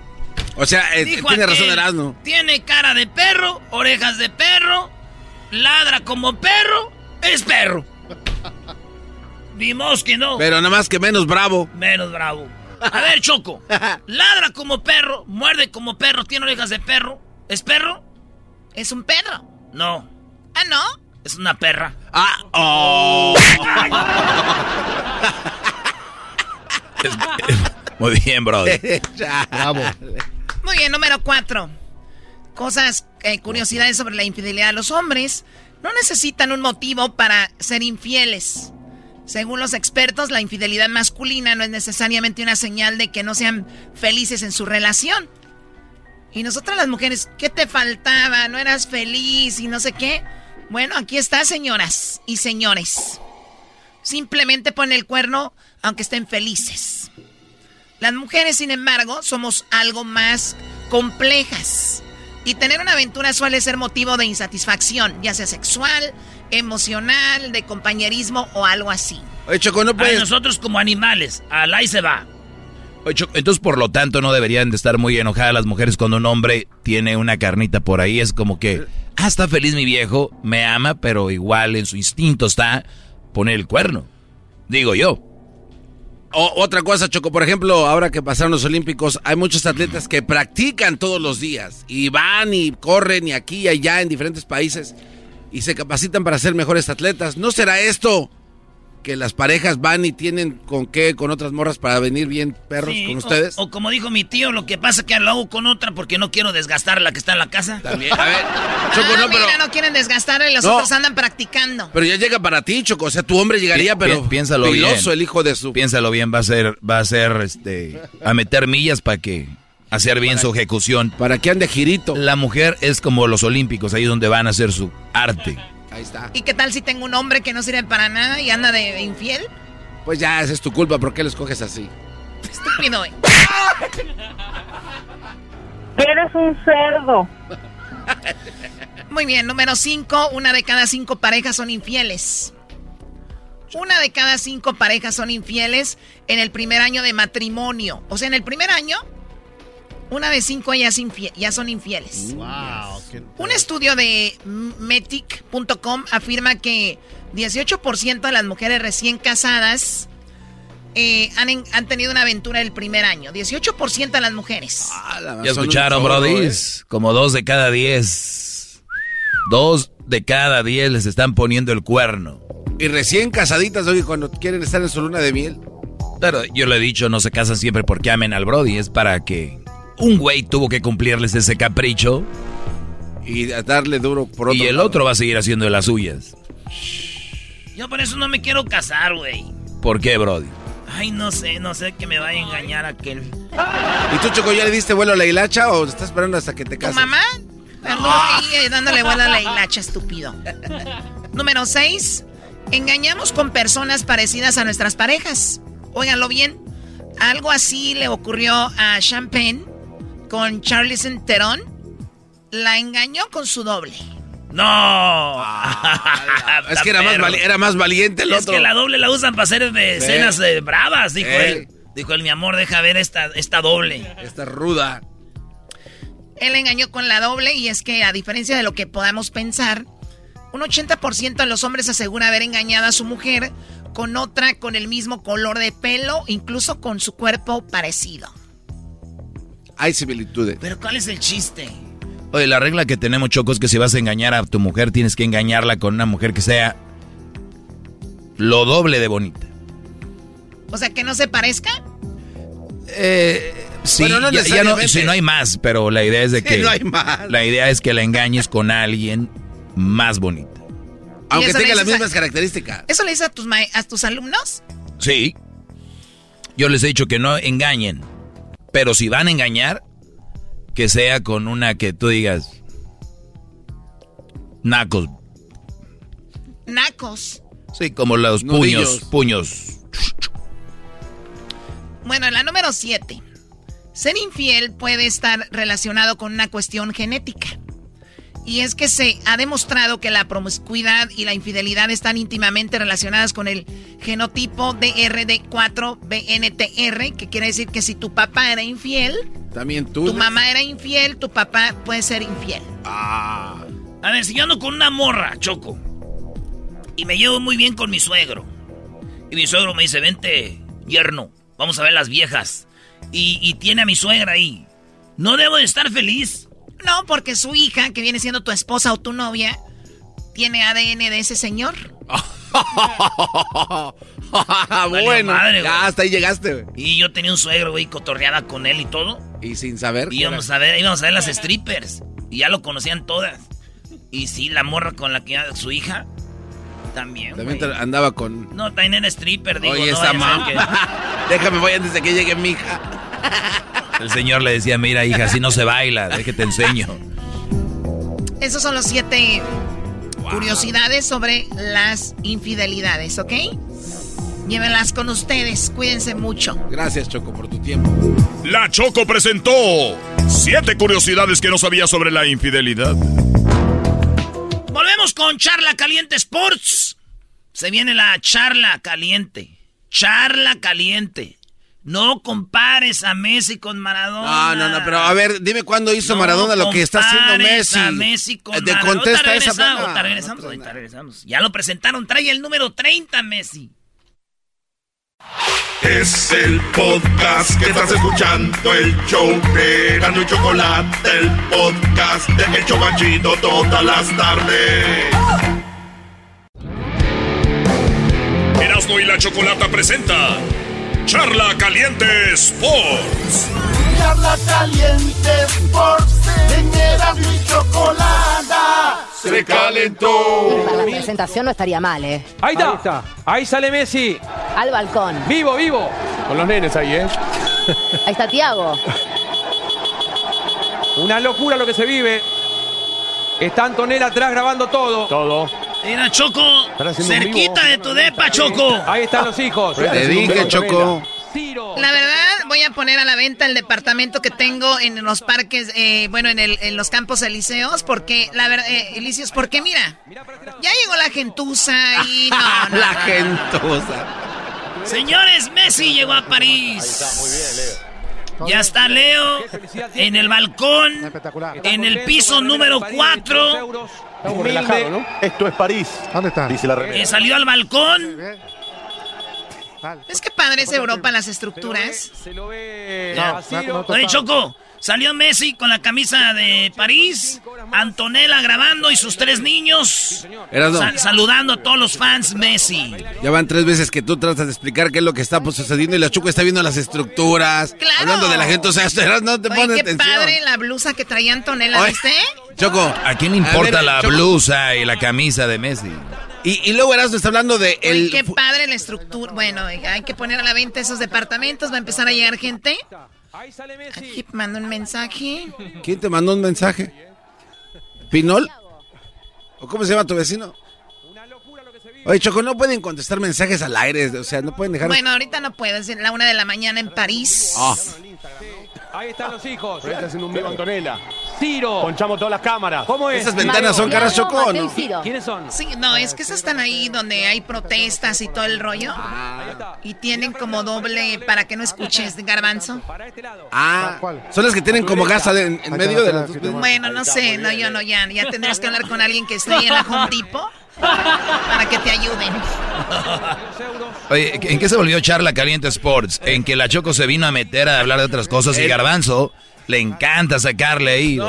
O sea, eh, tiene razón Erasmo. Tiene cara de perro, orejas de perro, ladra como perro, es perro. [laughs] Dimos que no. Pero nada más que menos bravo. Menos bravo. A ver, Choco. [laughs] Ladra como perro, muerde como perro, tiene orejas de perro. ¿Es perro? Es un perro. No. Ah, ¿no? Es una perra. Ah, oh. [laughs] Muy bien, brother. [laughs] Bravo. Muy bien, número cuatro. Cosas, eh, curiosidades sobre la infidelidad. Los hombres no necesitan un motivo para ser infieles. Según los expertos, la infidelidad masculina no es necesariamente una señal de que no sean felices en su relación. Y nosotras las mujeres, ¿qué te faltaba? ¿No eras feliz y no sé qué? Bueno, aquí está, señoras y señores. Simplemente pon el cuerno aunque estén felices. Las mujeres, sin embargo, somos algo más complejas. Y tener una aventura suele ser motivo de insatisfacción, ya sea sexual, emocional, de compañerismo o algo así. Oye, Choco, no puedes. nosotros como animales, al ahí se va. Oye, Choco, Entonces, por lo tanto, no deberían de estar muy enojadas las mujeres cuando un hombre tiene una carnita por ahí. Es como que, ah, está feliz mi viejo, me ama, pero igual en su instinto está poner el cuerno. Digo yo. O- otra cosa, Choco, por ejemplo, ahora que pasaron los Olímpicos, hay muchos atletas que practican todos los días y van y corren y aquí y allá en diferentes países y se capacitan para ser mejores atletas. ¿No será esto que las parejas van y tienen con qué, con otras morras para venir bien perros Sí, con ustedes? O, como dijo mi tío, lo que pasa es que lo hago con otra porque no quiero desgastar a la que está en la casa. También, a ver, [laughs] Choco, ah, no, pero, mira, no quieren desgastar y los No. otros andan practicando. pero ya llega para ti, Choco. O sea, tu hombre llegaría, Pi- pero pi- piénsalo filoso bien. el hijo de su... Piénsalo bien, va a ser, va a ser, este, a meter millas para que, hacer bien su ejecución. Para que ande girito. La mujer es como los olímpicos, ahí es donde van a hacer su arte. Ahí está. ¿Y qué tal si tengo un hombre que no sirve para nada y anda de infiel? Pues ya, esa es tu culpa. ¿Por qué lo escoges así? Estúpido, eh. [laughs] Eres un cerdo. Muy bien, número 5, una de cada cinco parejas son infieles. Una de cada cinco parejas son infieles en el primer año de matrimonio. O sea, en el primer año, una de cinco ya, son infieles. Wow. qué- Un estudio de Metic.com afirma que 18% de las mujeres recién casadas eh, han, en- han tenido una aventura el primer año. 18% de las mujeres. Ya escucharon, Brody. Como dos de cada diez. Dos de cada diez les están poniendo el cuerno. Y recién casaditas, oye, cuando quieren estar en su luna de miel. Claro, yo le he dicho, no se casan siempre porque amen al Brody. Es para que un güey tuvo que cumplirles ese capricho. Y darle duro por otro Y el lado. otro va a seguir haciendo de las suyas. Yo por eso no me quiero casar, güey. ¿Por qué, Brody? Ay, no sé, no sé que me vaya a engañar aquel. ¿Y tú, Choco, ya le diste vuelo a la hilacha o estás esperando hasta que te ¿Tu cases? mamá? Anduvo ahí, eh, dándole vuelo a la hilacha, estúpido. Número 6. Engañamos con personas parecidas a nuestras parejas. Óiganlo bien. Algo así le ocurrió a Champagne con Charlize Theron. La engañó con su doble. ¡No! Es que era más, vali- era más valiente el Es otro. que la doble la usan para hacer de escenas eh, bravas, dijo Eh. él. Dijo él, mi amor, deja ver esta, esta doble. Esta ruda. Él engañó con la doble y es que a diferencia de lo que podamos pensar, un 80% de los hombres asegura haber engañado a su mujer con otra con el mismo color de pelo, incluso con su cuerpo parecido. Hay similitudes. Pero ¿cuál es el chiste? Oye, la regla que tenemos, Choco, es que si vas a engañar a tu mujer, tienes que engañarla con una mujer que sea lo doble de bonita. O sea, que no se parezca. Eh, sí, Bueno, no ya, ya no, sí, no hay más, pero la idea es de Sí, que no hay más. la idea es que la engañes con alguien más bonita. Aunque tenga las a- mismas características. ¿Eso le dices a tus, a tus alumnos? Sí. Yo les he dicho que no engañen, pero si van a engañar, que sea con una que tú digas nacos, Nacos. sí, como los Nudillos. puños, puños. Bueno, la número 7. Ser infiel puede estar relacionado con una cuestión genética. Y es que se ha demostrado que la promiscuidad y la infidelidad están íntimamente relacionadas con el genotipo DRD4BNTR, que quiere decir que si tu papá era infiel, También tú. tu mamá era infiel, tu papá puede ser infiel. Ah. A ver, si yo ando con una morra, Choco, y me llevo muy bien con mi suegro, Y mi suegro me dice, vente, yerno, vamos a ver las viejas. Y, y tiene a mi suegra ahí. ¿No debo de estar feliz? No, porque su hija, que viene siendo tu esposa o tu novia, tiene ADN de ese señor. [laughs] Valió bueno, madre, güey. ya hasta ahí llegaste, güey. Y yo tenía un suegro, güey, cotorreaba con él y todo. Y sin saber. Y íbamos a ver, íbamos a ver las strippers. Y ya lo conocían todas. Y sí, la morra con la que iba su hija. También, También güey. andaba con. No, también era stripper, digo. Oye, no esa mamá. [laughs] Déjame, voy antes de que llegue mi hija. [laughs] El señor le decía, mira hija, así no se baila, déjate te enseño. Esos son los siete curiosidades sobre las infidelidades, ¿ok? Llévenlas con ustedes, cuídense mucho. Gracias, Choco, por tu tiempo. La Choco presentó siete curiosidades que no sabía sobre la infidelidad. Volvemos con Charla Caliente Sports. Se viene la charla caliente. Charla caliente. No compares a Messi con Maradona. No, no, no, pero a ver, dime cuándo hizo No Maradona lo que está haciendo Messi. a Messi con Eh, Te Maradona. contesta esa regresamos, no, ahorita regresamos, ahorita regresamos. Ya lo presentaron, trae el número 30 Messi. Es el podcast que estás escuchando, el show de Gano y Chocolate, el podcast de El Chobachito todas las tardes. Erasmo y la Chocolata presenta Charla Caliente Sports. Charla Caliente Sports, en Erasmo y Chocolata se calentó. Para la presentación no estaría mal, ¿eh? Ahí está. Ahí sale Messi. Al balcón. Vivo, vivo. Con los nenes ahí, ¿eh? Ahí está Tiago. Una locura lo que se vive. Está Antonella atrás grabando todo. Todo. Mira, Choco, cerquita de tu depa, Choco. Ahí están los hijos. Te dije, Choco. La verdad, voy a poner a la venta el departamento que tengo en los parques, eh, bueno, en, el- en los campos elíseos, porque, la verdad, eh, elíseos, porque mira, ya llegó la gentuza y [laughs] no, no, La gentuza. Señores, Messi llegó a París. Ya está Leo en el balcón, en el piso número 4. Estamos relajados, ¿no? Esto es París. ¿Dónde está? Dice la remera. Eh, salió al balcón. Es que padre es Europa las estructuras. Ya. Oye, Choco, salió Messi con la camisa de París, Antonella grabando y sus tres niños saludando a todos los fans Messi. Ya van tres veces que tú tratas de explicar qué es lo que está pues, sucediendo y la Choco está viendo las estructuras. Claro. Hablando de la gente, o sea, [laughs] no te pones qué atención. padre la blusa que traía Antonella, Oye. ¿viste? Choco. ¿A quién le importa ver, la Choco. blusa y la camisa de Messi? Y, y luego Erasmo está hablando de el... qué padre la estructura. Bueno, hay que poner a la venta esos departamentos. Va a empezar a llegar gente. Aquí mando un mensaje. ¿Quién te mandó un mensaje? ¿Pinol? ¿O cómo se llama tu vecino? Oye, Choco, no pueden contestar mensajes al aire, o sea, no pueden dejar... Bueno, ahorita no puedo. Es la una de la mañana en París. Ah. Ahí están los hijos. Está haciendo un vivo Antonella. Ciro. Ponchamos todas las cámaras. ¿Cómo es? ¿Esas ventanas son caras, no? ¿Quiénes son? Sí, no, es que esas están ahí donde hay protestas y todo el rollo. Y tienen como doble para que no escuches garbanzo. Ah, son las que tienen como gas en, en medio de las dos... Bueno, no sé, no, yo no, ya, ya tendrás que hablar con alguien que esté en la Home Depot para que te ayuden. Oye, ¿en qué se volvió Charla Caliente Sports? En que la Choco se vino a meter a hablar de otras cosas y Garbanzo le encanta sacarle ahí.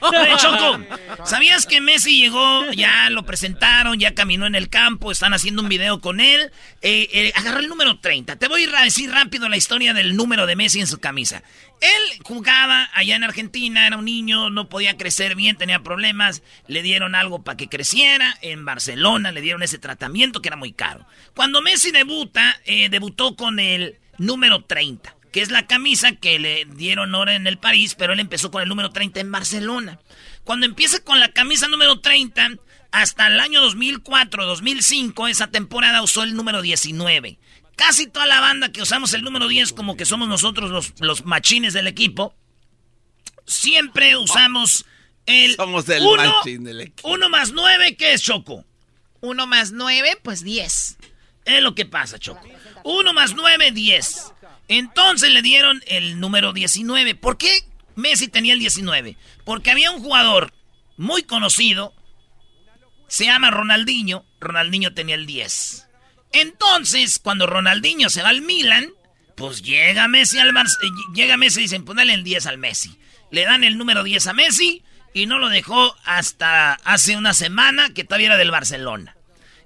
Oye, [laughs] Choco, ¿sabías que Messi llegó? Ya lo presentaron, ya caminó en el campo, están haciendo un video con él. Eh, eh, agarró el número 30. Te voy a decir rápido la historia del número de Messi en su camisa. Él jugaba allá en Argentina, era un niño, no podía crecer bien, tenía problemas. Le dieron algo para que creciera. En Barcelona le dieron ese tratamiento que era muy caro. Cuando Messi debuta, eh, debutó con el número 30 que es la camisa que le dieron ahora en el París, pero él empezó con el número 30 en Barcelona. Cuando empieza con la camisa número 30, hasta el año 2004-2005, esa temporada usó el número 19. Casi toda la banda que usamos el número 10, como que somos nosotros los, los machines del equipo, siempre usamos el Somos el uno, machín del equipo. uno más 9, ¿qué es Choco? Uno más nueve, pues diez. Es lo que pasa, Choco. 1 más 9, 10. Entonces le dieron el número 19. ¿Por qué Messi tenía el 19? Porque había un jugador muy conocido, se llama Ronaldinho. Ronaldinho tenía el 10. Entonces, cuando Ronaldinho se va al Milan, pues llega Messi al eh, llega Messi y dicen, ponle el 10 al Messi. Le dan el número 10 a Messi y no lo dejó hasta hace una semana que todavía era del Barcelona.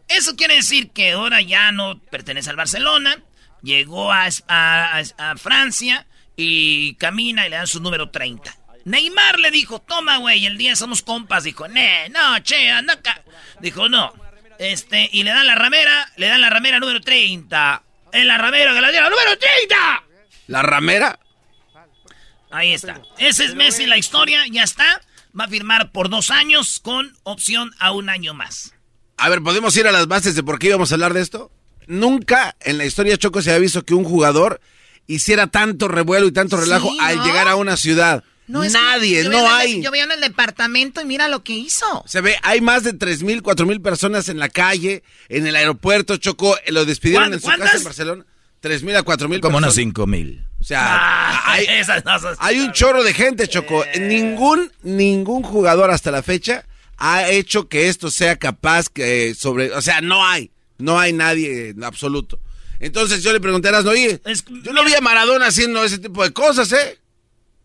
Eso quiere decir que ahora ya no pertenece al Barcelona, llegó a, a- a Francia y camina y le dan su número 30. Neymar le dijo, toma, güey, el día somos compas. Dijo, ne, no, che, anda acá. Dijo, no. Este, y le dan la ramera, le dan la ramera número 30. En la ramera que la dieron, número 30. ¿La ramera? Ahí está. Ese es Messi, la historia, ya está. Va a firmar por dos años con opción a un año más. A ver, ¿podemos ir a las bases de por qué íbamos a hablar de esto? Nunca en la historia Choco se había visto que un jugador hiciera tanto revuelo y tanto relajo Sí, al ¿no? llegar a una ciudad. es que Nadie, no el- hay. yo vi en el departamento y mira lo que hizo. Se ve, hay más de tres mil, cuatro mil personas en la calle, en el aeropuerto, Choco, eh, lo despidieron ¿Cuán- en su casa en Barcelona. Tres mil a cuatro mil Como unos personas. cinco mil. O sea, Ah, hay, esas no son- hay un chorro de gente, Choco. Ningún, ningún jugador hasta la fecha ha hecho que esto sea capaz que sobre, o sea, no hay, no hay nadie en absoluto. Entonces yo le pregunté a Erasmo, oye, yo no vi a Maradona haciendo ese tipo de cosas, ¿eh?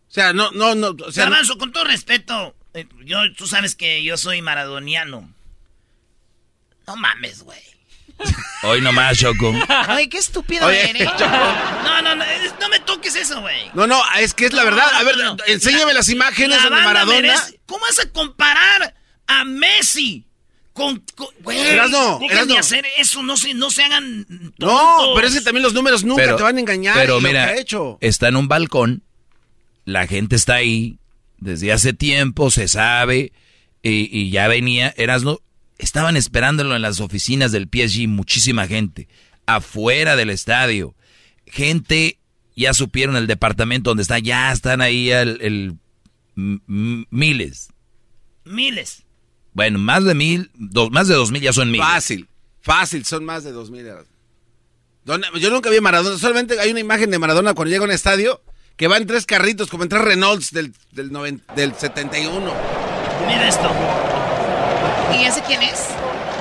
O sea, no, no, no, o sea, Garbanzo, con todo respeto, eh, yo, tú sabes que yo soy maradoniano. No mames, güey. [laughs] Hoy nomás, Choco. Ay, qué estúpido Oye, eres. [laughs] No, no, no, no me toques eso, güey. no, no, es que es la verdad. A ver, enséñame las imágenes La banda Maradona. merece- ¿Cómo vas a comparar a Messi con... con güey, Erasno, dejen Erasno. de hacer eso, no se, no se hagan No, pero es que también los números nunca Pero- te van a engañar. Pero mira, que ha hecho. está en un balcón, la gente está ahí, desde hace tiempo se sabe, y, y ya venía, Erasno, estaban esperándolo en las oficinas del PSG, muchísima gente, afuera del estadio, gente, ya supieron el departamento donde está, ya están ahí el, miles, Miles. Bueno, más de mil, dos, más de dos mil ya son miles. Fácil, fácil, son más de dos mil. Yo nunca vi a Maradona, solamente hay una imagen de Maradona cuando llega a un estadio que va en tres carritos, como en tres Renaults del, del, noven- del 71. Mira esto. ¿Y ese quién es?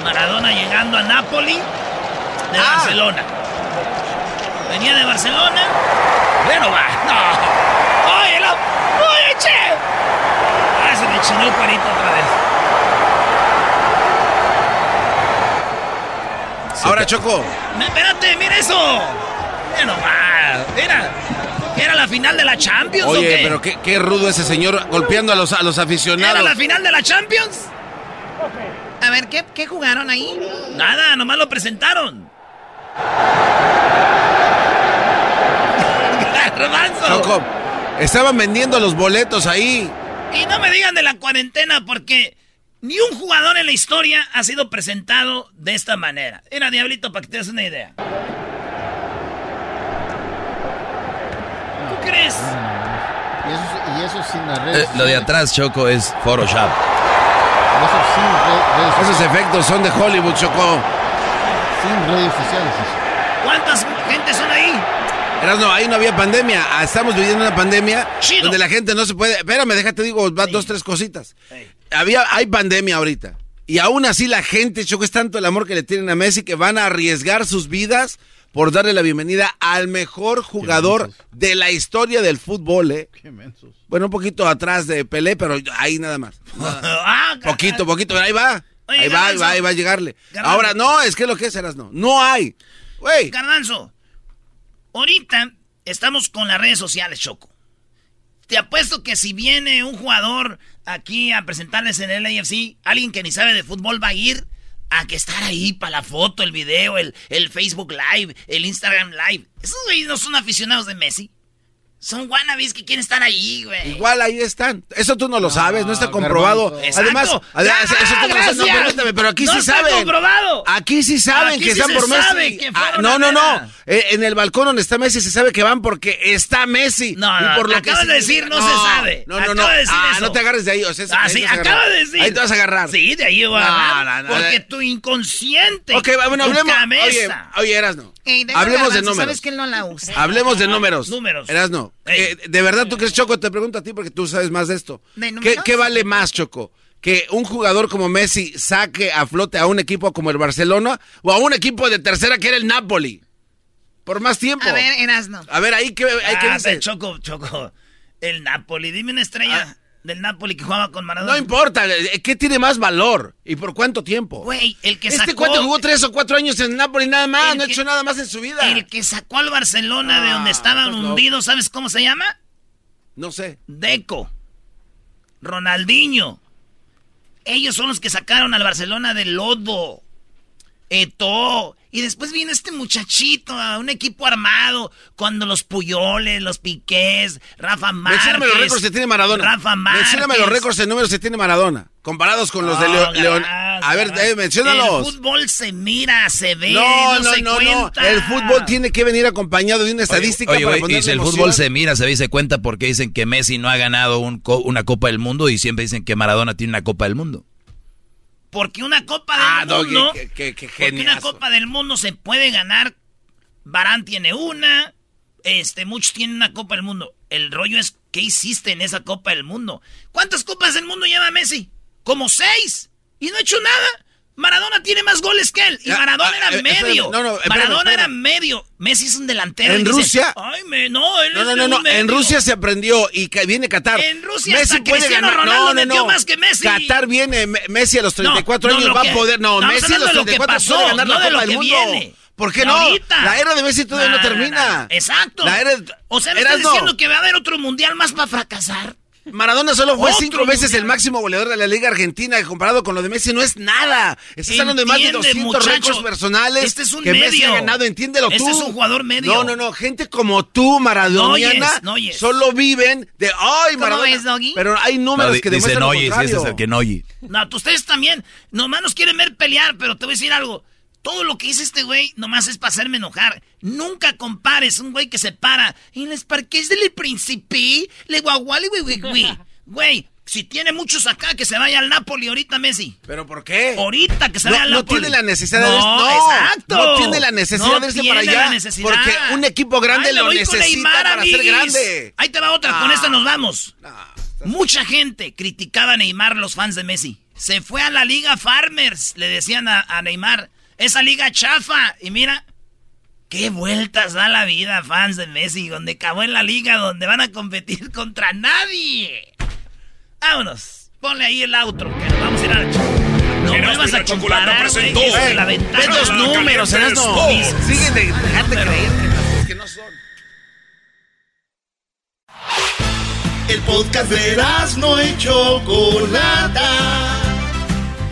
Maradona llegando a Napoli de Ah. Barcelona. Venía de Barcelona. Pero va. No. ¡Oye, lo... ¡Oye, che! Ah, se me chinó el cuerito otra vez. Ahora, Choco. Espérate, mira eso. Mira nomás. Mira. ¿Era la final de la Champions o Oye, qué? pero qué, qué rudo ese señor golpeando a los, a los aficionados. ¿Era la final de la Champions? A ver, ¿qué, qué jugaron ahí? Nada, nomás lo presentaron. [laughs] Choco, estaban vendiendo los boletos ahí. Y no me digan de la cuarentena porque ni un jugador en la historia ha sido presentado de esta manera. Era Diablito para que te des una idea. ¿Tú crees? Y eso, y eso sin las Eh, redes lo de atrás, Choco, es Photoshop. Eso sin Esos efectos son de Hollywood, Choco. Sin redes sociales. ¿Cuántas gente son ahí? Erasno, ahí no había pandemia. Ah, Estamos viviendo una pandemia Chido. donde la gente no se puede. Espérame, déjate digo, va dos, tres cositas. Había, hay pandemia ahorita. Y aún así la gente, Choco, es tanto el amor que le tienen a Messi que van a arriesgar sus vidas por darle la bienvenida al mejor jugador de la historia del fútbol, ¿eh? Qué mensos. Bueno, un poquito atrás de Pelé, pero ahí nada más. [laughs] Ah, Poquito, poquito, ahí va. Oye, ahí va, ahí va, ahí va a llegarle. Garbanzo. Ahora, no, es que lo que es, Erasno. No hay. Güey. Garbanzo, ahorita estamos con las redes sociales, Choco. Te apuesto que si viene un jugador aquí a presentarles en el AFC, alguien que ni sabe de fútbol va a ir a que estar ahí para la foto, el video, el, el Facebook Live, el Instagram Live. Esos güeyes no son aficionados de Messi. Son wannabes que quieren estar ahí, güey. Igual ahí están. Eso tú no lo sabes, no está comprobado. Además, Exacto. además, Ah, eso tú no lo sabes. No, gracias. permíteme, pero aquí No sí está saben. comprobado. Aquí sí saben Aquí que sí están se por Messi. que Ah, no, no, no. Eh, en el balcón donde está Messi se sabe que van porque está Messi. No, Y no, por lo que acabas de decir no se sabe. No, no, no. Acaba de decir ah, eso. no te agarres de ahí. O sea, Ah, ahí sí, te vas a acaba agarrar. de decir. Ahí te vas a agarrar. Sí, de ahí voy a No, agarrar. no, no, porque tu inconsciente. Ok, bueno, hablemos. Oye, oye, Erasno. Hablemos de números. Sabes que él no la usa. Hablemos de números. Números. Erasno, eh, de verdad tú crees, Choco, te pregunto a ti porque tú sabes más de esto. ¿De ¿Qué, qué vale más, Choco? que un jugador como Messi saque a flote a un equipo como el Barcelona o a un equipo de tercera que era el Napoli? Por más tiempo. A ver, Erasno. A ver, ahí que, ahí que Ah, dice. Choco, Choco. El Napoli. Dime una estrella del Napoli que jugaba con Maradona. No importa, eh, ¿qué tiene más valor? ¿Y por cuánto tiempo? Güey, el que este sacó... cuate jugó tres o cuatro años en Napoli nada más, no ha hecho nada más en su vida. El que sacó al Barcelona de donde Ah, estaban loco. hundidos, ¿sabes cómo se llama? No sé. Deco. Ronaldinho. Ellos son los que sacaron al Barcelona del lodo. Eto. Y después viene este muchachito a un equipo armado. Cuando los Puyoles, los Piqués, Rafa Márquez. Mencióname los récords que tiene Maradona. Rafa Márquez. Mencióname los récords en números que tiene Maradona. Comparados con los de León. A ver, eh, El menciónalos. fútbol se mira, se ve, No, no, no, se no, no. cuenta. El fútbol tiene que venir acompañado de una estadística Oye, para güey, y ponerle si el emoción. fútbol se mira, se ve y se cuenta porque dicen que Messi no ha ganado un co- una Copa del Mundo y siempre dicen que Maradona tiene una Copa del Mundo. Porque una Copa del Ah, Doggy, Mundo... qué- qué- qué Porque una. Copa del Mundo se puede ganar. Barán tiene una. Este, muchos tienen una Copa del Mundo. El rollo es, ¿qué hiciste en esa Copa del Mundo? ¿Cuántas Copas del Mundo lleva Messi? Como seis. Y no ha hecho nada. Maradona tiene más goles que él. Y Ah, Maradona ah, era eh, medio. no, no, espérame, Maradona era medio. Messi es un delantero. En dice, Rusia- Ay, me, no, él No, no, no, no. En medio". Rusia se aprendió y viene Qatar. En Rusia hasta Cristiano Ronaldo metió más que Messi. Qatar viene, Me- Messi a los 34 No, no, años va a poder. No, Messi a los hablando de lo que 34 pasó, puede ganar no la de lo Copa del que Mundo. viene. ¿Por qué no? ahorita. La era de Messi todavía no, No, no, termina. no. Exacto. La era O sea, ¿me estás no. diciendo que va a haber otro mundial más para fracasar? Maradona solo fue cinco veces el máximo goleador de la Liga Argentina. Comparado con lo de Messi, no es nada. Estás hablando de más de Entiende, 200 muchacho. récords personales Este es un que Messi medio. ha ganado. Entiéndelo Este tú. es un jugador medio. No, no, no. Gente como tú, maradoniana, No no solo viven de ay, ¿Cómo Maradona. ves, Doggy? Pero hay números No, que dicen demuestran lo si ese es el que no oye. No, ustedes también. Nomás nos quieren ver pelear, pero te voy a decir algo. Todo lo que dice este güey nomás es para hacerme enojar. Nunca compares un güey que se para en los parques del Príncipe, le guaguali, güey, güey, güey. [laughs] Güey, si tiene muchos acá, que se vaya al Napoli ahorita, Messi. ¿Pero por qué? Ahorita que se No, vaya al no Napoli. tiene la necesidad de no, no, exacto. no tiene la necesidad No de irse para allá, porque un equipo grande Ay, lo necesita Neymar, para ser grande. Ahí te va otra, con Ah. esta nos vamos. Mucha gente criticaba a Neymar, los fans de Messi. Se fue a la Liga Farmers, le decían a, a Neymar. Esa liga chafa. Y mira, qué vueltas da la vida, fans de Messi, donde acabó en la liga donde van a competir [laughs] contra nadie. Vámonos, ponle ahí el outro, que nos vamos a ir a la No vuelvas a comparar, güey, la ventana. Ve los números, Erasmo. Sports. Sigue de dejarte creer que las cosas que no son. El podcast de Erasmo y Chocolata.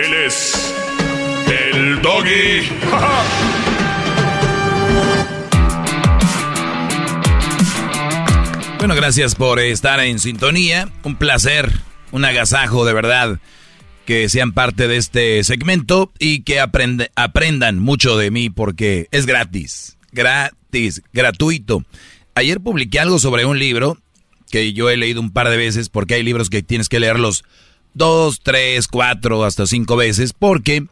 Él es. El doggy. [laughs] Bueno, gracias por estar en sintonía. Un placer, un agasajo de verdad que sean parte de este segmento y que aprendan mucho de mí porque es gratis, gratis, gratuito. Ayer publiqué algo sobre un libro que yo he leído un par de veces porque hay libros que tienes que leerlos dos, tres, cuatro, hasta cinco veces porque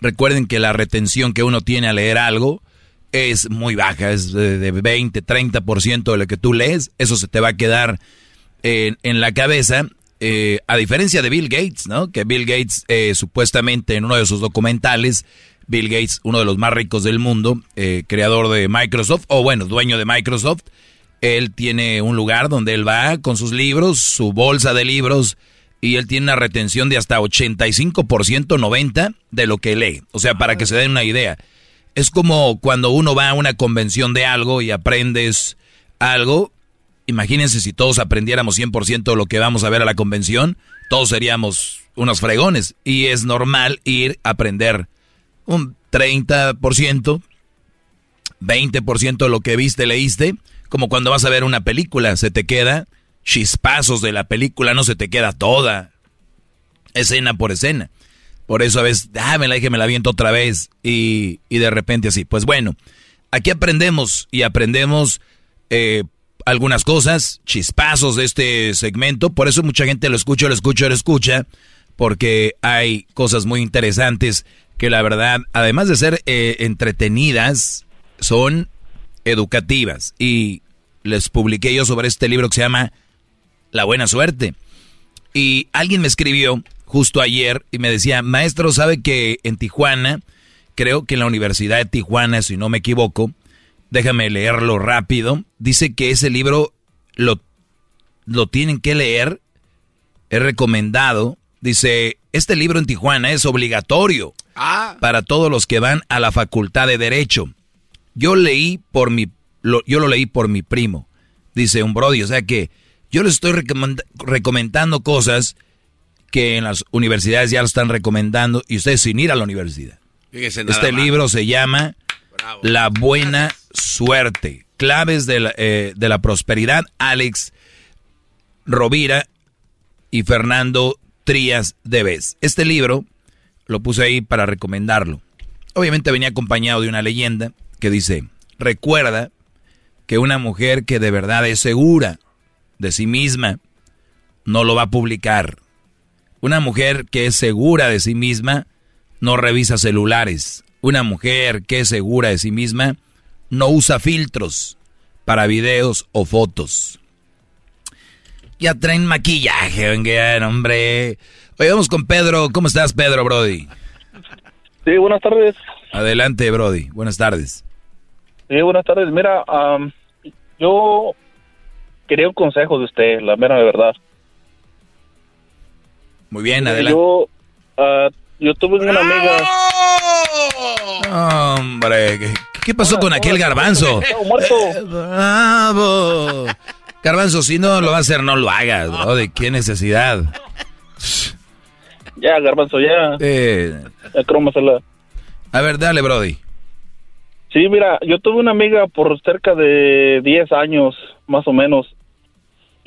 recuerden que la retención que uno tiene al leer algo es muy baja, es de, de 20, 30% de lo que tú lees, eso se te va a quedar en, en la cabeza. eh, a diferencia de Bill Gates, ¿no? Que Bill Gates eh, supuestamente en uno de sus documentales, Bill Gates, uno de los más ricos del mundo, eh, creador de Microsoft, o bueno, dueño de Microsoft, él tiene un lugar donde él va con sus libros, su bolsa de libros, y él tiene una retención de hasta 85%, 90% de lo que lee. O sea, para que se den una idea. Es como cuando uno va a una convención de algo y aprendes algo. Imagínense si todos aprendiéramos 100% de lo que vamos a ver a la convención, todos seríamos unos fregones. Y es normal ir a aprender un 30%, 20% de lo que viste, leíste, como cuando vas a ver una película, se te queda chispazos de la película, no se te queda toda. escena por escena. Por eso a veces, ah, me la me la viento otra vez. Y, y de repente así. Pues bueno, aquí aprendemos y aprendemos eh, algunas cosas, chispazos de este segmento. Por eso mucha gente lo escucha, lo escucha, lo escucha. Porque hay cosas muy interesantes que la verdad, además de ser eh, entretenidas, son educativas. Y les publiqué yo sobre este libro que se llama La Buena Suerte. Y alguien me escribió justo ayer y me decía, maestro, ¿sabe que en Tijuana, creo que en la Universidad de Tijuana, si no me equivoco, déjame leerlo rápido, dice que ese libro lo, lo tienen que leer, es recomendado, dice, este libro en Tijuana es obligatorio Ah. para todos los que van a la Facultad de Derecho. Yo leí por mi, lo- yo lo leí por mi primo, dice un Brody, o sea que yo les estoy recomend- recomendando cosas que en las universidades ya lo están recomendando y ustedes sin ir a la universidad. Fíjese Este más. libro se llama La Buena Suerte, claves de la, eh, de la prosperidad, Alex Rovira y Fernando Trías Debes. Este libro lo puse ahí para recomendarlo. Obviamente venía acompañado de una leyenda que dice, recuerda que una mujer que de verdad es segura de sí misma no lo va a publicar. Una mujer que es segura de sí misma no revisa celulares. Una mujer que es segura de sí misma no usa filtros para videos o fotos. Ya traen maquillaje, vengan, hombre. Oye, vamos con Pedro. ¿Cómo estás, Pedro, Brody? Sí, buenas tardes. Adelante, Brody. Buenas tardes. Sí, buenas tardes. Mira, am, yo quería un consejo de usted, la mera de verdad. Muy bien, adelante. Yo, ah, yo tuve una amiga. Hombre, ¿qué, qué pasó con aquel garbanzo? Eh, Bravo. Garbanzo, si no lo va a hacer, no lo hagas, Brody. ¿Qué necesidad? Ya, garbanzo, ya. Eh, Ya, crómasela. a ver, dale, Brody. Sí, mira, yo tuve una amiga por cerca de 10 años, más o menos.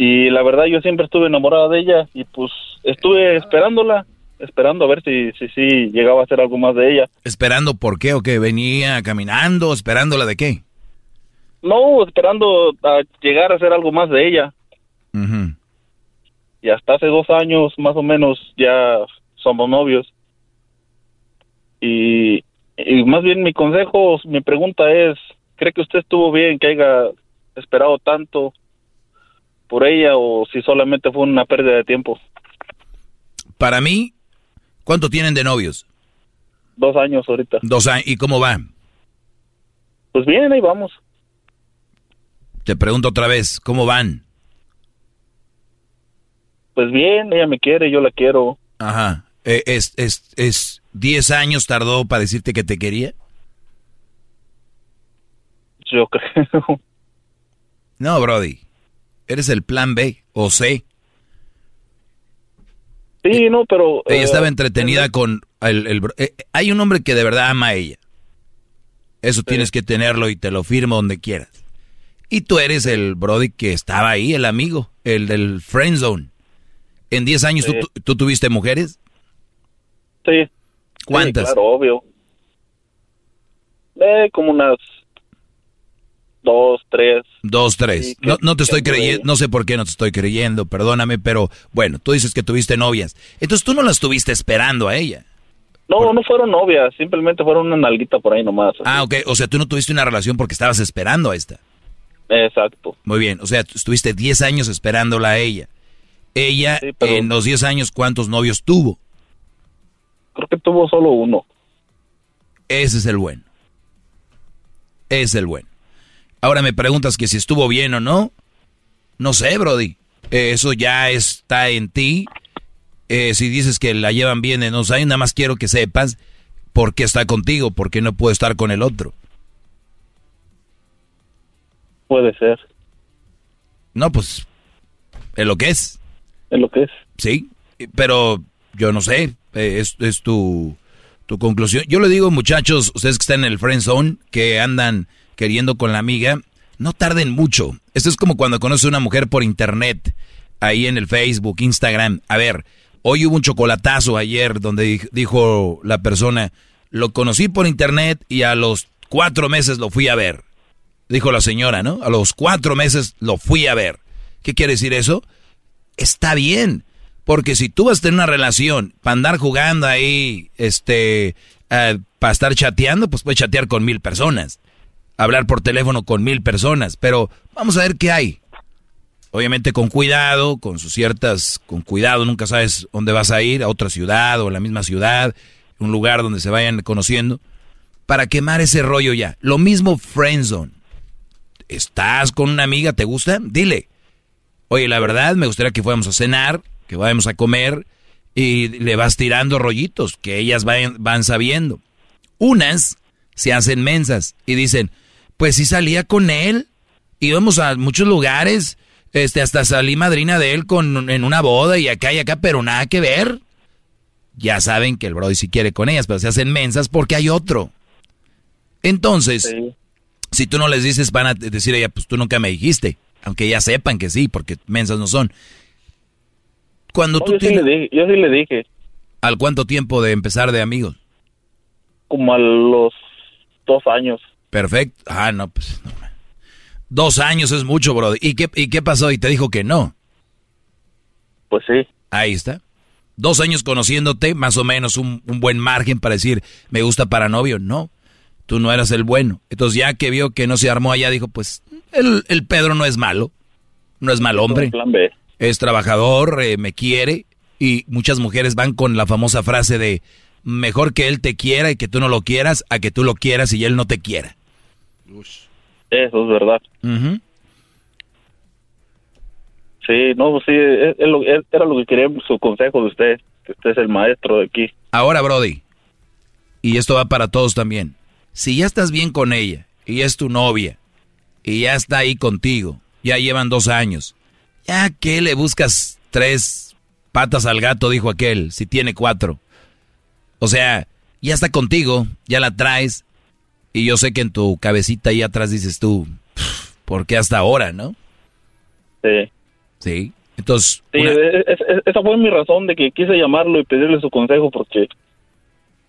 Y la verdad, yo siempre estuve enamorada de ella. Y pues estuve esperándola, esperando a ver si, si, si llegaba a hacer algo más de ella. ¿Esperando por qué o qué? ¿Venía caminando? ¿Esperándola de qué? No, esperando a llegar a hacer algo más de ella. Y hasta hace dos años, más o menos, ya somos novios. Y, y más bien mi consejo, mi pregunta es, ¿cree que usted estuvo bien que haya esperado tanto por ella o si solamente fue una pérdida de tiempo? Para mí, ¿cuánto tienen de novios? Dos años ahorita. Dos años. ¿Y cómo va? Pues bien, ahí vamos. Te pregunto otra vez, ¿cómo van? Pues bien, ella me quiere, yo la quiero. Ajá. Eh, ¿Es, es, es 10 años tardó para decirte que te quería? Yo [laughs] creo. No, Brody. Eres el plan B o C. Sí, no, pero... Ella eh, estaba entretenida con el... eh, hay un hombre que de verdad ama a ella. Eso tienes que tenerlo y te lo firmo donde quieras. Y tú eres el Brody que estaba ahí, el amigo, el del friend zone. En 10 años Sí. ¿tú, tuviste mujeres. Sí. ¿Cuántas? Sí, claro, obvio. Eh, como unas dos, tres. Dos, tres. Sí, no, no te estoy creyendo, no sé por qué no te estoy creyendo, perdóname, pero bueno, tú dices que tuviste novias. Entonces tú no la estuviste esperando a ella. No, no fueron novias, simplemente fueron una nalguita por ahí nomás. Ah, ok, o sea, tú no tuviste una relación porque estabas esperando a esta. Exacto. Muy bien, o sea, estuviste 10 años esperándola a ella. Ella, pero- en los 10 años, ¿cuántos novios tuvo? Creo que tuvo solo uno. Ese es el bueno. Es el bueno. Ahora me preguntas que si estuvo bien o no. No sé, Brody. Eh, Eso ya está en ti. Eh, si dices que la llevan bien en dos años, nada más quiero que sepas por qué está contigo, por qué no puede estar con el otro. Puede ser. No, pues, es lo que es. Es lo que es. Sí, pero yo no sé, eh, es, es tu, tu conclusión. Yo le digo, muchachos, ustedes que están en el friend zone, que andan queriendo con la amiga, no tarden mucho. Esto es como cuando conoces a una mujer por internet, ahí en el Facebook, Instagram. A ver, Hoy hubo un chocolatazo ayer donde dijo la persona, lo conocí por internet y a los cuatro meses lo fui a ver. Dijo la señora, ¿no? A los cuatro meses lo fui a ver. ¿Qué quiere decir eso? Está bien. Porque si tú vas a tener una relación para andar jugando ahí, este, eh, para estar chateando, pues puedes chatear con mil personas. Hablar por teléfono con mil personas. Pero vamos a ver qué hay. Obviamente con cuidado, con sus ciertas, con cuidado, nunca sabes dónde vas a ir, a otra ciudad o a la misma ciudad, un lugar donde se vayan conociendo, para quemar ese rollo ya. Lo mismo friendzone. ¿Estás con una amiga? ¿Te gusta? Dile. Oye, la verdad, me gustaría que fuéramos a cenar, que vayamos a comer, y le vas tirando rollitos que ellas van, van sabiendo. Unas se hacen mensas y dicen, pues si salía con él, íbamos a muchos lugares, este, hasta salí madrina de él con, en una boda y acá y acá, pero nada que ver. Ya saben que el Brody si quiere con ellas, pero se hacen mensas porque hay otro. Entonces, si tú no les dices, van a decir ella, pues tú nunca me dijiste. Aunque ya sepan que sí, porque mensas no son. Cuando tú yo, sí le dije, yo sí le dije. ¿Al cuánto tiempo de empezar de amigos? Como a los dos años. Perfecto. Ah, no, pues no. Dos años es mucho, bro. ¿Y qué, ¿Y qué pasó? ¿Y te dijo que no? Pues sí. Ahí está. Dos años conociéndote, más o menos un, buen margen para decir, me gusta para novio. No, tú no eras el bueno. Entonces ya que vio que no se armó allá, dijo, pues el, el Pedro no es malo, no es mal hombre. Plan B. Es trabajador, eh, me quiere. Y muchas mujeres van con la famosa frase de, mejor que él te quiera y que tú no lo quieras, a que tú lo quieras y él no te quiera. Eso es verdad. Sí, no, sí, era lo que quería su consejo de usted, que usted es el maestro de aquí. Ahora, Brody, y esto va para todos también, si ya estás bien con ella, y es tu novia, y ya está ahí contigo, ya llevan dos años, ya que le buscas tres patas al gato, dijo aquel, si tiene cuatro. O sea, ya está contigo, ya la traes, y yo sé que en tu cabecita ahí atrás dices tú, ¿por qué hasta ahora, no? Sí. Sí. Entonces. Sí, esa fue mi razón de que quise llamarlo y pedirle su consejo porque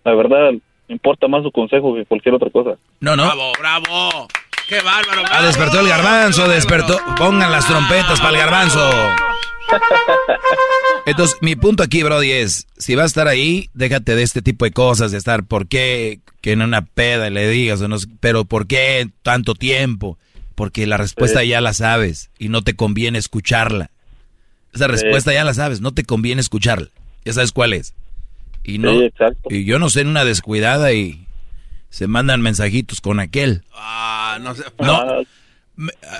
la verdad importa más su consejo que cualquier otra cosa. No, no. Bravo, bravo. Qué bárbaro. Ah, despertó el garbanzo, despertó. Pongan las trompetas para el garbanzo. [laughs] Entonces, mi punto aquí, Brody, es, si vas a estar ahí, déjate de este tipo de cosas, de estar, ¿por qué que en una peda le digas, o no, pero por qué tanto tiempo? Porque la respuesta ya la sabes y no te conviene escucharla. Esa respuesta ya la sabes, no te conviene escucharla. Ya sabes cuál es. Y no, y yo no sé en una descuidada y se mandan mensajitos con aquel. Ah, no sé. No.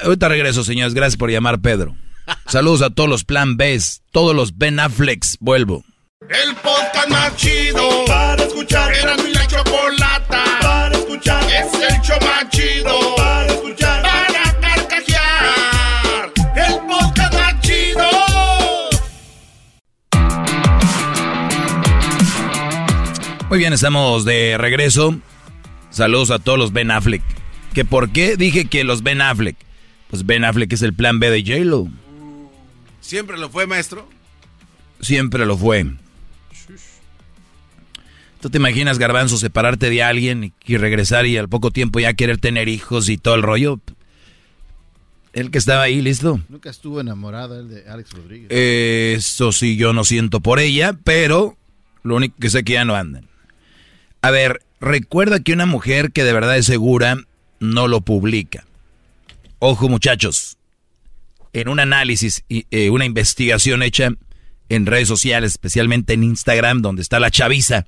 Ahorita regreso, señores. Gracias por llamar, Pedro. [laughs] Saludos a todos los Plan Bs, todos los Ben Afflecks. Vuelvo. El podcast más chido para escuchar. Era mi la chocolata para escuchar. Es el show más chido para escuchar. Para carcajear. El podcast más chido. Muy bien, estamos de regreso. Saludos a todos los Ben Affleck. ¿Que por qué dije que los Ben Affleck? Pues Ben Affleck es el plan B de J-Lo. ¿Siempre lo fue, maestro? Siempre lo fue. ¿Tú te imaginas, Garbanzo, separarte de alguien y regresar y al poco tiempo ya querer tener hijos y todo el rollo? El que estaba ahí, listo. Nunca estuvo enamorada él de Alex Rodríguez. Eso sí, yo no siento por ella, pero lo único que sé es que ya no andan. A ver, recuerda que una mujer que de verdad es segura no lo publica. Ojo, muchachos, en un análisis y eh, una investigación hecha en redes sociales, especialmente en Instagram, donde está la chaviza.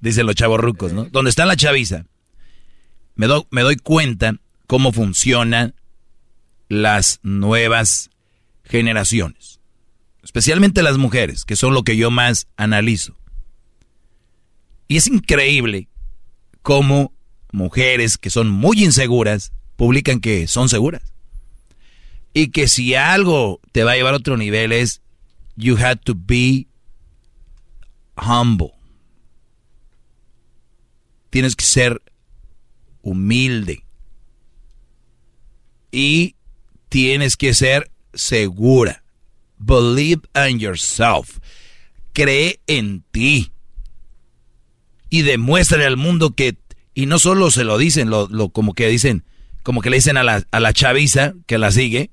Dicen los chavorrucos, ¿no? Donde está la chaviza. Me, me doy cuenta cómo funcionan las nuevas generaciones. Especialmente las mujeres, que son lo que yo más analizo. Y es increíble cómo mujeres que son muy inseguras publican que son seguras. Y que si algo te va a llevar a otro nivel es, you had to be humble. Tienes que ser humilde. Y tienes que ser segura. Believe in yourself. Cree en ti. Y demuéstrale al mundo que, y no solo se lo dicen, lo, lo como que dicen, como que le dicen a la, a la chaviza que la sigue.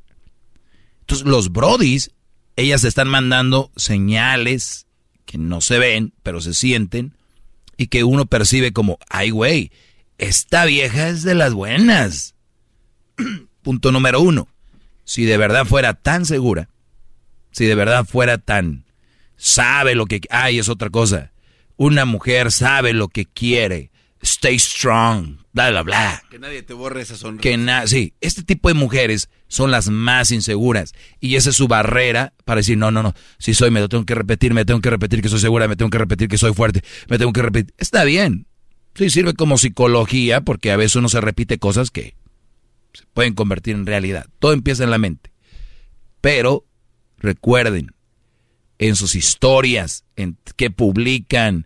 Entonces los brodis, ellas están mandando señales que no se ven, pero se sienten, y que uno percibe como, ay güey, esta vieja es de las buenas. [clears throat] Punto número uno. Si de verdad fuera tan segura, si de verdad fuera tan... sabe lo que... Ay, es otra cosa. Una mujer sabe lo que quiere. Stay strong. Bla, bla, bla. Que nadie te borre esa sonrisa. Que na sí, este tipo de mujeres son las más inseguras. Y esa es su barrera para decir, no, no, no, si soy, me lo tengo que repetir, me tengo que repetir que soy segura, me tengo que repetir que soy fuerte, me tengo que repetir. Está bien. Sí, sirve como psicología porque a veces uno se repite cosas que se pueden convertir en realidad. Todo empieza en la mente. Pero recuerden, en sus historias, en qué publican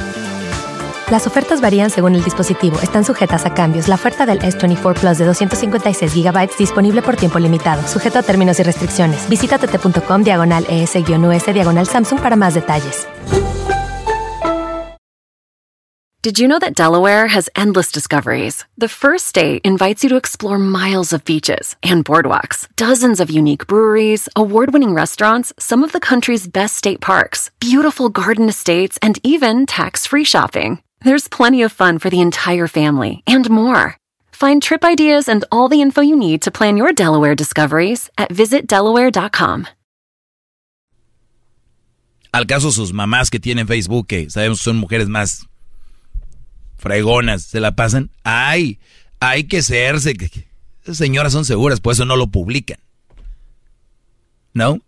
Las ofertas varían según el dispositivo. Están sujetas a cambios. La oferta del S24 Plus de 256 GB disponible por tiempo limitado, sujeto a términos y restricciones. Visita tt.com diagonal ES-US diagonal Samsung para más detalles. Did you know that Delaware has endless discoveries? The first state invites you to explore miles of beaches and boardwalks, dozens of unique breweries, award winning restaurants, some of the country's best state parks, beautiful garden estates, and even tax free shopping. There's plenty of fun for the entire family and more. Find trip ideas and all the info you need to plan your Delaware discoveries at visitdelaware.com. Al caso sus mamás que tienen Facebook, que sabemos son mujeres más fregonas, se la pasan. Ay, hay que serse. Esas señoras son seguras, por eso no lo publican. ¿No?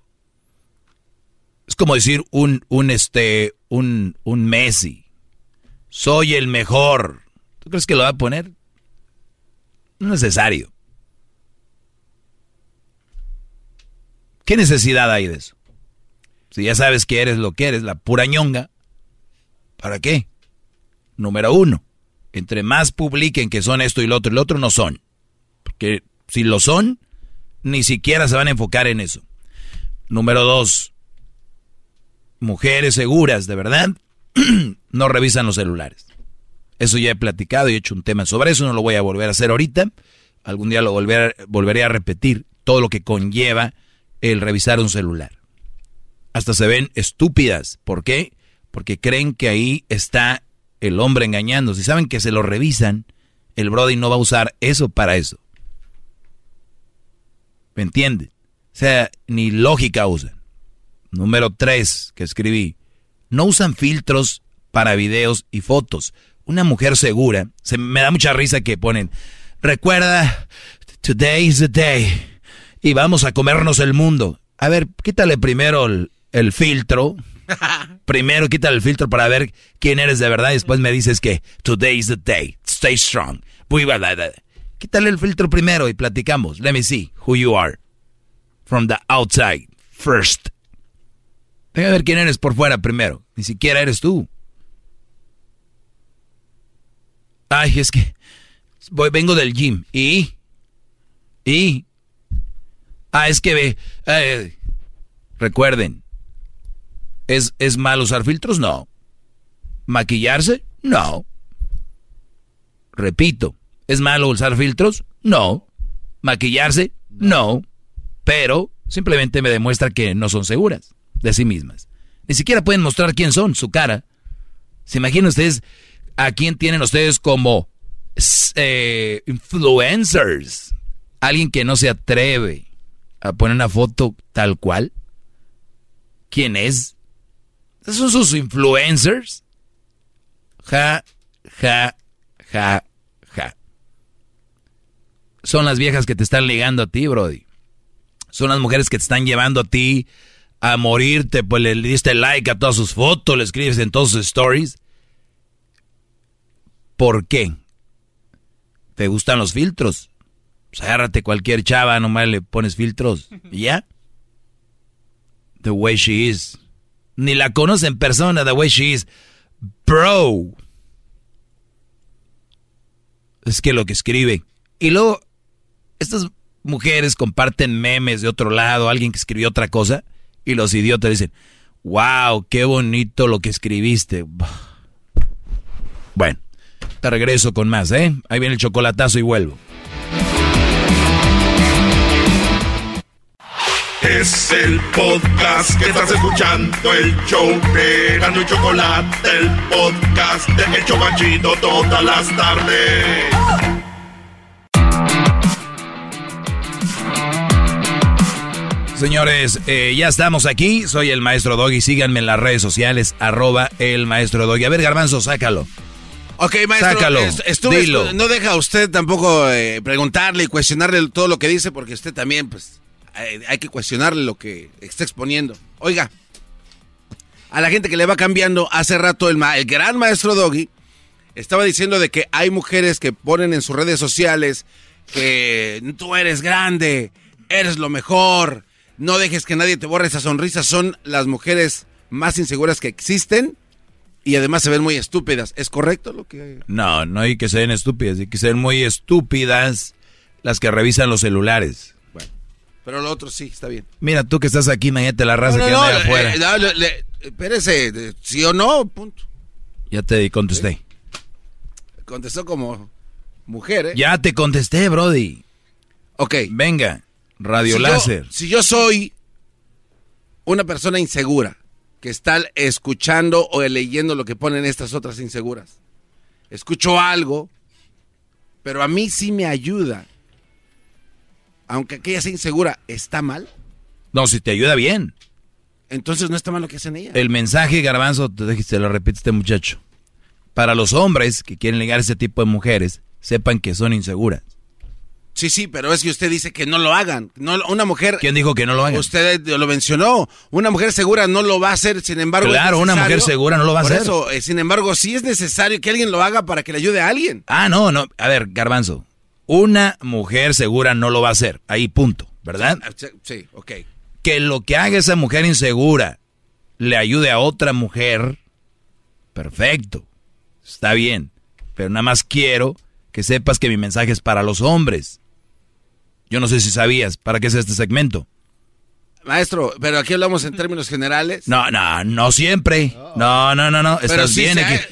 Es como decir un, un, este, un, un Messi. Soy el mejor. ¿Tú crees que lo va a poner? No es necesario. ¿Qué necesidad hay de eso? Si ya sabes que eres lo que eres, la pura ñonga, ¿para qué? Número uno, entre más publiquen que son esto y lo otro y lo otro, no son. Porque si lo son, ni siquiera se van a enfocar en eso. Número dos, mujeres seguras, de verdad, [clears throat] no revisan los celulares. Eso ya he platicado y he hecho un tema sobre eso, no lo voy a volver a hacer ahorita. Algún día lo volveré a repetir, todo lo que conlleva el revisar un celular. Hasta se ven estúpidas. ¿Por qué? Porque creen que ahí está el hombre engañando. Si saben que se lo revisan, el Brody no va a usar eso para eso. ¿Me entienden? O sea, ni lógica usan. Número tres que escribí. No usan filtros para videos y fotos. Una mujer segura, se me da mucha risa que ponen, recuerda, today is the day, y vamos a comernos el mundo. A ver, quítale primero el, el filtro, [laughs] Primero quítale el filtro para ver quién eres de verdad y después me dices que today is the day. Stay strong. Quítale el filtro primero y platicamos. Let me see who you are. From the outside first. Déjame ver quién eres por fuera primero. Ni siquiera eres tú. Ay, es que voy, vengo del gym. ¿Y? ¿Y? Ah, es que ve. Eh, recuerden, ¿Es, ¿Es mal usar filtros? No. ¿Maquillarse? No. Repito, ¿es malo usar filtros? No. ¿Maquillarse? No. Pero simplemente me demuestra que no son seguras de sí mismas. Ni siquiera pueden mostrar quién son, su cara. ¿Se imaginan ustedes a quién tienen ustedes como eh, influencers, alguien que no se atreve a poner una foto tal cual. ¿Quién es? ¿Esos son sus influencers? Ja, ja, ja, ja. Son las viejas que te están ligando a ti, Brody. Son las mujeres que te están llevando a ti a morirte, pues le diste like a todas sus fotos, le escribes en todos sus stories. ¿Por qué? ¿Te gustan los filtros? Pues agárrate cualquier chava, nomás le pones filtros. ¿Y ya? The way she is. Ni la conoce en persona, the way she is. Bro. Es que lo que escribe. Y luego, estas mujeres comparten memes de otro lado, alguien que escribió otra cosa, y los idiotas dicen, wow, qué bonito lo que escribiste. Bueno, te regreso con más, ¿eh? Ahí viene el chocolatazo y vuelvo. Es el podcast que estás escuchando, el show de Gano y Chocolate, el podcast de El Chocachito todas las tardes. Señores, eh, ya estamos aquí. Soy el maestro Doggy. Síganme en las redes sociales, arroba el maestro Doggy. A ver, Garbanzo, sácalo. Ok, maestro, Sácalo, estuve- dilo. no deja usted tampoco eh, preguntarle y cuestionarle todo lo que dice, porque usted también, pues, hay que cuestionarle lo que está exponiendo. Oiga, a la gente que le va cambiando, hace rato el, ma- el gran maestro Doggy estaba diciendo de que hay mujeres que ponen en sus redes sociales que tú eres grande, eres lo mejor, no dejes que nadie te borre esa sonrisa. Son las mujeres más inseguras que existen y además se ven muy estúpidas. ¿Es correcto lo que...? No, no hay que ser estúpidas, hay que ser muy estúpidas las que revisan los celulares. Pero lo otro sí, está bien. Mira, tú que estás aquí, imagínate la raza No, que anda no, afuera. eh, no, le- le- espérese, sí o no, punto. Ya te contesté. Contestó como mujer, ¿eh? Ya te contesté, Brody. Ok. Venga, radio si yo- láser. si yo soy una persona insegura que está escuchando o leyendo lo que ponen estas otras inseguras, escucho algo, pero a mí sí me ayuda, aunque aquella sea insegura, ¿está mal? No, si te ayuda bien. Entonces no está mal lo que hacen ellas. El mensaje, Garbanzo, te, te lo repite este muchacho. Para los hombres que quieren ligar a ese tipo de mujeres, sepan que son inseguras. Sí, sí, pero es que usted dice que no lo hagan. No, una mujer... ¿Quién dijo que no lo hagan? Usted lo mencionó. Una mujer segura no lo va a hacer, sin embargo... Claro, una mujer segura no lo va a Por hacer. eso, eh, sin embargo, sí es necesario que alguien lo haga para que le ayude a alguien. Ah, no, no. A ver, Garbanzo. Una mujer segura no lo va a hacer. Ahí, punto. ¿Verdad? Ah, Sí, Sí, ok. Que lo que haga esa mujer insegura le ayude a otra mujer, perfecto. Está bien. Pero nada más quiero que sepas que mi mensaje es para los hombres. Yo no sé si sabías para qué es este segmento. Maestro, pero aquí hablamos en términos generales. No, no, no siempre. No, no, no, no. Pero Estás sí bien se- aquí.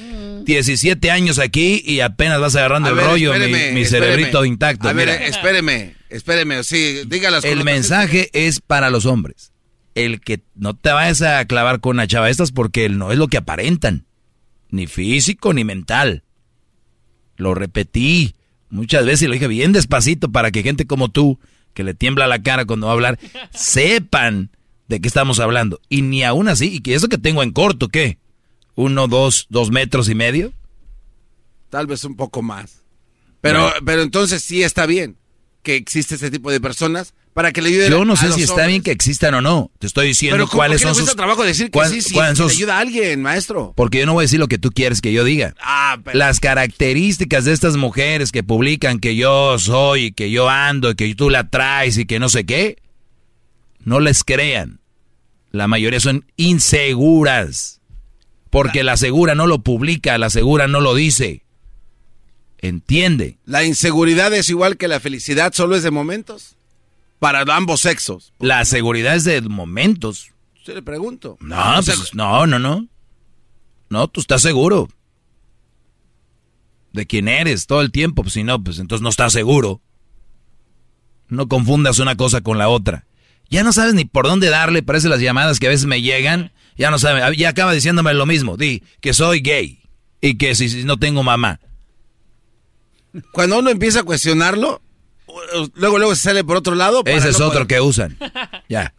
17 años aquí y apenas vas agarrando A el ver, rollo, mi, espéreme, mi espéreme. cerebrito intacto. A ver, mira. espéreme, espéreme, sí, diga las El mensaje es para los hombres. El que no te vayas a clavar con una chava estas porque no es lo que aparentan. Ni físico ni mental. Lo repetí muchas veces y lo dije bien despacito para que gente como tú, que le tiembla la cara cuando va a hablar, [laughs] sepan de qué estamos hablando. Y ni aún así, y que eso que tengo en corto, ¿qué? ¿Uno, dos, dos metros y medio? Tal vez un poco más. Pero, Bueno. pero entonces sí está bien que existe ese tipo de personas para que le ayuden Yo no sé si está hombres. bien que existan o no. Te estoy diciendo Pero ¿cómo- cuáles son sus... trabajo decir que sí, ayuda a alguien, maestro? Porque yo no voy a decir lo que tú quieres que yo diga. Ah, pero- Las características de estas mujeres que publican que yo soy, y que yo ando, y que tú la traes y que no sé qué, no les crean. La mayoría son inseguras. Porque la segura no lo publica, la segura no lo dice. Entiende. La inseguridad es igual que la felicidad, solo es de momentos. Para ambos sexos. La seguridad es de momentos. Se le pregunto. No, pues, no, no, no. No, tú estás seguro. De quién eres todo el tiempo. Pues si no, pues entonces no estás seguro. No confundas una cosa con la otra. Ya no sabes ni por dónde darle, parece las llamadas que a veces me llegan. Ya no sabes, ya acaba diciéndome lo mismo. Di que soy gay y que si, si no tengo mamá. Cuando uno empieza a cuestionarlo, luego luego se sale por otro lado. Ese es otro que usan. Ya.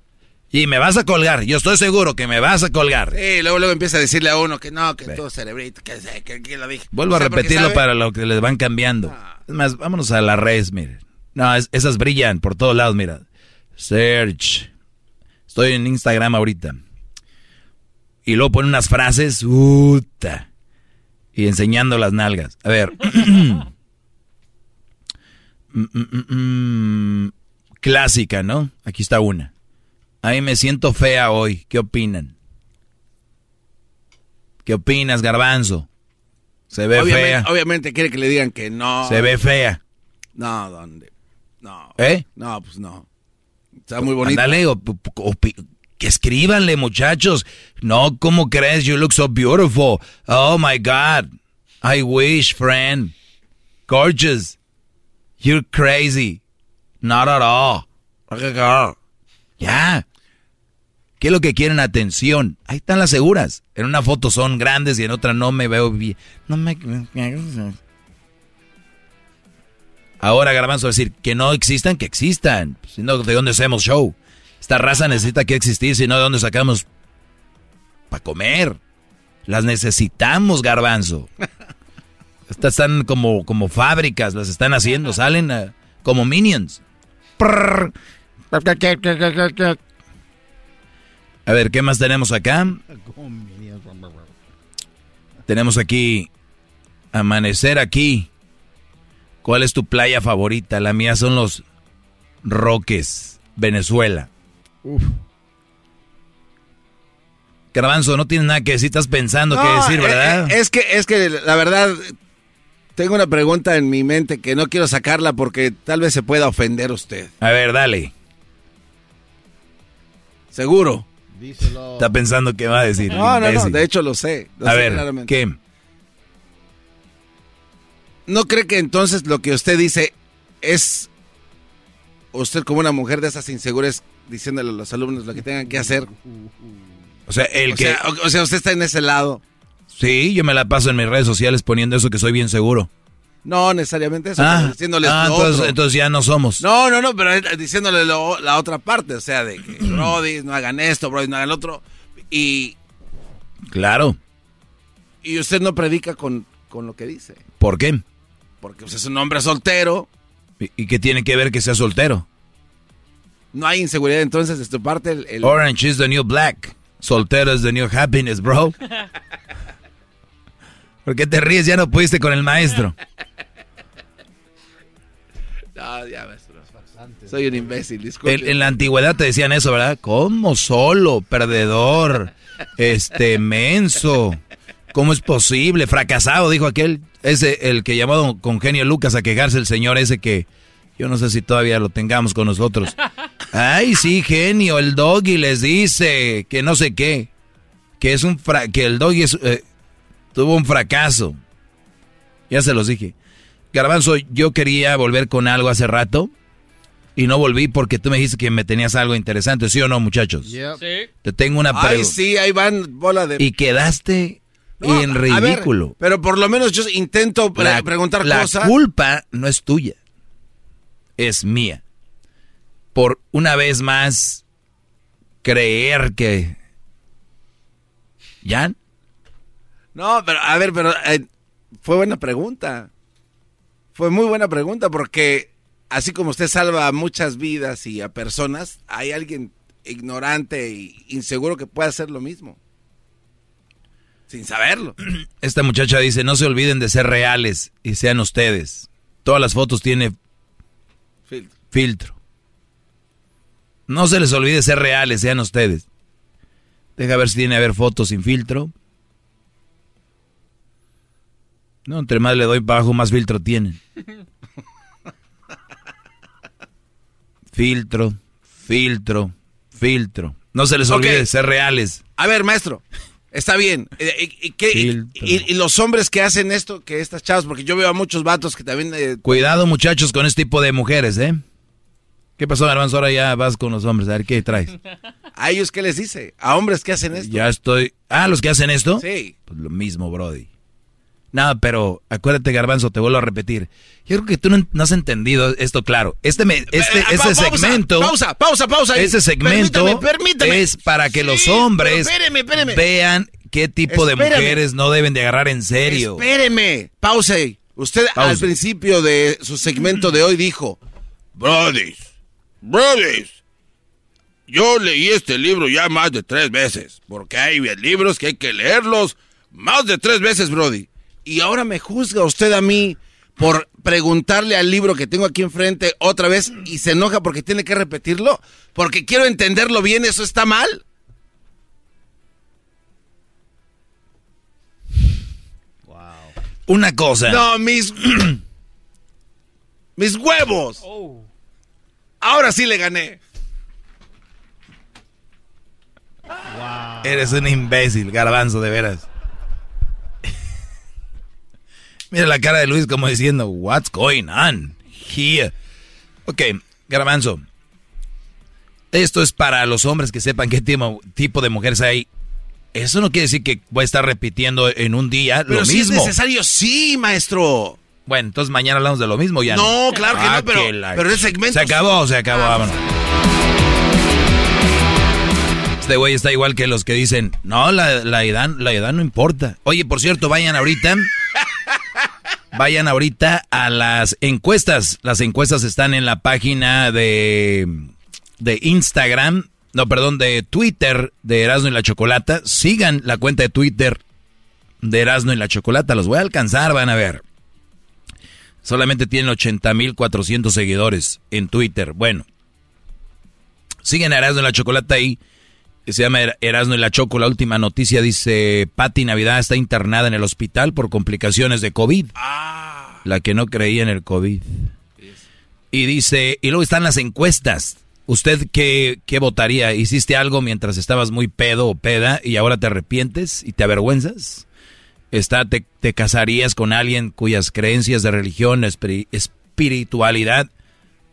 Y me vas a colgar, yo estoy seguro que me vas a colgar. Sí, luego luego empieza a decirle a uno que no, que tú cerebrito, que, que, que lo dije. Vuelvo a repetirlo para lo que les van cambiando. Ah. Es más, vámonos a la red, miren. No, esas brillan por todos lados, mira. Search. Estoy en Instagram ahorita. Y luego pone unas frases, puta. Y enseñando las nalgas. A ver. [clears throat] Mm, mm, mm, Clásica, ¿no? Aquí está una. Ahí me siento fea hoy. ¿Qué opinan? ¿Qué opinas, garbanzo? Se ve fea. Obviamente quiere que le digan que no. Se ve fea. No, ¿dónde? No. ¿Eh? No, pues no. Está muy bonito. Dale, que escríbanle, muchachos. No, ¿cómo crees? You look so beautiful. Oh my God. I wish, friend. Gorgeous. You're crazy. Not at all. Ya. ¿Qué es lo que quieren? Atención. Ahí están las seguras. En una foto son grandes y en otra no me veo bien. No me... Ahora Garbanzo a decir que no existan, que existan. Si no, ¿de dónde hacemos show? Esta raza necesita que existir, si no, ¿de dónde sacamos para comer? Las necesitamos, garbanzo. Estas están como, como fábricas, las están haciendo, salen como minions. A ver, ¿qué más tenemos acá? Tenemos aquí amanecer aquí. ¿Cuál es tu playa favorita? La mía son los Roques, Venezuela. Uf. Garbanzo, no tienes nada que decir, estás pensando qué decir, eh, ¿verdad? Eh, es que, es que la verdad, tengo una pregunta en mi mente que no quiero sacarla porque tal vez se pueda ofender usted. A ver, dale. ¿Seguro? Díselo. Está pensando qué va a decir. No, no, no, de hecho lo sé. a ver, ¿qué? ¿No cree que entonces lo que usted dice es usted como una mujer de esas inseguras diciéndole a los alumnos lo que tengan que hacer. O sea, el que... o, sea, usted está en ese lado. Sí, yo me la paso en mis redes sociales poniendo eso que soy bien seguro. No, necesariamente eso, ah, diciéndole ah, entonces, entonces, ya no somos. No, no, no, pero diciéndole la otra parte, o sea, de que [clears throat] Brody, no hagan esto, Brody, no hagan lo otro. Y... Claro. Y usted no predica con, con lo que dice. ¿Por qué? Porque usted es un hombre soltero. ¿Y, qué tiene que ver que sea soltero? No hay inseguridad entonces de tu parte. El, Orange is the new black. Soltero is the new happiness, bro. [laughs] ¿Por qué te ríes? Ya no pudiste con el maestro. [laughs] No, ya, maestro. Soy un imbécil, disculpe. En, la antigüedad te decían eso, ¿verdad? ¿Cómo solo? Perdedor. Este, menso. ¿Cómo es posible? Fracasado, dijo aquel. Ese, el que llamó con genio Lucas a quejarse, el señor ese que yo no sé si todavía lo tengamos con nosotros. Ay, sí, genio, el doggy les dice que no sé qué. Que es un que el doggy eh, tuvo un fracaso. Ya se los dije. Garbanzo, yo quería volver con algo hace rato y no volví porque tú me dijiste que me tenías algo interesante, ¿sí o no, muchachos? Sí. Te tengo una pregunta. Ay, sí, ahí van bola de... Y quedaste en ridículo. pero por lo menos yo intento preguntar cosas. La culpa no es tuya, es mía. Por una vez más creer que... ¿Ya? No, pero a ver, pero eh, fue buena pregunta. Fue muy buena pregunta porque así como usted salva a muchas vidas y a personas, hay alguien ignorante e inseguro que puede hacer lo mismo. Sin saberlo. [clears throat] Esta muchacha dice, no se olviden de ser reales y sean ustedes. Todas las fotos tienen filtro. No se les olvide ser reales, sean ustedes. Deja ver si tiene a ver fotos sin filtro. No, entre más le doy abajo, más filtro tienen. filtro, filtro, filtro. No se les olvide ser reales. A ver, maestro. Está bien. Eh, ¿Y, los hombres que hacen esto, que estas chavas, porque yo veo a muchos vatos que también... Eh, Cuidado muchachos con este tipo de mujeres, ¿eh? ¿Qué pasó, Garbanzo? Ahora ya vas con los hombres. A ver, ¿qué traes? ¿A ellos qué les dice? ¿A hombres que hacen esto? Ya estoy... Ah, ¿los que hacen esto? Sí. Pues lo mismo, Brody. No, pero acuérdate, Garbanzo, te vuelvo a repetir. Yo creo que tú no, has entendido esto claro. Este, me, este, Eh, este pausa, segmento. Pausa, pausa, pausa. Ese segmento Permítame, permítame. es para que Sí, los hombres espéreme, espéreme. vean qué tipo de Espérame. mujeres no deben de agarrar en serio. Espéreme, pause. Usted al Pause. principio de su segmento de hoy dijo, Brody, Brody, yo leí este libro ya más de tres veces, porque hay libros que hay que leerlos más de tres veces, Brody. Y ahora me juzga usted a mí por preguntarle al libro que tengo aquí enfrente otra vez y se enoja porque tiene que repetirlo, porque quiero entenderlo bien, ¿eso está mal? Una cosa. No, mis. [clears throat] mis huevos. Ahora sí le gané. Eres un imbécil, garbanzo, de veras. Mira la cara de Luis como diciendo, what's going on here? Ok, garbanzo. Esto es para los hombres que sepan qué tipo, tipo de mujeres hay. Eso no quiere decir que voy a estar repitiendo en un día Pero lo si mismo. es necesario, sí, maestro. Bueno, entonces mañana hablamos de lo mismo ya. No, claro que no, pero- que la- pero el segmento- Se acabó, se acabó, vámonos. Este güey está igual que los que dicen, no, la, la edad, la edad no importa. Oye, por cierto, vayan ahorita. [laughs] Vayan ahorita a las encuestas. Las encuestas están en la página de, de Instagram. No, perdón, de Twitter de Erasmo y la Chocolata. Sigan la cuenta de Twitter de Erasmo y la Chocolata. Los voy a alcanzar, van a ver. Solamente tienen 80.400 seguidores en Twitter. Bueno, siguen a Erasmo y la Chocolata ahí. que Se llama Er- Erasmo y la Choco. La última noticia dice: Patti Navidad está internada en el hospital por complicaciones de COVID. La que no creía en el COVID. Y dice: Y luego están las encuestas. ¿Usted qué, qué votaría? ¿Hiciste algo mientras estabas muy pedo o peda y ahora te arrepientes y te avergüenzas? Está, te, te casarías con alguien cuyas creencias de religión, espiri- espiritualidad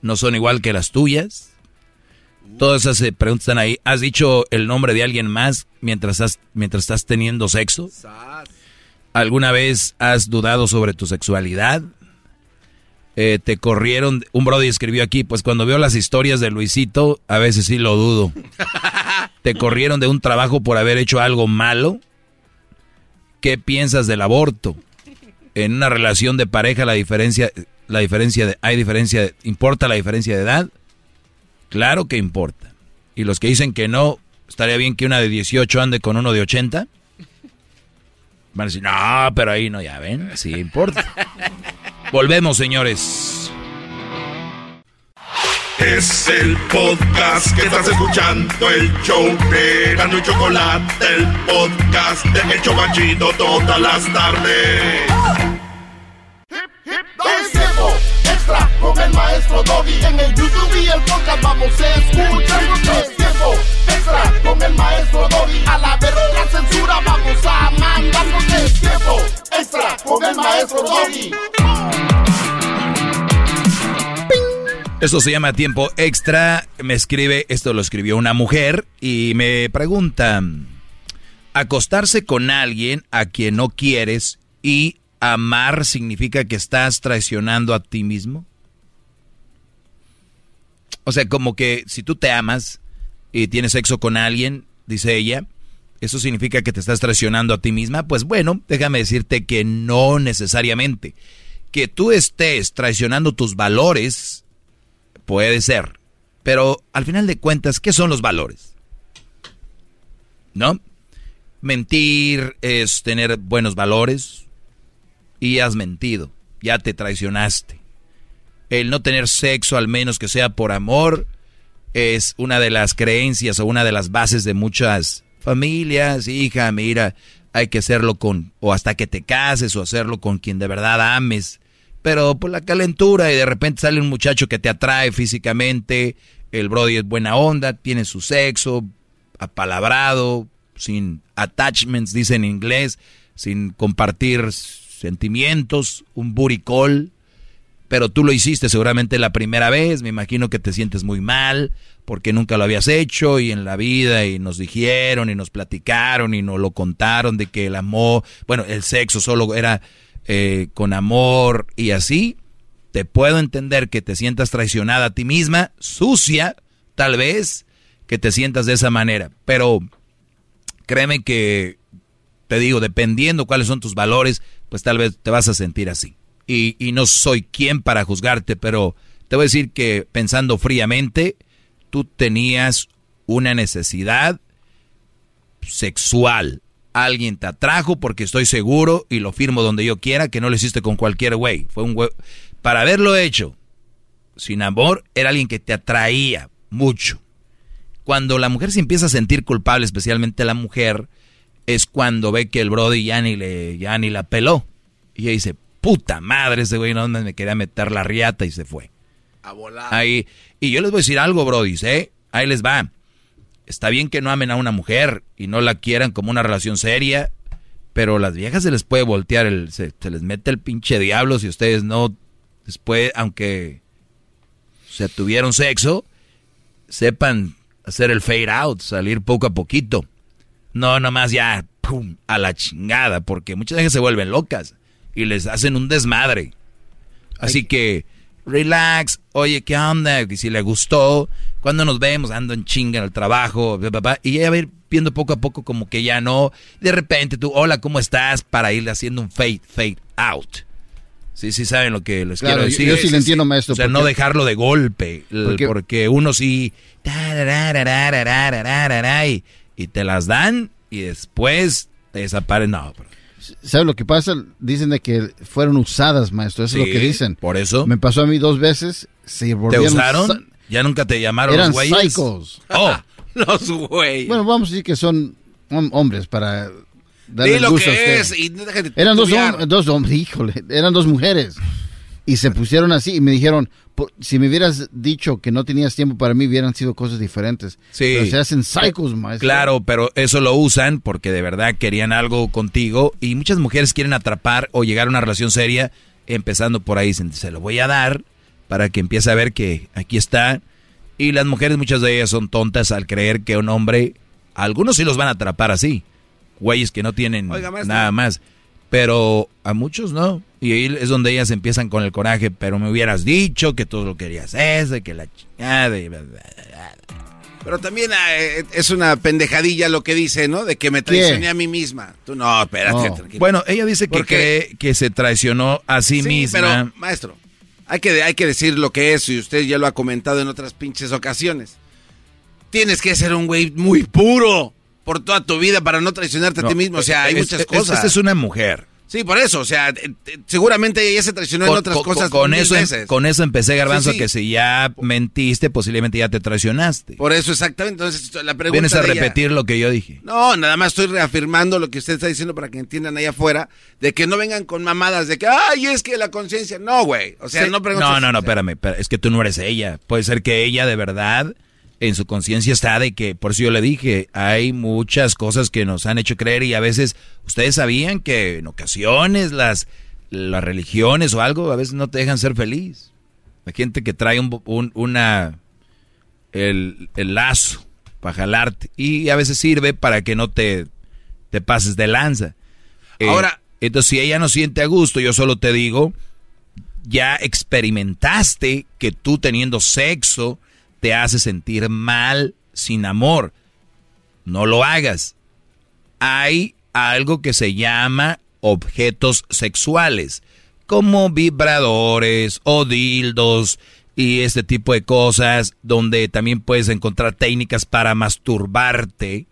no son igual que las tuyas? Todas esas eh, preguntas están ahí. ¿Has dicho el nombre de alguien más mientras, has- mientras estás teniendo sexo? ¿Alguna vez has dudado sobre tu sexualidad? Eh, te corrieron, un Brody escribió aquí, pues cuando veo las historias de Luisito, a veces sí lo dudo. [laughs] ¿Te corrieron de un trabajo por haber hecho algo malo? ¿Qué piensas del aborto? En una relación de pareja la diferencia, la diferencia de, hay diferencia, de- ¿importa la diferencia de edad? Claro que importa. Y los que dicen que no, estaría bien que una de 18 ande con uno de 80. Van a decir, no, pero ahí no, ya ven, sí importa. Volvemos, señores. Es el podcast que estás escuchando, el show de Gano y Chocolate, el podcast de El Chobachito todas las tardes. Es tiempo extra con el maestro Doggy. En el YouTube y el podcast vamos a escuchar. Es tiempo extra con el maestro Doggy. A la verga la censura vamos a mandar. Es tiempo extra con el maestro Doggy. Esto se llama tiempo extra. Me escribe, esto lo escribió una mujer y me pregunta, acostarse con alguien a quien no quieres y amar significa que estás traicionando a ti mismo. O sea, como que si tú te amas y tienes sexo con alguien, dice ella, ¿eso significa que te estás traicionando a ti misma? Pues bueno, déjame decirte que no necesariamente. Que tú estés traicionando tus valores, puede ser. Pero al final de cuentas, ¿qué son los valores? ¿No? Mentir es tener buenos valores y has mentido, ya te traicionaste. El no tener sexo, al menos que sea por amor, es una de las creencias o una de las bases de muchas familias. Hija, mira, hay que hacerlo con, o hasta que te cases, o hacerlo con quien de verdad ames. Pero por la calentura y de repente sale un muchacho que te atrae físicamente, el Brody es buena onda, tiene su sexo, apalabrado, sin attachments, dice en inglés, sin compartir sentimientos, un call, pero tú lo hiciste seguramente la primera vez, me imagino que te sientes muy mal porque nunca lo habías hecho y en la vida y nos dijeron y nos platicaron y nos lo contaron de que el amor, bueno, el sexo solo era eh, con amor y así, te puedo entender que te sientas traicionada a ti misma, sucia, tal vez, que te sientas de esa manera. Pero créeme que, te digo, dependiendo cuáles son tus valores, pues tal vez te vas a sentir así. Y, y no soy quien para juzgarte, pero te voy a decir que pensando fríamente, tú tenías una necesidad sexual. Alguien te atrajo porque estoy seguro y lo firmo donde yo quiera que no lo hiciste con cualquier güey. Fue un güey. Para haberlo hecho sin amor, era alguien que te atraía mucho. Cuando la mujer se empieza a sentir culpable, especialmente la mujer, es cuando ve que el Brody ya ni, le, ya ni la peló. Y ella dice, puta madre, ese güey no me quería meter la riata y se fue. A volar. Ahí. Y yo les voy a decir algo, Brody, ¿eh? Ahí les va. Está bien que no amen a una mujer y no la quieran como una relación seria, pero a las viejas se les puede voltear, el, se, les mete el pinche diablo si ustedes no, después, aunque se tuvieron sexo, sepan hacer el fade out, salir poco a poquito. No, nomás ya, pum, a la chingada, porque muchas veces se vuelven locas y les hacen un desmadre. Así que, relax, oye, ¿qué onda? Y si le gustó, cuando nos vemos, ando en chinga en el trabajo, y ella va a ir viendo poco a poco como que ya no. De repente tú, hola, ¿cómo estás? Para irle haciendo un fade, fade out. Sí, sí saben lo que les quiero decir. Yo, sí le entiendo, maestro. O sea, no dejarlo de golpe, porque, uno sí... Y, te las dan y después te desaparecen. No, ¿Sabes lo que pasa? Dicen de que fueron usadas, maestro. Eso es lo que dicen. Por eso. Me pasó a mí dos veces. Se ¿Te usaron? ¿Ya nunca te llamaron Eran los güeyes? Psychos. Oh, [laughs] los güeyes. Bueno, vamos a decir que son hombres para darle Di lo gusto a que usted. es y Eran dos, hom- dos hombres, [laughs] híjole, eran dos mujeres. Y se pusieron así y me dijeron, "Po- si me hubieras dicho que no tenías tiempo para mí, hubieran sido cosas diferentes. Sí. Pero se hacen psychos, maestro. Claro, pero eso lo usan porque de verdad querían algo contigo y muchas mujeres quieren atrapar o llegar a una relación seria empezando por ahí. Dicen, se lo voy a dar para que empiece a ver que aquí está. Y las mujeres, muchas de ellas son tontas al creer que un hombre, algunos sí los van a atrapar así, güeyes que no tienen Oiga, nada más, pero a muchos no. Y ahí es donde ellas empiezan con el coraje, pero me hubieras dicho que tú lo querías ese, que la chingada. y bla, bla, bla". Pero también eh, es una pendejadilla lo que dice, ¿no? De que me traicioné a mí misma. Tú no, espérate, No. tranquilo. Bueno, ella dice que cree que se traicionó a sí, Sí, misma. pero, maestro, hay que, hay que decir lo que es, y usted ya lo ha comentado en otras pinches ocasiones. Tienes que ser un güey muy puro por toda tu vida para no traicionarte a ti mismo. O sea, hay es- muchas es- cosas. Esta es una mujer. Sí, por eso. O sea, eh, eh, seguramente ella se traicionó en otras cosas con eso, em- veces. con eso empecé, Garbanzo, Sí, sí. que si ya mentiste, posiblemente ya te traicionaste. Por eso, exactamente. Entonces, la pregunta Vienes a ella- repetir lo que yo dije. No, nada más estoy reafirmando lo que usted está diciendo para que entiendan allá afuera, de que no vengan con mamadas de que, ay, es que la conciencia. No, güey. O sea, Sí. no preguntes. No, no, no, espérame, espérame, es que tú no eres ella. Puede ser que ella de verdad en su conciencia está de que, por eso yo le dije, hay muchas cosas que nos han hecho creer y a veces ustedes sabían que en ocasiones las, las religiones o algo a veces no te dejan ser feliz. Hay gente que trae un, un- una el, el lazo para jalarte y a veces sirve para que no te, te pases de lanza. Eh, Ahora- entonces si ella no siente a gusto, yo solo te digo, ya experimentaste que tú teniendo sexo te hace sentir mal sin amor. No lo hagas. Hay algo que se llama objetos sexuales, como vibradores o dildos y este tipo de cosas, donde también puedes encontrar técnicas para masturbarte,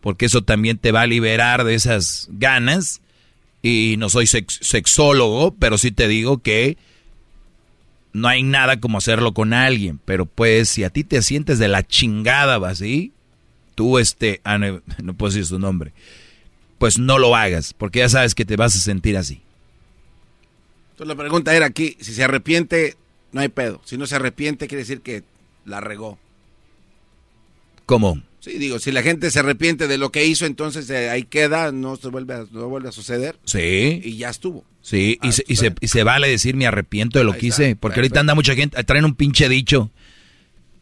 porque eso también te va a liberar de esas ganas. Y no soy sex- sexólogo, pero sí te digo que no hay nada como hacerlo con alguien, pero pues si a ti te sientes de la chingada, ¿va así? Tú este, ah, no, [laughs] no puedo decir su nombre, pues no lo hagas, porque ya sabes que te vas a sentir así. Entonces la pregunta era aquí, si se arrepiente, no hay pedo. Si no se arrepiente, quiere decir que la regó. ¿Cómo? Sí, digo, si la gente se arrepiente de lo que hizo, entonces eh, ahí queda, no se vuelve a, no vuelve a suceder. Sí. Y ya estuvo. Sí, y, Ah, se, y, se, y se vale decir me arrepiento de lo Ahí que está, hice, porque perfecto. ahorita anda mucha gente, traen un pinche dicho.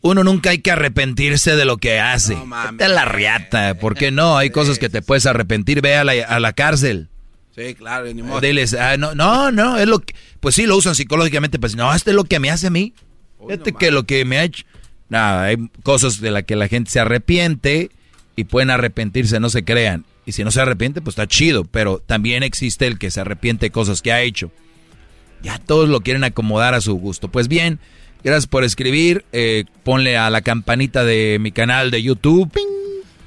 Uno nunca hay que arrepentirse de lo que hace. No mames. Vete a la riata, ¿por qué no? Hay cosas que te puedes arrepentir, ve a la, a la cárcel. Sí, claro, ni modo. Diles, ah, no, no, no, es lo que, pues sí, lo usan psicológicamente, pues no, esto es lo que me hace a mí. Fíjate que lo que me ha hecho, nada, hay cosas de las que la gente se arrepiente y pueden arrepentirse, no se crean. Y si no se arrepiente, pues está chido, pero también existe el que se arrepiente de cosas que ha hecho. Ya todos lo quieren acomodar a su gusto. Pues bien, gracias por escribir, eh, ponle a la campanita de mi canal de YouTube,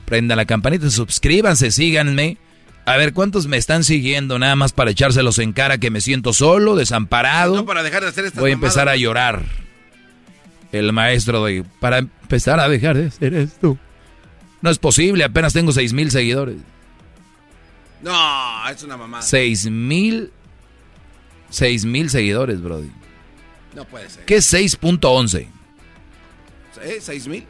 prenda la campanita, suscríbanse, síganme. A ver, ¿cuántos me están siguiendo nada más para echárselos en cara que me siento solo, desamparado? No, para dejar de hacer estas Voy a empezar mamadas. a llorar. El maestro de... Para empezar a dejar de hacer esto. No es posible, apenas tengo seis mil seguidores. No, es una mamada. Seis mil... Seis mil seguidores, Brody. No puede ser. ¿Qué es 6.11? ¿Eh? ¿Seis mil?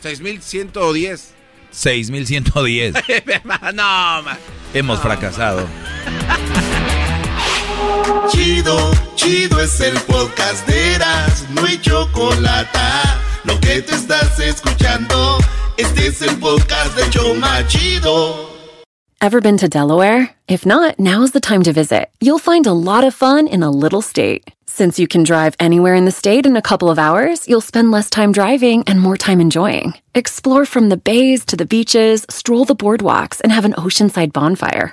Seis mil ciento diez. 6110. [laughs] no, man. Hemos fracasado. [laughs] Chido, chido es el podcast de Eras, no hay chocolate. Lo que te estás escuchando, este es el podcast de Choma Chido. Ever been to Delaware? If not, now's the time to visit. You'll find a lot of fun in a little state. Since you can drive anywhere in the state in a couple of hours, you'll spend less time driving and more time enjoying. Explore from the bays to the beaches, stroll the boardwalks, and have an oceanside bonfire.